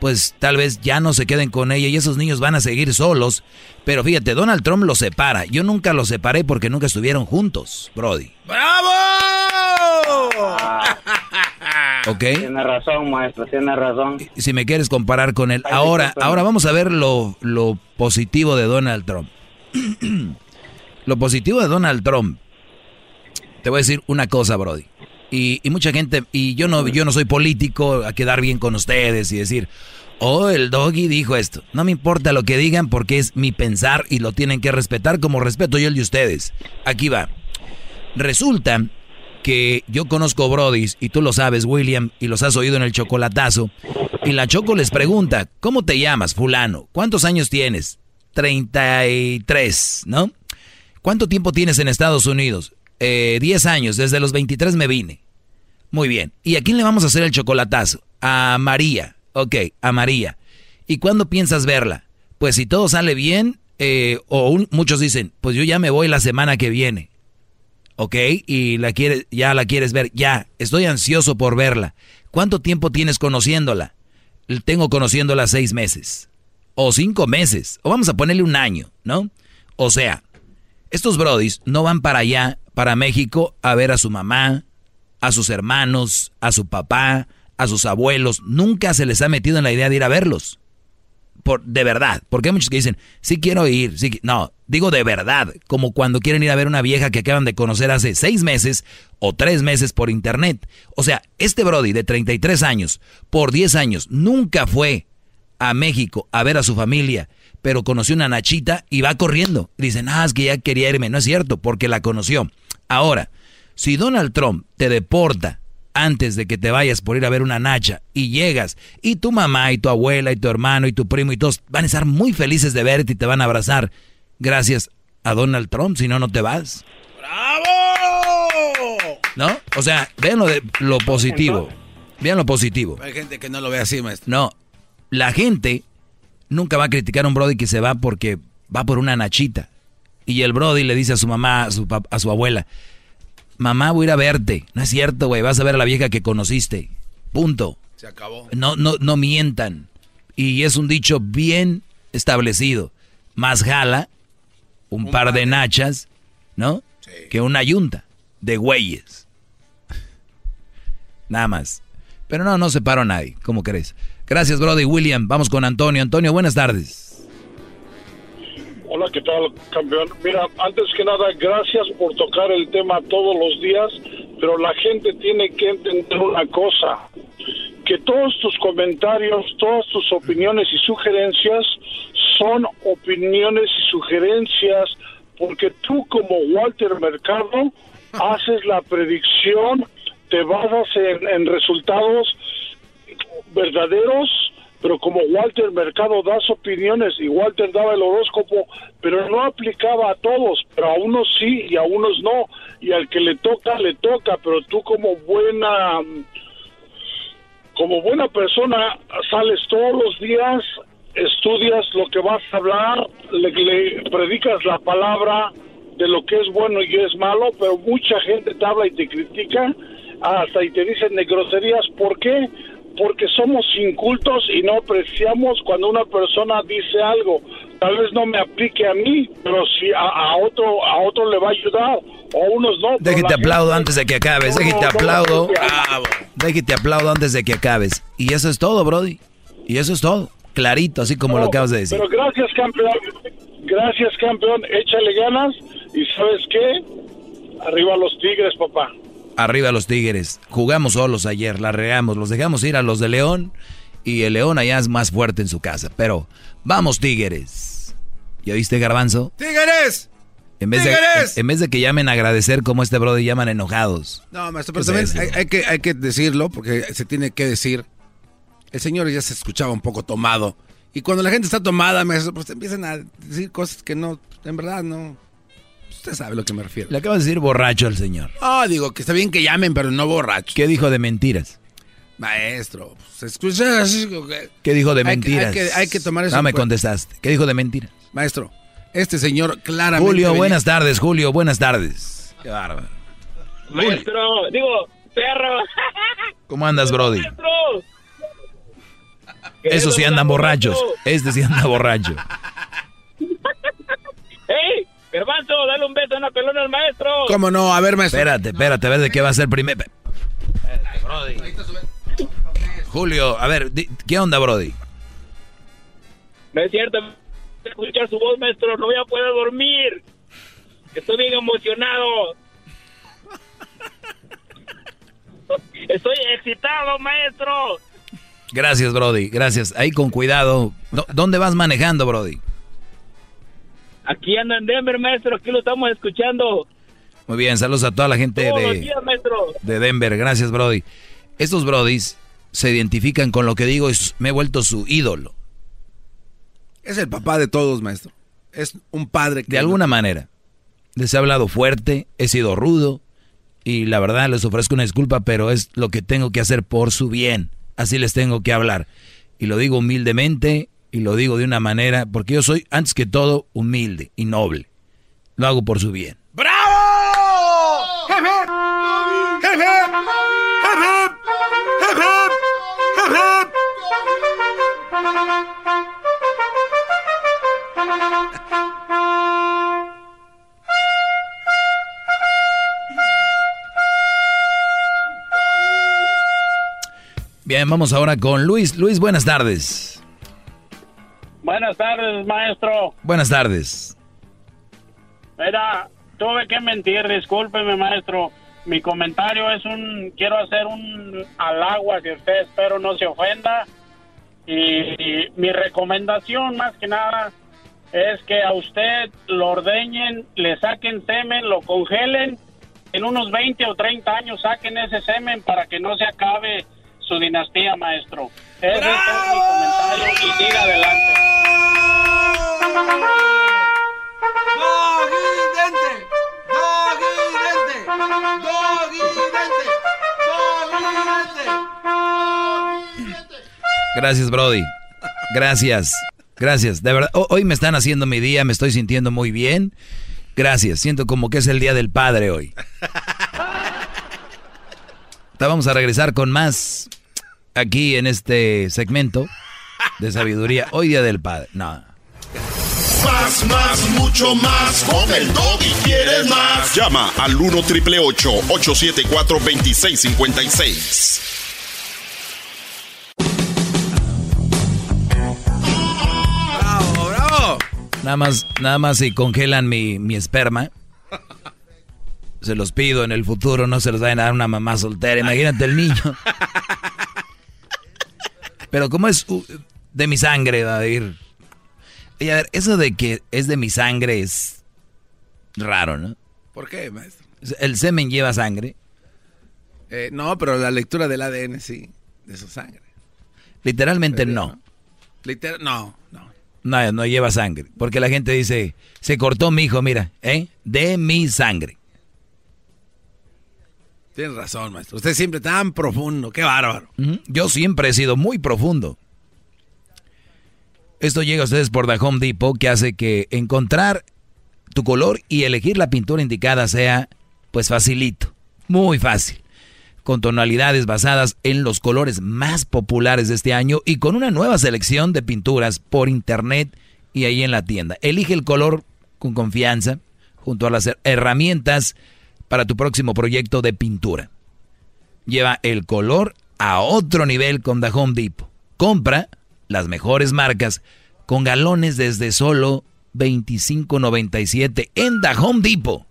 pues tal vez ya no se queden con ella y esos niños van a seguir solos. Pero fíjate, Donald Trump los separa. Yo nunca los separé porque nunca estuvieron juntos, Brody. ¡Bravo! ¿Ok? Tiene razón, maestro, tiene razón. Si me quieres comparar con él. Ahora, ahora vamos a ver lo, lo positivo de Donald Trump. lo positivo de Donald Trump. Te voy a decir una cosa, Brody. Y, y, mucha gente, y yo no, yo no soy político a quedar bien con ustedes y decir, oh, el doggy dijo esto. No me importa lo que digan porque es mi pensar y lo tienen que respetar como respeto yo el de ustedes. Aquí va. Resulta que yo conozco Brodis, y tú lo sabes, William, y los has oído en el chocolatazo, y la Choco les pregunta, ¿cómo te llamas, fulano? ¿Cuántos años tienes? 33, ¿no? ¿Cuánto tiempo tienes en Estados Unidos? Eh, 10 años, desde los 23 me vine. Muy bien. ¿Y a quién le vamos a hacer el chocolatazo? A María. Ok, a María. ¿Y cuándo piensas verla? Pues si todo sale bien, eh, o muchos dicen, pues yo ya me voy la semana que viene. ¿Ok? Y la quieres, ya la quieres ver. Ya, estoy ansioso por verla. ¿Cuánto tiempo tienes conociéndola? Tengo conociéndola seis meses. O cinco meses. O vamos a ponerle un año, ¿no? O sea, estos brodis no van para allá, para México, a ver a su mamá, a sus hermanos, a su papá, a sus abuelos. Nunca se les ha metido en la idea de ir a verlos. Por, de verdad. Porque hay muchos que dicen, sí quiero ir. Sí, no, digo de verdad. Como cuando quieren ir a ver una vieja que acaban de conocer hace seis meses o tres meses por internet. O sea, este Brody de 33 años, por 10 años, nunca fue a México a ver a su familia pero conoció una Nachita y va corriendo. Dicen, ah, es que ya quería irme. No es cierto, porque la conoció. Ahora, si Donald Trump te deporta antes de que te vayas por ir a ver una Nacha y llegas y tu mamá y tu abuela y tu hermano y tu primo y todos van a estar muy felices de verte y te van a abrazar gracias a Donald Trump, si no, no te vas. ¡Bravo! ¿No? O sea, vean lo, de, lo positivo. Vean lo positivo. Hay gente que no lo ve así, maestro. No, la gente nunca va a criticar a un Brody que se va porque va por una nachita. Y el Brody le dice a su mamá, a su, a su abuela, mamá, voy a ir a verte. No es cierto, güey, vas a ver a la vieja que conociste. Punto. Se acabó. No, no, no mientan. Y es un dicho bien establecido. Más jala un, un par, de nachas, ¿no? Sí. Que una yunta de güeyes. Nada más. Pero no, no separo a nadie, ¿cómo crees? Gracias, Brody William. Vamos con Antonio. Antonio, buenas tardes. Hola, ¿qué tal, campeón? Mira, antes que nada, gracias por tocar el tema todos los días, pero la gente tiene que entender una cosa, que todos tus comentarios, todas tus opiniones y sugerencias son opiniones y sugerencias porque tú como Walter Mercado haces la predicción, te basas en, en resultados verdaderos, pero como Walter Mercado das opiniones y Walter daba el horóscopo, pero no aplicaba a todos, pero a unos sí y a unos no, y al que le toca, le toca, pero tú como buena como buena persona sales todos los días, estudias lo que vas a hablar, le, le predicas la palabra de lo que es bueno y es malo, pero mucha gente te habla y te critica, hasta y te dicen de groserías, ¿por qué? Porque somos incultos y no apreciamos cuando una persona dice algo. Tal vez no me aplique a mí, pero si a, a otro a otro le va a ayudar, o a unos no. Déjate la aplaudo antes de que acabes, No, déjate no, no, aplaudo. Bravo. Déjate aplaudo antes de que acabes. Y eso es todo, Brody. Y eso es todo. Clarito, así como lo acabas de decir. Pero gracias, campeón. Gracias, campeón. Échale ganas. ¿Y sabes qué? Arriba los Tigres, papá. Arriba los Tigres. Jugamos solos ayer, la regamos, los dejamos ir a los de León y el León allá es más fuerte en su casa. Pero vamos Tigres. ¿Ya viste Garbanzo? ¡Tigres! En vez, de, ¡Tigres! en, vez de que llamen a agradecer como este brother llaman enojados. No, maestro, pero ¿Qué también hay, hay que, hay que decirlo, porque se tiene que decir. El señor ya se escuchaba un poco tomado. Y cuando la gente está tomada, maestro, pues empiezan a decir cosas que no, en verdad no. Usted sabe a lo que me refiero. Le acabas de decir borracho al señor. Ah, digo que está bien que llamen, pero no borrachos. ¿Qué dijo de mentiras? Maestro, pues, se escucha ¿Qué dijo de Hay que- mentiras? Hay que, hay que tomar eso. No me cuenta. contestaste. ¿Qué dijo de mentiras? Maestro, este señor claramente. Julio, venía- buenas tardes, Julio, buenas tardes. Qué bárbaro. Maestro, digo, perro. ¿Cómo andas, Brody? Maestro. Esos sí andan borrachos. Este sí anda borracho. ¡Ey! Garbanzo, dale un beso en la pelona al maestro. ¿Cómo no? A ver, maestro. Espérate, espérate, a ver de qué va a ser primero. Julio, a ver, ¿qué onda, Brody? No es cierto. Escuchar su voz, maestro. No voy a poder dormir. Estoy bien emocionado. Estoy excitado, maestro. Gracias, Brody, gracias. Ahí con cuidado. ¿Dó- ¿Dónde vas manejando, Brody? Aquí ando en Denver, maestro. Aquí lo estamos escuchando. Muy bien, saludos a toda la gente Todos de, días, maestro. de Denver. Gracias, Brody. Estos Brodis se identifican con lo que digo y me he vuelto su ídolo. Es el papá de todos, maestro. Es un padre que. De alguna manera. Les he hablado fuerte, he sido rudo y la verdad les ofrezco una disculpa, pero es lo que tengo que hacer por su bien. Así les tengo que hablar. Y lo digo humildemente y lo digo de una manera, porque yo soy, antes que todo, humilde y noble. Lo hago por su bien. Bien, vamos ahora con Luis. Luis, buenas tardes. Buenas tardes, maestro. Buenas tardes. Mira, tuve que mentir, discúlpeme, maestro. Mi comentario es un, quiero hacer un halago hacia usted, espero no se ofenda. Y, mi recomendación, más que nada, es que a usted lo ordeñen, le saquen semen, lo congelen. En unos 20 o 30 años saquen ese semen para que no se acabe su dinastía, maestro. Ese es mi comentario y siga adelante. Gracias, Brody. Gracias. Gracias. De verdad, ho- hoy me están haciendo mi día, me estoy sintiendo muy bien. Gracias. Siento como que es el día del padre hoy. Vamos a regresar con más aquí en este segmento de sabiduría. Hoy día del padre. No. Más, más, mucho más. Con el y quieres más. Llama al 1 triple 874 2656. ¡Bravo, bravo! Nada más, nada más si congelan mi, mi esperma. Se los pido en el futuro, no se los vayan a dar una mamá soltera. Imagínate el niño. Pero como es uh, de mi sangre, va a ir. Y a ver, eso de que es de mi sangre es raro, ¿no? ¿Por qué, maestro? ¿El semen lleva sangre? Eh, no, pero la lectura del ADN sí, de su sangre. Literalmente no. Literal, no, no. No, no lleva sangre. Porque la gente dice, se cortó mi hijo, mira, ¿eh? De mi sangre. Tienes razón, maestro. Usted siempre tan profundo. Qué bárbaro. Yo siempre he sido muy profundo. Esto llega a ustedes por The Home Depot, que hace que encontrar tu color y elegir la pintura indicada sea, pues facilito, muy fácil, con tonalidades basadas en los colores más populares de este año y con una nueva selección de pinturas por internet y ahí en la tienda. Elige el color con confianza, junto a las her- herramientas para tu próximo proyecto de pintura. Lleva el color a otro nivel con The Depot. Compra las mejores marcas con galones desde solo 25.97 en The Depot,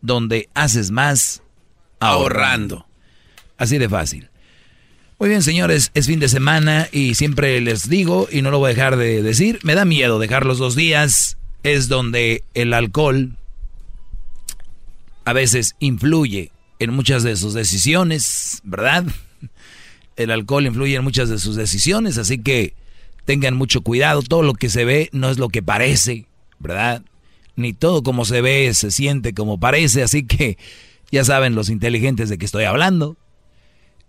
donde haces más ahorrando. Así de fácil. Muy bien, señores, es fin de semana y siempre les digo, y no lo voy a dejar de decir, me da miedo dejar los dos días. Es donde el alcohol a veces influye en muchas de sus decisiones, ¿verdad? El alcohol influye en muchas de sus decisiones, así que tengan mucho cuidado. Todo lo que se ve no es lo que parece, ¿verdad? Ni todo como se ve se siente como parece, así que ya saben los inteligentes de que estoy hablando.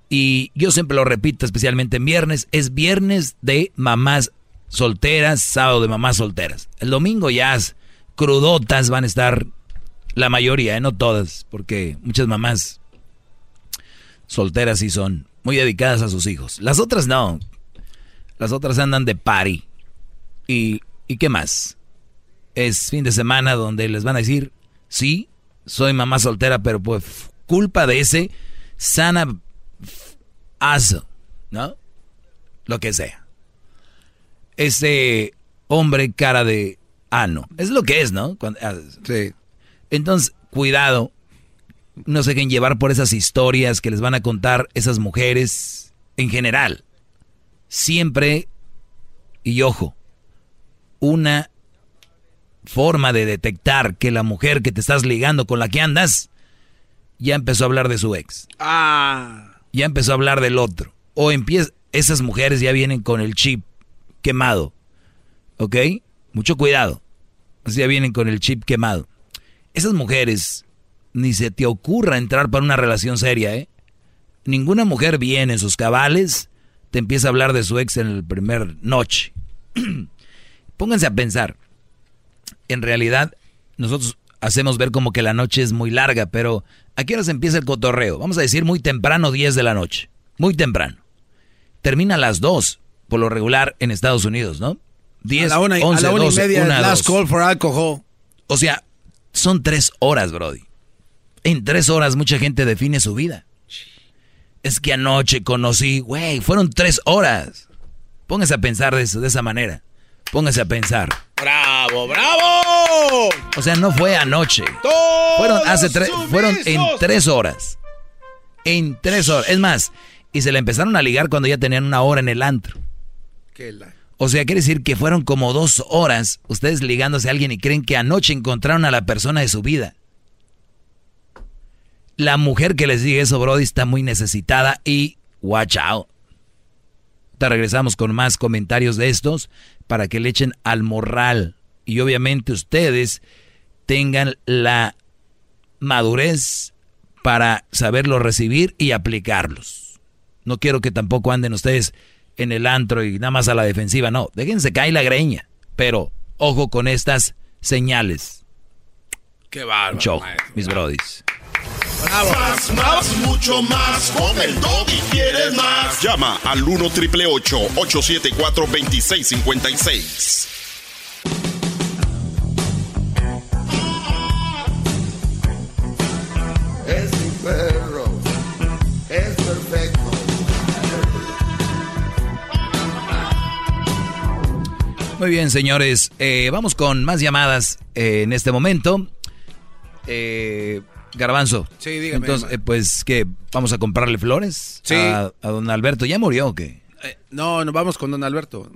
Y yo siempre lo repito, especialmente en viernes, es viernes de mamás solteras, sábado de mamás solteras. El domingo ya crudotas van a estar la mayoría, ¿eh? no todas, porque muchas mamás solteras sí son muy dedicadas a sus hijos. Las otras no. Las otras andan de party. ¿Y, ¿Y qué más? Es fin de semana donde les van a decir, sí, soy mamá soltera, pero pues culpa de ese sana aso, ¿no? Lo que sea. Ese hombre cara de ano. Es lo que es, ¿no? Ah, Sí. Entonces, cuidado. No se dejen llevar por esas historias que les van a contar esas mujeres en general. Siempre, y ojo, una forma de detectar que la mujer que te estás ligando con la que andas ya empezó a hablar de su ex. Ah. Ya empezó a hablar del otro. O empieza, esas mujeres ya vienen con el chip quemado. ¿Ok? Mucho cuidado. Ya vienen con el chip quemado. Esas mujeres, ni se te ocurra entrar para una relación seria, ¿eh? Ninguna mujer viene en sus cabales, te empieza a hablar de su ex en el primer noche. Pónganse a pensar. En realidad, nosotros hacemos ver como que la noche es muy larga, pero ¿a qué hora se empieza el cotorreo? Vamos a decir muy temprano, 10 de la noche. Muy temprano. Termina a las 2, por lo regular en Estados Unidos, ¿no? 10, a la una, y- 11, a la una 12, y media, una, last dos. call for alcohol. O sea, son tres horas, Brody. En tres horas mucha gente define su vida. Es que anoche conocí, güey, fueron tres horas. Póngase a pensar de, eso, de esa manera. Póngase a pensar. ¡Bravo, bravo! O sea, no fue anoche. Fueron hace tres, fueron en tres horas. En tres horas. Es más, y se le empezaron a ligar cuando ya tenían una hora en el antro. Qué la- O sea, quiere decir que fueron como dos horas ustedes ligándose a alguien y creen que anoche encontraron a la persona de su vida. La mujer que les diga eso, Brody, está muy necesitada y watch out. Te regresamos con más comentarios de estos para que le echen al morral. Y obviamente ustedes tengan la madurez para saberlo recibir y aplicarlos. No quiero que tampoco anden ustedes en el antro y nada más a la defensiva, no. Déjense caer la greña. Pero ojo con estas señales. Qué bárbaro. Mucho ojo, maestro. mis brodis. Más, más, mucho más. Con el y quieres más. Llama al 1 888 874 2656. Muy bien, señores. Eh, vamos con más llamadas eh, en este momento. Eh, Garbanzo. Sí, dígame, Entonces, eh, pues, ¿qué? ¿Vamos a comprarle flores? Sí. A, a don Alberto. ¿Ya murió o qué? Eh, no, nos vamos con don Alberto.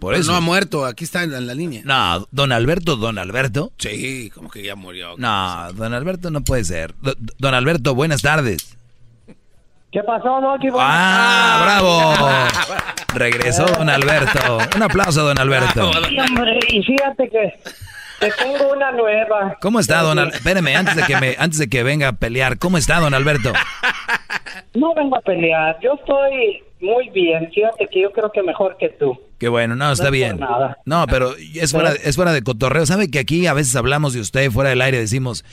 Por eso. no ha muerto, aquí está en la, en la línea. No, don Alberto, don Alberto. Sí, como que ya murió. No, don Alberto no puede ser. Do- don Alberto, buenas tardes. ¿Qué pasó, Loki? ¡Ah, bravo! Regresó don Alberto. Un aplauso, don Alberto. Sí, hombre, y fíjate que te tengo una nueva. ¿Cómo está, don Alberto? Espéreme, antes de, que me, antes de que venga a pelear, ¿cómo está, don Alberto? No vengo a pelear, yo estoy muy bien. Fíjate que yo creo que mejor que tú. Qué bueno, no, está No bien. nada. No, pero es fuera, es fuera de cotorreo. ¿Sabe que aquí a veces hablamos de usted fuera del aire? Decimos,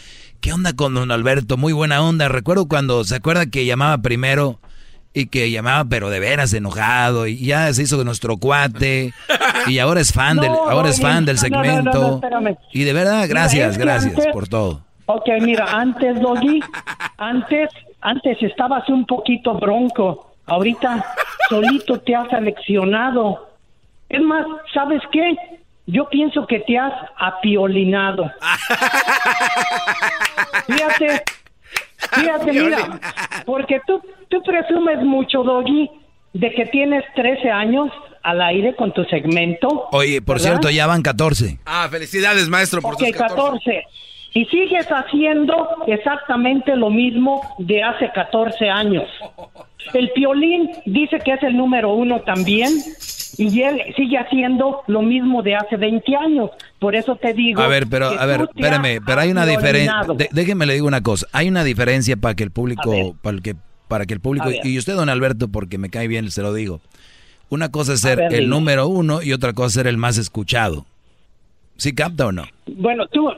¿qué onda con don Alberto? Muy buena onda. Recuerdo cuando, ¿se acuerda que llamaba primero? Y que llamaba, pero de veras enojado. Y ya se hizo de nuestro cuate. Y ahora es fan del, ahora es fan del segmento. no, y de verdad, gracias, gracias antes- por todo. Ok, mira, antes, Doggy, antes, antes estabas un poquito bronco. Ahorita solito te has aleccionado. Es más, ¿sabes qué? Yo pienso que te has apiolinado. Fíjate, fíjate, mira, porque tú, tú presumes mucho, Doggy, de que tienes 13 años al aire con tu segmento. Oye, por ¿verdad? cierto, ya van 14. Ah, felicidades, maestro, por Ok, sus 14. 14. Y sigues haciendo exactamente lo mismo de hace 14 años. El Piolín dice que es el número uno también y él sigue haciendo lo mismo de hace 20 años. Por eso te digo... A ver, pero, a ver, espérame, pero hay una diferencia. Déjeme le digo una cosa. Hay una diferencia para que el público, para que, para que el público, y usted, don Alberto, porque me cae bien, se lo digo. Una cosa es ser ver, el dime. número uno y otra cosa es ser el más escuchado. ¿Sí capta o no? Bueno, tú...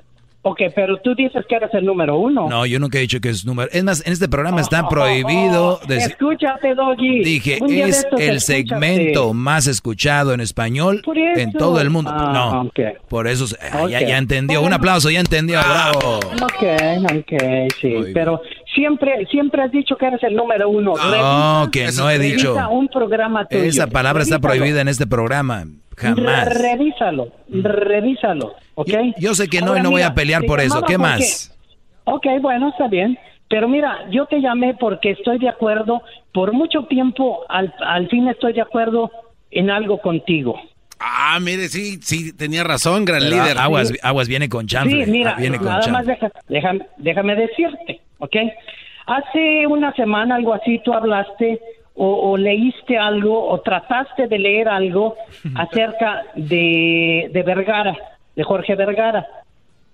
Ok, pero tú dices que eres el número uno. No, yo nunca he dicho que es número. Es más, en este programa está prohibido. Escúchate, Doggy. Dije, es el escúchate. segmento más escuchado en español en todo el mundo. Ah, no, ok. por eso, ah, ya, ya entendió. Un aplauso, ya entendió, bravo. Ok, ok, sí, pero siempre, siempre has dicho que eres el número uno. No, que no he dicho. Revisa un programa tuyo. Esa palabra está prohibida en este programa. Jamás. Revísalo, revísalo, ¿ok? Yo sé que no Ahora, y no voy a pelear por eso. ¿Qué porque- más? Ok, bueno, está bien. Pero mira, yo te llamé porque estoy de acuerdo, por mucho tiempo, al, al fin estoy de acuerdo en algo contigo. Ah, mire, sí, sí, tenía razón, gran Pero líder. Aguas, aguas viene con chanfle. Sí, mira, viene con nada más deja- déjame, déjame decirte, ¿ok? Hace una semana, algo así, tú hablaste o, o leíste algo o trataste de leer algo acerca de, de Vergara, de Jorge Vergara,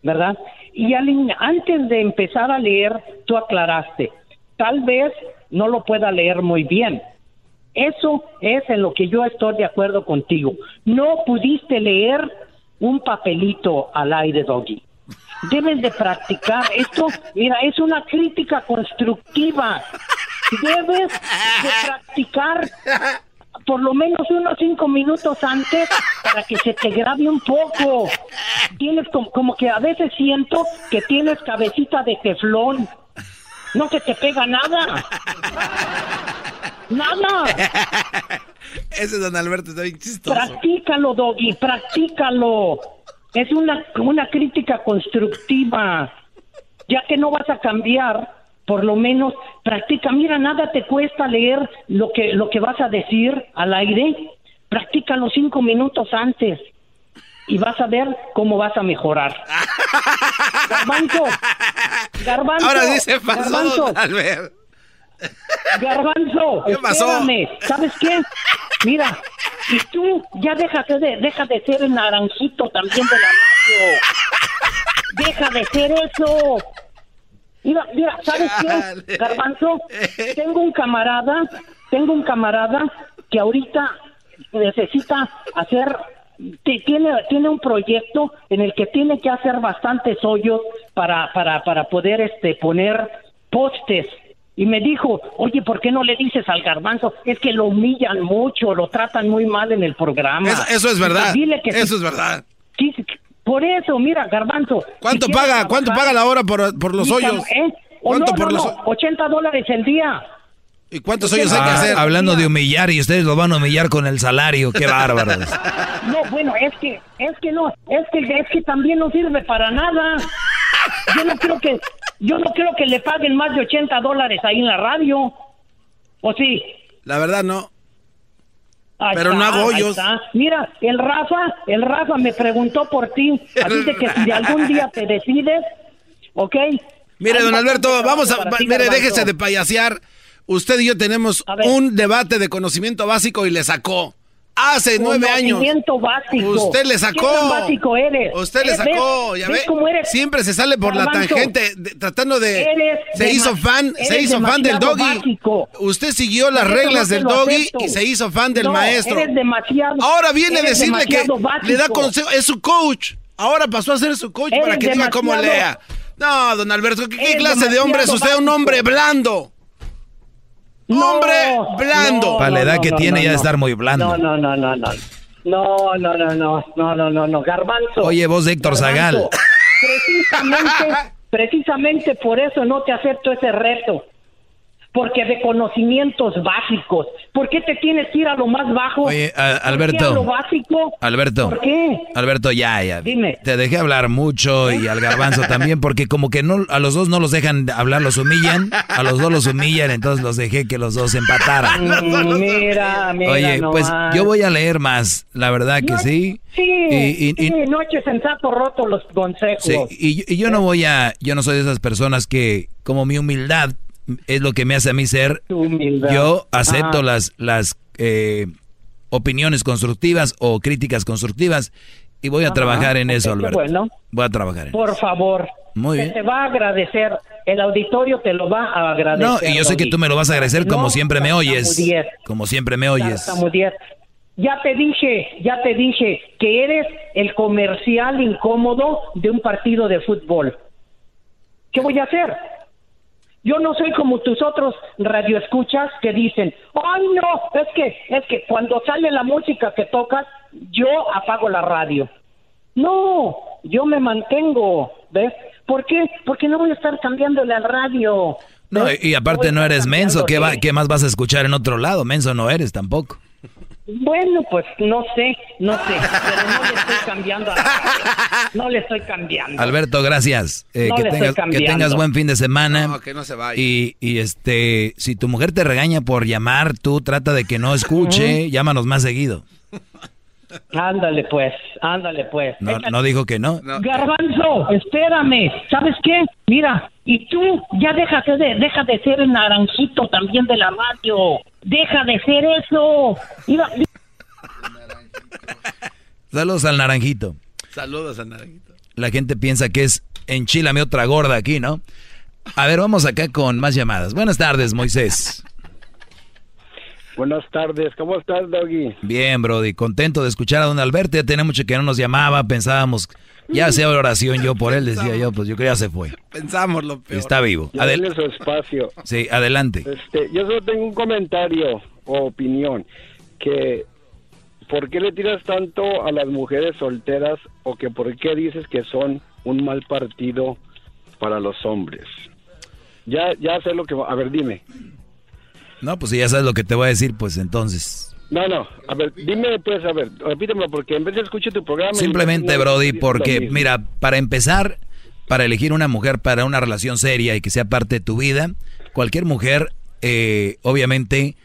¿verdad? Y al antes de empezar a leer, tú aclaraste, tal vez no lo pueda leer muy bien. Eso es en lo que yo estoy de acuerdo contigo. No pudiste leer un papelito al aire, Doggy. Debes de practicar. Esto, mira, es una crítica constructiva. Debes de practicar por lo menos unos cinco minutos antes para que se te grabe un poco. Tienes como, como que a veces siento que tienes cabecita de teflón. No se te pega nada. Nada. Ese don Alberto está bien chistoso. Practícalo, Doggy, practícalo. Es una, una crítica constructiva. Ya que no vas a cambiar, por lo menos practica. Mira, nada te cuesta leer lo que, lo que vas a decir al aire. Practícalo cinco minutos antes y vas a ver cómo vas a mejorar. Garbanzo, Garbanzo, Ahora dice pasó, Garbanzo, don Alberto. Garbanzo, ¿Qué pasó? espérame. ¿Sabes qué? Mira, y tú ya déjate de, deja de ser el naranjito también de la radio. Deja de ser eso. Mira, mira, ¿sabes qué? Garbanzo, tengo un camarada, tengo un camarada que ahorita necesita hacer ti- tiene tiene un proyecto en el que tiene que hacer bastantes hoyos para para para poder este poner postes y me dijo, oye, ¿por qué no le dices al garbanzo? Es que lo humillan mucho, lo tratan muy mal en el programa. Eso, eso es verdad. Dile que eso sí. es verdad. Sí, por eso, mira, garbanzo. ¿Cuánto si paga? ¿Cuánto paga la hora por, por los hoyos? ¿eh? O ¿Cuánto no, por no, los no, 80 dólares el día. ¿Y cuántos hoyos hay que hacer? Hablando de humillar y ustedes lo van a humillar con el salario, qué bárbaros. No, bueno, es que, es que no, es que, es que también no sirve para nada. Yo no creo que, yo no creo que le paguen más de 80 dólares ahí en la radio. ¿O sí? La verdad no. Ahí Pero no está, hago ahí hoyos. Mira, el Rafa, el Rafa me preguntó por ti. Así de que si algún día te decides, ¿ok? Mire, don Alberto, vamos a... ti, Mire, déjese de payasear. Usted y yo tenemos un debate de conocimiento básico y le sacó. Hace nueve años. Básico. Usted le ¿Qué sacó. tan básico eres? Usted le ¿Eh, sacó, ves? ya ¿Ves ve. cómo eres? Siempre se sale por la tangente, de- tratando de. eres Se hizo fan, se hizo fan del doggy. básico. Usted siguió las eso reglas no del doggy acepto. y se hizo fan del No, maestro. eres demasiado- Ahora viene a decirle que básico. le da consejo, es su coach. Ahora pasó a ser su coach Eres para que diga cómo lea. No, don Alberto, ¿qué, qué clase de hombre es usted? Un hombre blando. Hombre blando. Para la edad no, que no, tiene no, ya de no. estar muy blando. No, no, no, no, no. No, no, no, no, no, no, no, no, Garbanzo. Oye, voz de Héctor Zagal. Precisamente, precisamente por eso no te acepto ese reto. Porque de conocimientos básicos. ¿Por qué te tienes que ir a lo más bajo? Oye, a- ¿Por qué Alberto. a lo básico? Alberto. ¿Por qué? Alberto, ya, ya. Dime. Te dejé hablar mucho y al garbanzo también, porque como que no, a los dos no los dejan hablar, los humillan, a los dos los humillan, entonces los dejé que los dos empataran. Mm, Mira, mira Oye, pues yo voy a leer más, la verdad que sí. Sí, Y- y- sí, no eches en saco roto los consejos. Sí, y, y yo no voy a, yo no soy de esas personas que, como mi humildad es lo que me hace a mí ser, yo acepto Ajá. las, las eh, opiniones constructivas o críticas constructivas y voy a Ajá, trabajar en eso, Alberto. bueno. Voy a trabajar en Por favor. Muy bien. te va a agradecer. El auditorio te lo va a agradecer. No, y yo sé que tú me lo vas a agradecer como No, siempre me oyes. Como siempre me oyes. Ya te dije, ya te dije que eres el comercial incómodo de un partido de fútbol. ¿Qué voy a hacer? Yo no soy como tus otros radioescuchas que dicen, ay no, es que, es que cuando sale la música que tocas, yo apago la radio. No, yo me mantengo, ¿ves? ¿Por qué? Porque no voy a estar cambiándole al radio. No, y, aparte no eres menso, ¿qué, va. ¿qué más vas a escuchar en otro lado? Menso no eres tampoco. Bueno, pues no sé, no sé, pero no le estoy cambiando a la. No le estoy cambiando. Alberto, gracias. Eh, No que, le estoy tengas, que cambiando. tengas buen fin de semana. No, que no se vaya. Y, y este, si tu mujer te regaña por llamar, tú trata de que no escuche, llámanos más seguido. Ándale pues, ándale pues. No, no dijo que no. Garbanzo, espérame, ¿sabes qué? Mira, y tú ya déjate de, deja de ser el naranjito también de la radio. Deja de ser eso. Mira, Saludos al naranjito. Saludos a Naranjito. La gente piensa que es enchilame otra gorda aquí, ¿no? A ver, vamos acá con más llamadas. Buenas tardes, Moisés. Buenas tardes, ¿cómo estás, Doggy? Bien, Brody, contento de escuchar a don Alberto. Ya tenía mucho que no nos llamaba, pensábamos, ya hacía oración yo por él, decía yo, pues yo creo que ya se fue. Pensamos lo peor. Está vivo. Ya Adel- denle su espacio. sí, adelante. Este, yo solo tengo un comentario o opinión que ¿por qué le tiras tanto a las mujeres solteras o que por qué dices que son un mal partido para los hombres? Ya ya sé lo que a ver, dime. No, pues si ya sabes lo que te voy a decir, pues entonces. No, no, a ver, dime pues, a ver, repítemelo porque en vez de escucho tu programa Simplemente, no, Brody, porque, mira, para empezar, para elegir una mujer para una relación seria y que sea parte de tu vida, cualquier mujer, eh, obviamente,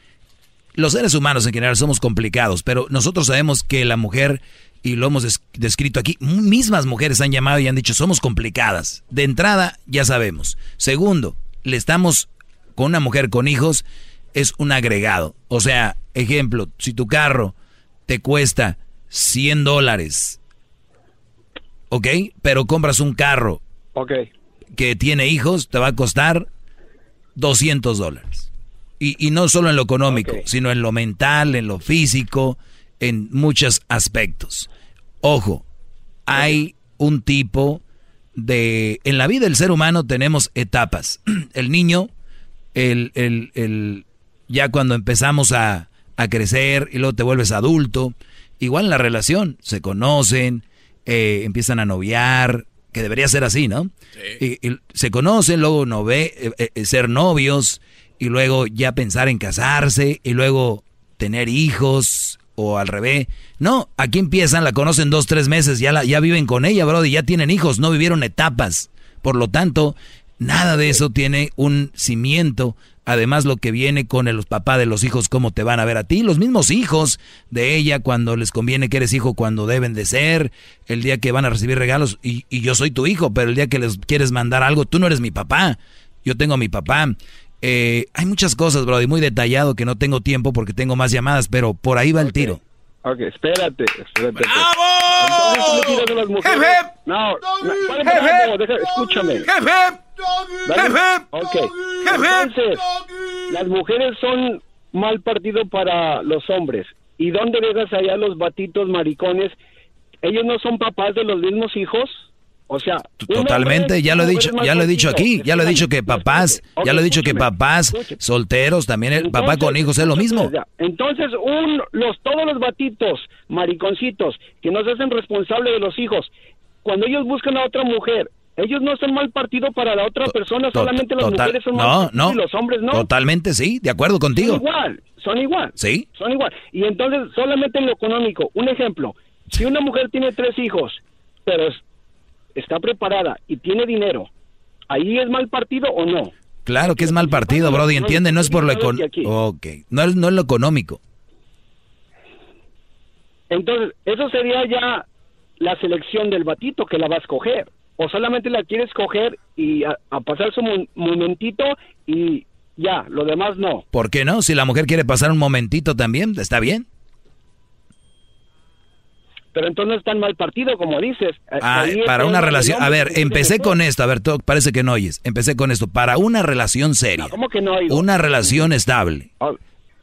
los seres humanos en general somos complicados, pero nosotros sabemos que la mujer, y lo hemos des- descrito aquí, mismas mujeres han llamado y han dicho, somos complicadas. De entrada, ya sabemos. Segundo, le estamos con una mujer con hijos, es un agregado. O sea, ejemplo, si tu carro te cuesta 100 dólares, ¿ok? Pero compras un carro Ok. que tiene hijos, te va a costar 200 dólares. Y, y no solo en lo económico, sino en lo mental, en lo físico, en muchos aspectos. Ojo, hay un tipo de... En la vida del ser humano tenemos etapas. El niño, el, el, el- ya cuando empezamos a, a crecer y luego te vuelves adulto, igual en la relación, se conocen, eh, empiezan a noviar, que debería ser así, ¿no? Y, y se conocen, luego nove- eh, eh, ser novios y luego ya pensar en casarse y luego tener hijos o al revés. No, aquí empiezan, la conocen dos, tres meses, ya, la, ya viven con ella, bro, y ya tienen hijos, no vivieron etapas. Por lo tanto, nada de eso tiene un cimiento Además, lo que viene con el papá de los hijos, cómo te van a ver a ti. Los mismos hijos de ella, cuando les conviene que eres hijo, cuando deben de ser. El día que van a recibir regalos, y, y yo soy tu hijo, pero el día que les quieres mandar algo, tú no eres mi papá. Yo tengo a mi papá. Eh, hay muchas cosas, Brody, muy detallado que no tengo tiempo porque tengo más llamadas, pero por ahí va el tiro. Ok, espérate, espérate. ¡Bravo! Entonces tú le tiras a las mujeres. Jefe. Escúchame. ¡Jefe! Dale. ¡Jefe! Ok. Entonces, las mujeres son mal partido para los hombres. ¿Y dónde dejas allá los batitos maricones? ¿Ellos no son papás de los mismos hijos? O sea, Totalmente, ya lo he dicho, ya lo he dicho aquí, ya lo he dicho que papás, ya lo he dicho que papás solteros, también el papá con hijos es lo mismo. Entonces, un, los, todos los batitos, mariconcitos, que no se hacen responsables de los hijos, cuando ellos buscan a otra mujer, ellos no son mal partido para la otra persona, solamente las mujeres son mal no, partido no, y los hombres no. Totalmente sí, de acuerdo contigo. Son igual, son igual. Sí. Son igual. Y entonces, solamente en lo económico, un ejemplo, si una mujer tiene tres hijos, pero es- está preparada y tiene dinero, ¿ahí es mal partido o no? Claro que es mal partido, Brody, entiende, no es por lo económico. Ok, no es, no es lo económico. Entonces, eso sería ya la selección del batito que la va a escoger. O solamente la quiere escoger y a, a pasar su mo- momentito y ya, lo demás no. ¿Por qué no? Si la mujer quiere pasar un momentito también, está bien. Pero entonces tan mal partido como dices. Ah, para una el relación, a ver, empecé con esto, a ver, tú parece que no oyes. Empecé con esto, para una relación seria, ¿Cómo que no una relación estable.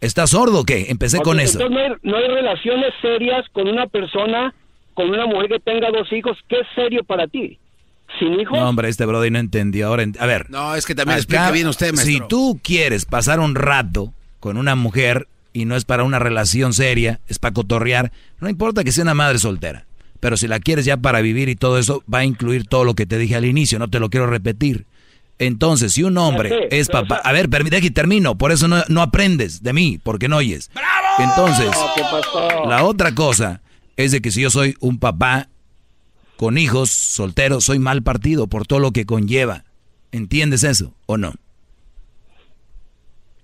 ¿Estás sordo o qué? Empecé con eso. Entonces no hay, no hay relaciones serias con una persona, con una mujer que tenga dos hijos. ¿Qué es serio para ti? ¿Sin hijos? No, hombre, este Brody no entendió. Ahora, ent- a ver. No, es que también explica bien usted, maestro. Si tú quieres pasar un rato con una mujer y no es para una relación seria, es para cotorrear, no importa que sea una madre soltera. Pero si la quieres ya para vivir y todo eso, va a incluir todo lo que te dije al inicio, no te lo quiero repetir. Entonces, si un hombre es papá... A ver, permite que termino, por eso no, no aprendes de mí, porque no oyes. Entonces, No, ¿qué pasó? la otra cosa es de que si yo soy un papá con hijos solteros, soy mal partido por todo lo que conlleva. ¿Entiendes eso o no?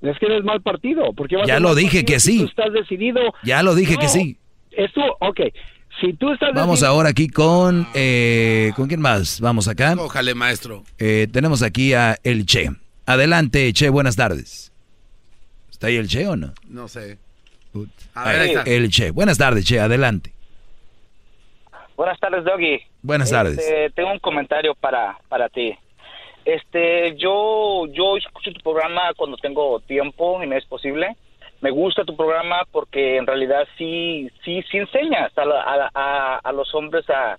Es que eres mal partido. Porque vas Ya a lo dije que si sí. Tú estás decidido. Ya lo dije que sí. Esto, ok. Si tú estás Vamos decidido- ahora aquí con... eh, ¿Con quién más? Vamos acá. Ójale, maestro. Eh, tenemos aquí a El Che. Adelante, Che, buenas tardes. ¿Está ahí el Che o no? No sé. A Ahí, ver, ahí está. el Che. Buenas tardes, Che, adelante. Buenas tardes, Doggy. Buenas tardes. Este, tengo un comentario para, para ti. Este, yo, yo escucho tu programa cuando tengo tiempo y me es posible. Me gusta tu programa porque en realidad sí, sí, sí enseñas a, a, a- a los hombres a,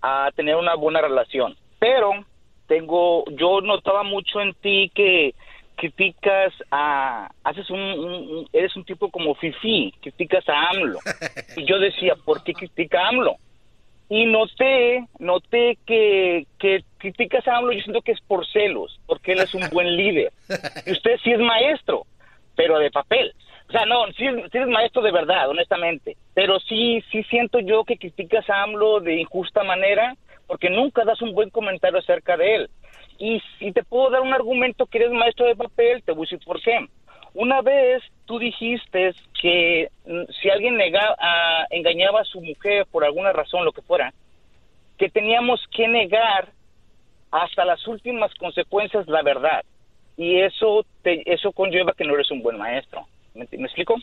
a tener una buena relación. Pero tengo, yo notaba mucho en ti que criticas a, haces un- un- eres un tipo como Fifi, criticas a AMLO. Y yo decía, ¿por qué critica a AMLO? Y noté, noté que, que criticas a AMLO, yo siento que es por celos, porque él es un buen líder. Y usted sí es maestro, pero de papel. O sea, no, sí, es- sí es maestro de verdad, honestamente. Pero sí, sí siento yo que criticas a AMLO de injusta manera, porque nunca das un buen comentario acerca de él. Y si te puedo dar un argumento que eres maestro de papel, te voy a decir por qué. Una vez tú dijiste que mm, si alguien nega- ah, engañaba a su mujer por alguna razón, lo que fuera, que teníamos que negar hasta las últimas consecuencias la verdad. Y eso, te, eso conlleva que no eres un buen maestro. ¿Me, me explico?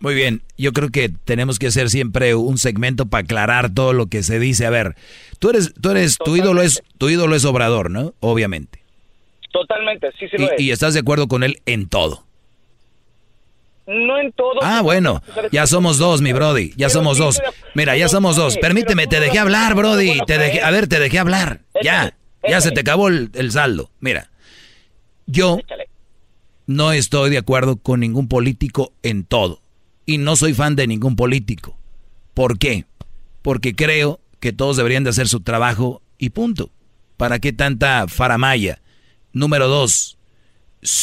Muy bien, yo creo que tenemos que hacer siempre un segmento para aclarar todo lo que se dice. A ver, tú eres, tú eres, tu ídolo es, tu ídolo es Obrador, ¿no? Obviamente. Totalmente, sí, sí lo es. Y estás de acuerdo con él en todo. No en todo. Ah, bueno, ya somos dos, mi Brody, ya somos dos. Mira, ya somos dos. Permíteme, te dejé hablar, Brody. Te dejé, a ver, te dejé hablar. Ya, ya se te acabó el, el saldo. Mira, yo no estoy de acuerdo con ningún político en todo. Y no soy fan de ningún político. ¿Por qué? Porque creo que todos deberían de hacer su trabajo y punto. ¿Para qué tanta faramaya? Número dos,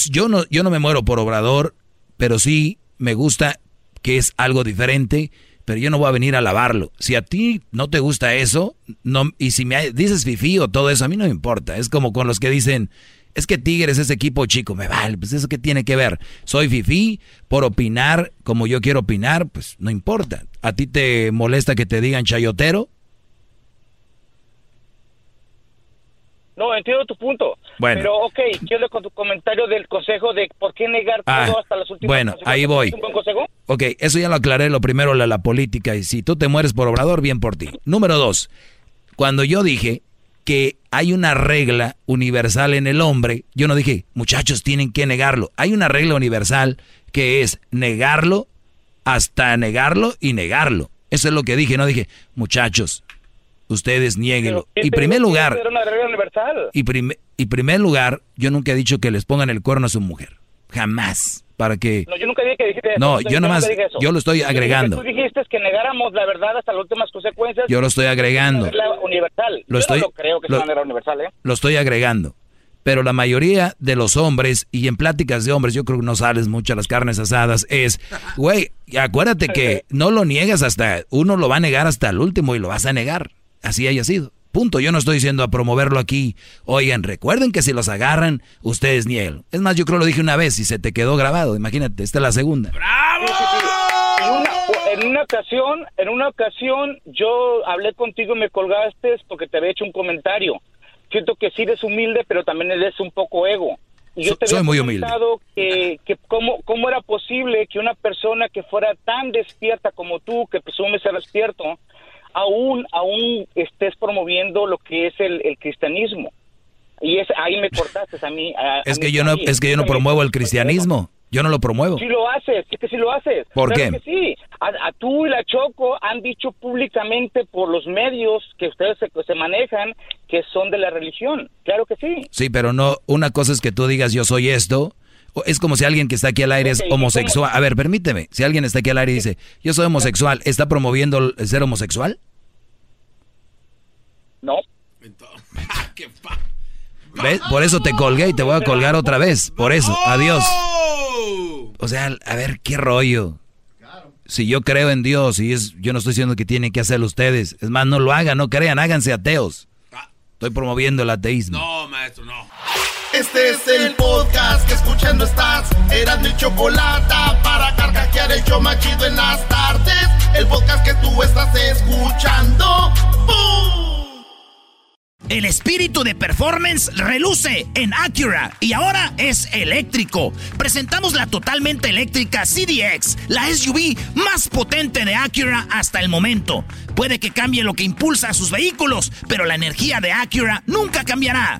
yo no, yo no me muero por Obrador, pero sí me gusta que es algo diferente, pero yo no voy a venir a lavarlo. Si a ti no te gusta eso, no, y si me dices fifí o todo eso, a mí no me importa. Es como con los que dicen, es que Tigres es equipo chico, me vale, pues eso que tiene que ver. Soy fifí, por opinar como yo quiero opinar, pues no importa. ¿A ti te molesta que te digan chayotero? No, entiendo tu punto. Bueno. Pero, ok, quiero con tu comentario del consejo de por qué negar Ah, todo hasta las últimas bueno, ahí voy. ¿Es un buen consejo? Ok, eso ya lo aclaré. Lo primero, la, la política. Y si tú te mueres por obrador, bien por ti. Número dos, cuando yo dije que hay una regla universal en el hombre, yo no dije, muchachos, tienen que negarlo. Hay una regla universal que es negarlo hasta negarlo y negarlo. Eso es lo que dije. No dije, muchachos, ustedes nieguenlo. ¿Qué Y primer lugar, una universal. y, prim- y primer lugar, yo nunca he dicho que les pongan el cuerno a su mujer. Jamás. Para que... No, yo nunca dije que dijiste eso. No, Yo yo nomás- yo lo estoy dije que agregando. Tú dijiste que negáramos la verdad hasta las últimas consecuencias. Yo lo estoy agregando. Regla universal. Lo yo estoy- no lo creo que lo- sea una universal, ¿eh? Lo estoy agregando. Pero la mayoría de los hombres, y en pláticas de hombres, yo creo que no sales mucho a las carnes asadas, es, güey, acuérdate que no lo niegas hasta, uno lo va a negar hasta el último y lo vas a negar. Así haya sido. Punto. Yo no estoy diciendo a promoverlo aquí. Oigan, recuerden que si los agarran, ustedes nieguen. Es más, yo creo lo dije una vez y se te quedó grabado. Imagínate, esta es la segunda. En una, en una ocasión, en una ocasión, yo hablé contigo y me colgaste porque te había hecho un comentario. Siento que sí eres humilde, pero también eres un poco ego. Y yo So- te soy había muy humilde. que, que cómo, cómo era posible que una persona que fuera tan despierta como tú, que presume ser despierto, aún, aún estés promoviendo lo que es el, el cristianismo. Y es, ahí me cortaste a mí. a- a Es mí- que yo no, es que yo no promuevo el cristianismo. Yo no lo promuevo. Sí lo haces, sí que sí lo haces. ¿Por Claro qué? que sí. A, a tú y la Choco han dicho públicamente por los medios que ustedes se, se manejan que son de la religión. Claro que sí. Sí, pero no, una cosa es que tú digas yo soy esto. Es como si alguien que está aquí al aire es Ok, ¿y homosexual. A ver, permíteme. Si alguien está aquí al aire y dice, yo soy homosexual, ¿está promoviendo el ser homosexual? No. ¿Ves? Por eso te colgué y te voy a colgar otra vez. Por eso, adiós. O sea, a ver, qué rollo. Si yo creo en Dios y es, yo no estoy diciendo que tienen que hacerlo ustedes. Es más, no lo hagan, no crean, háganse ateos. Estoy promoviendo el ateísmo. No, maestro, no. Este es el podcast que escuchando estás. Eran mi chocolate para carcajear el yo machido en las tardes. El podcast que tú estás escuchando. ¡Bum! El espíritu de performance reluce en Acura y ahora es eléctrico. Presentamos la totalmente eléctrica CDX, la SUV más potente de Acura hasta el momento. Puede que cambie lo que impulsa a sus vehículos, pero la energía de Acura nunca cambiará.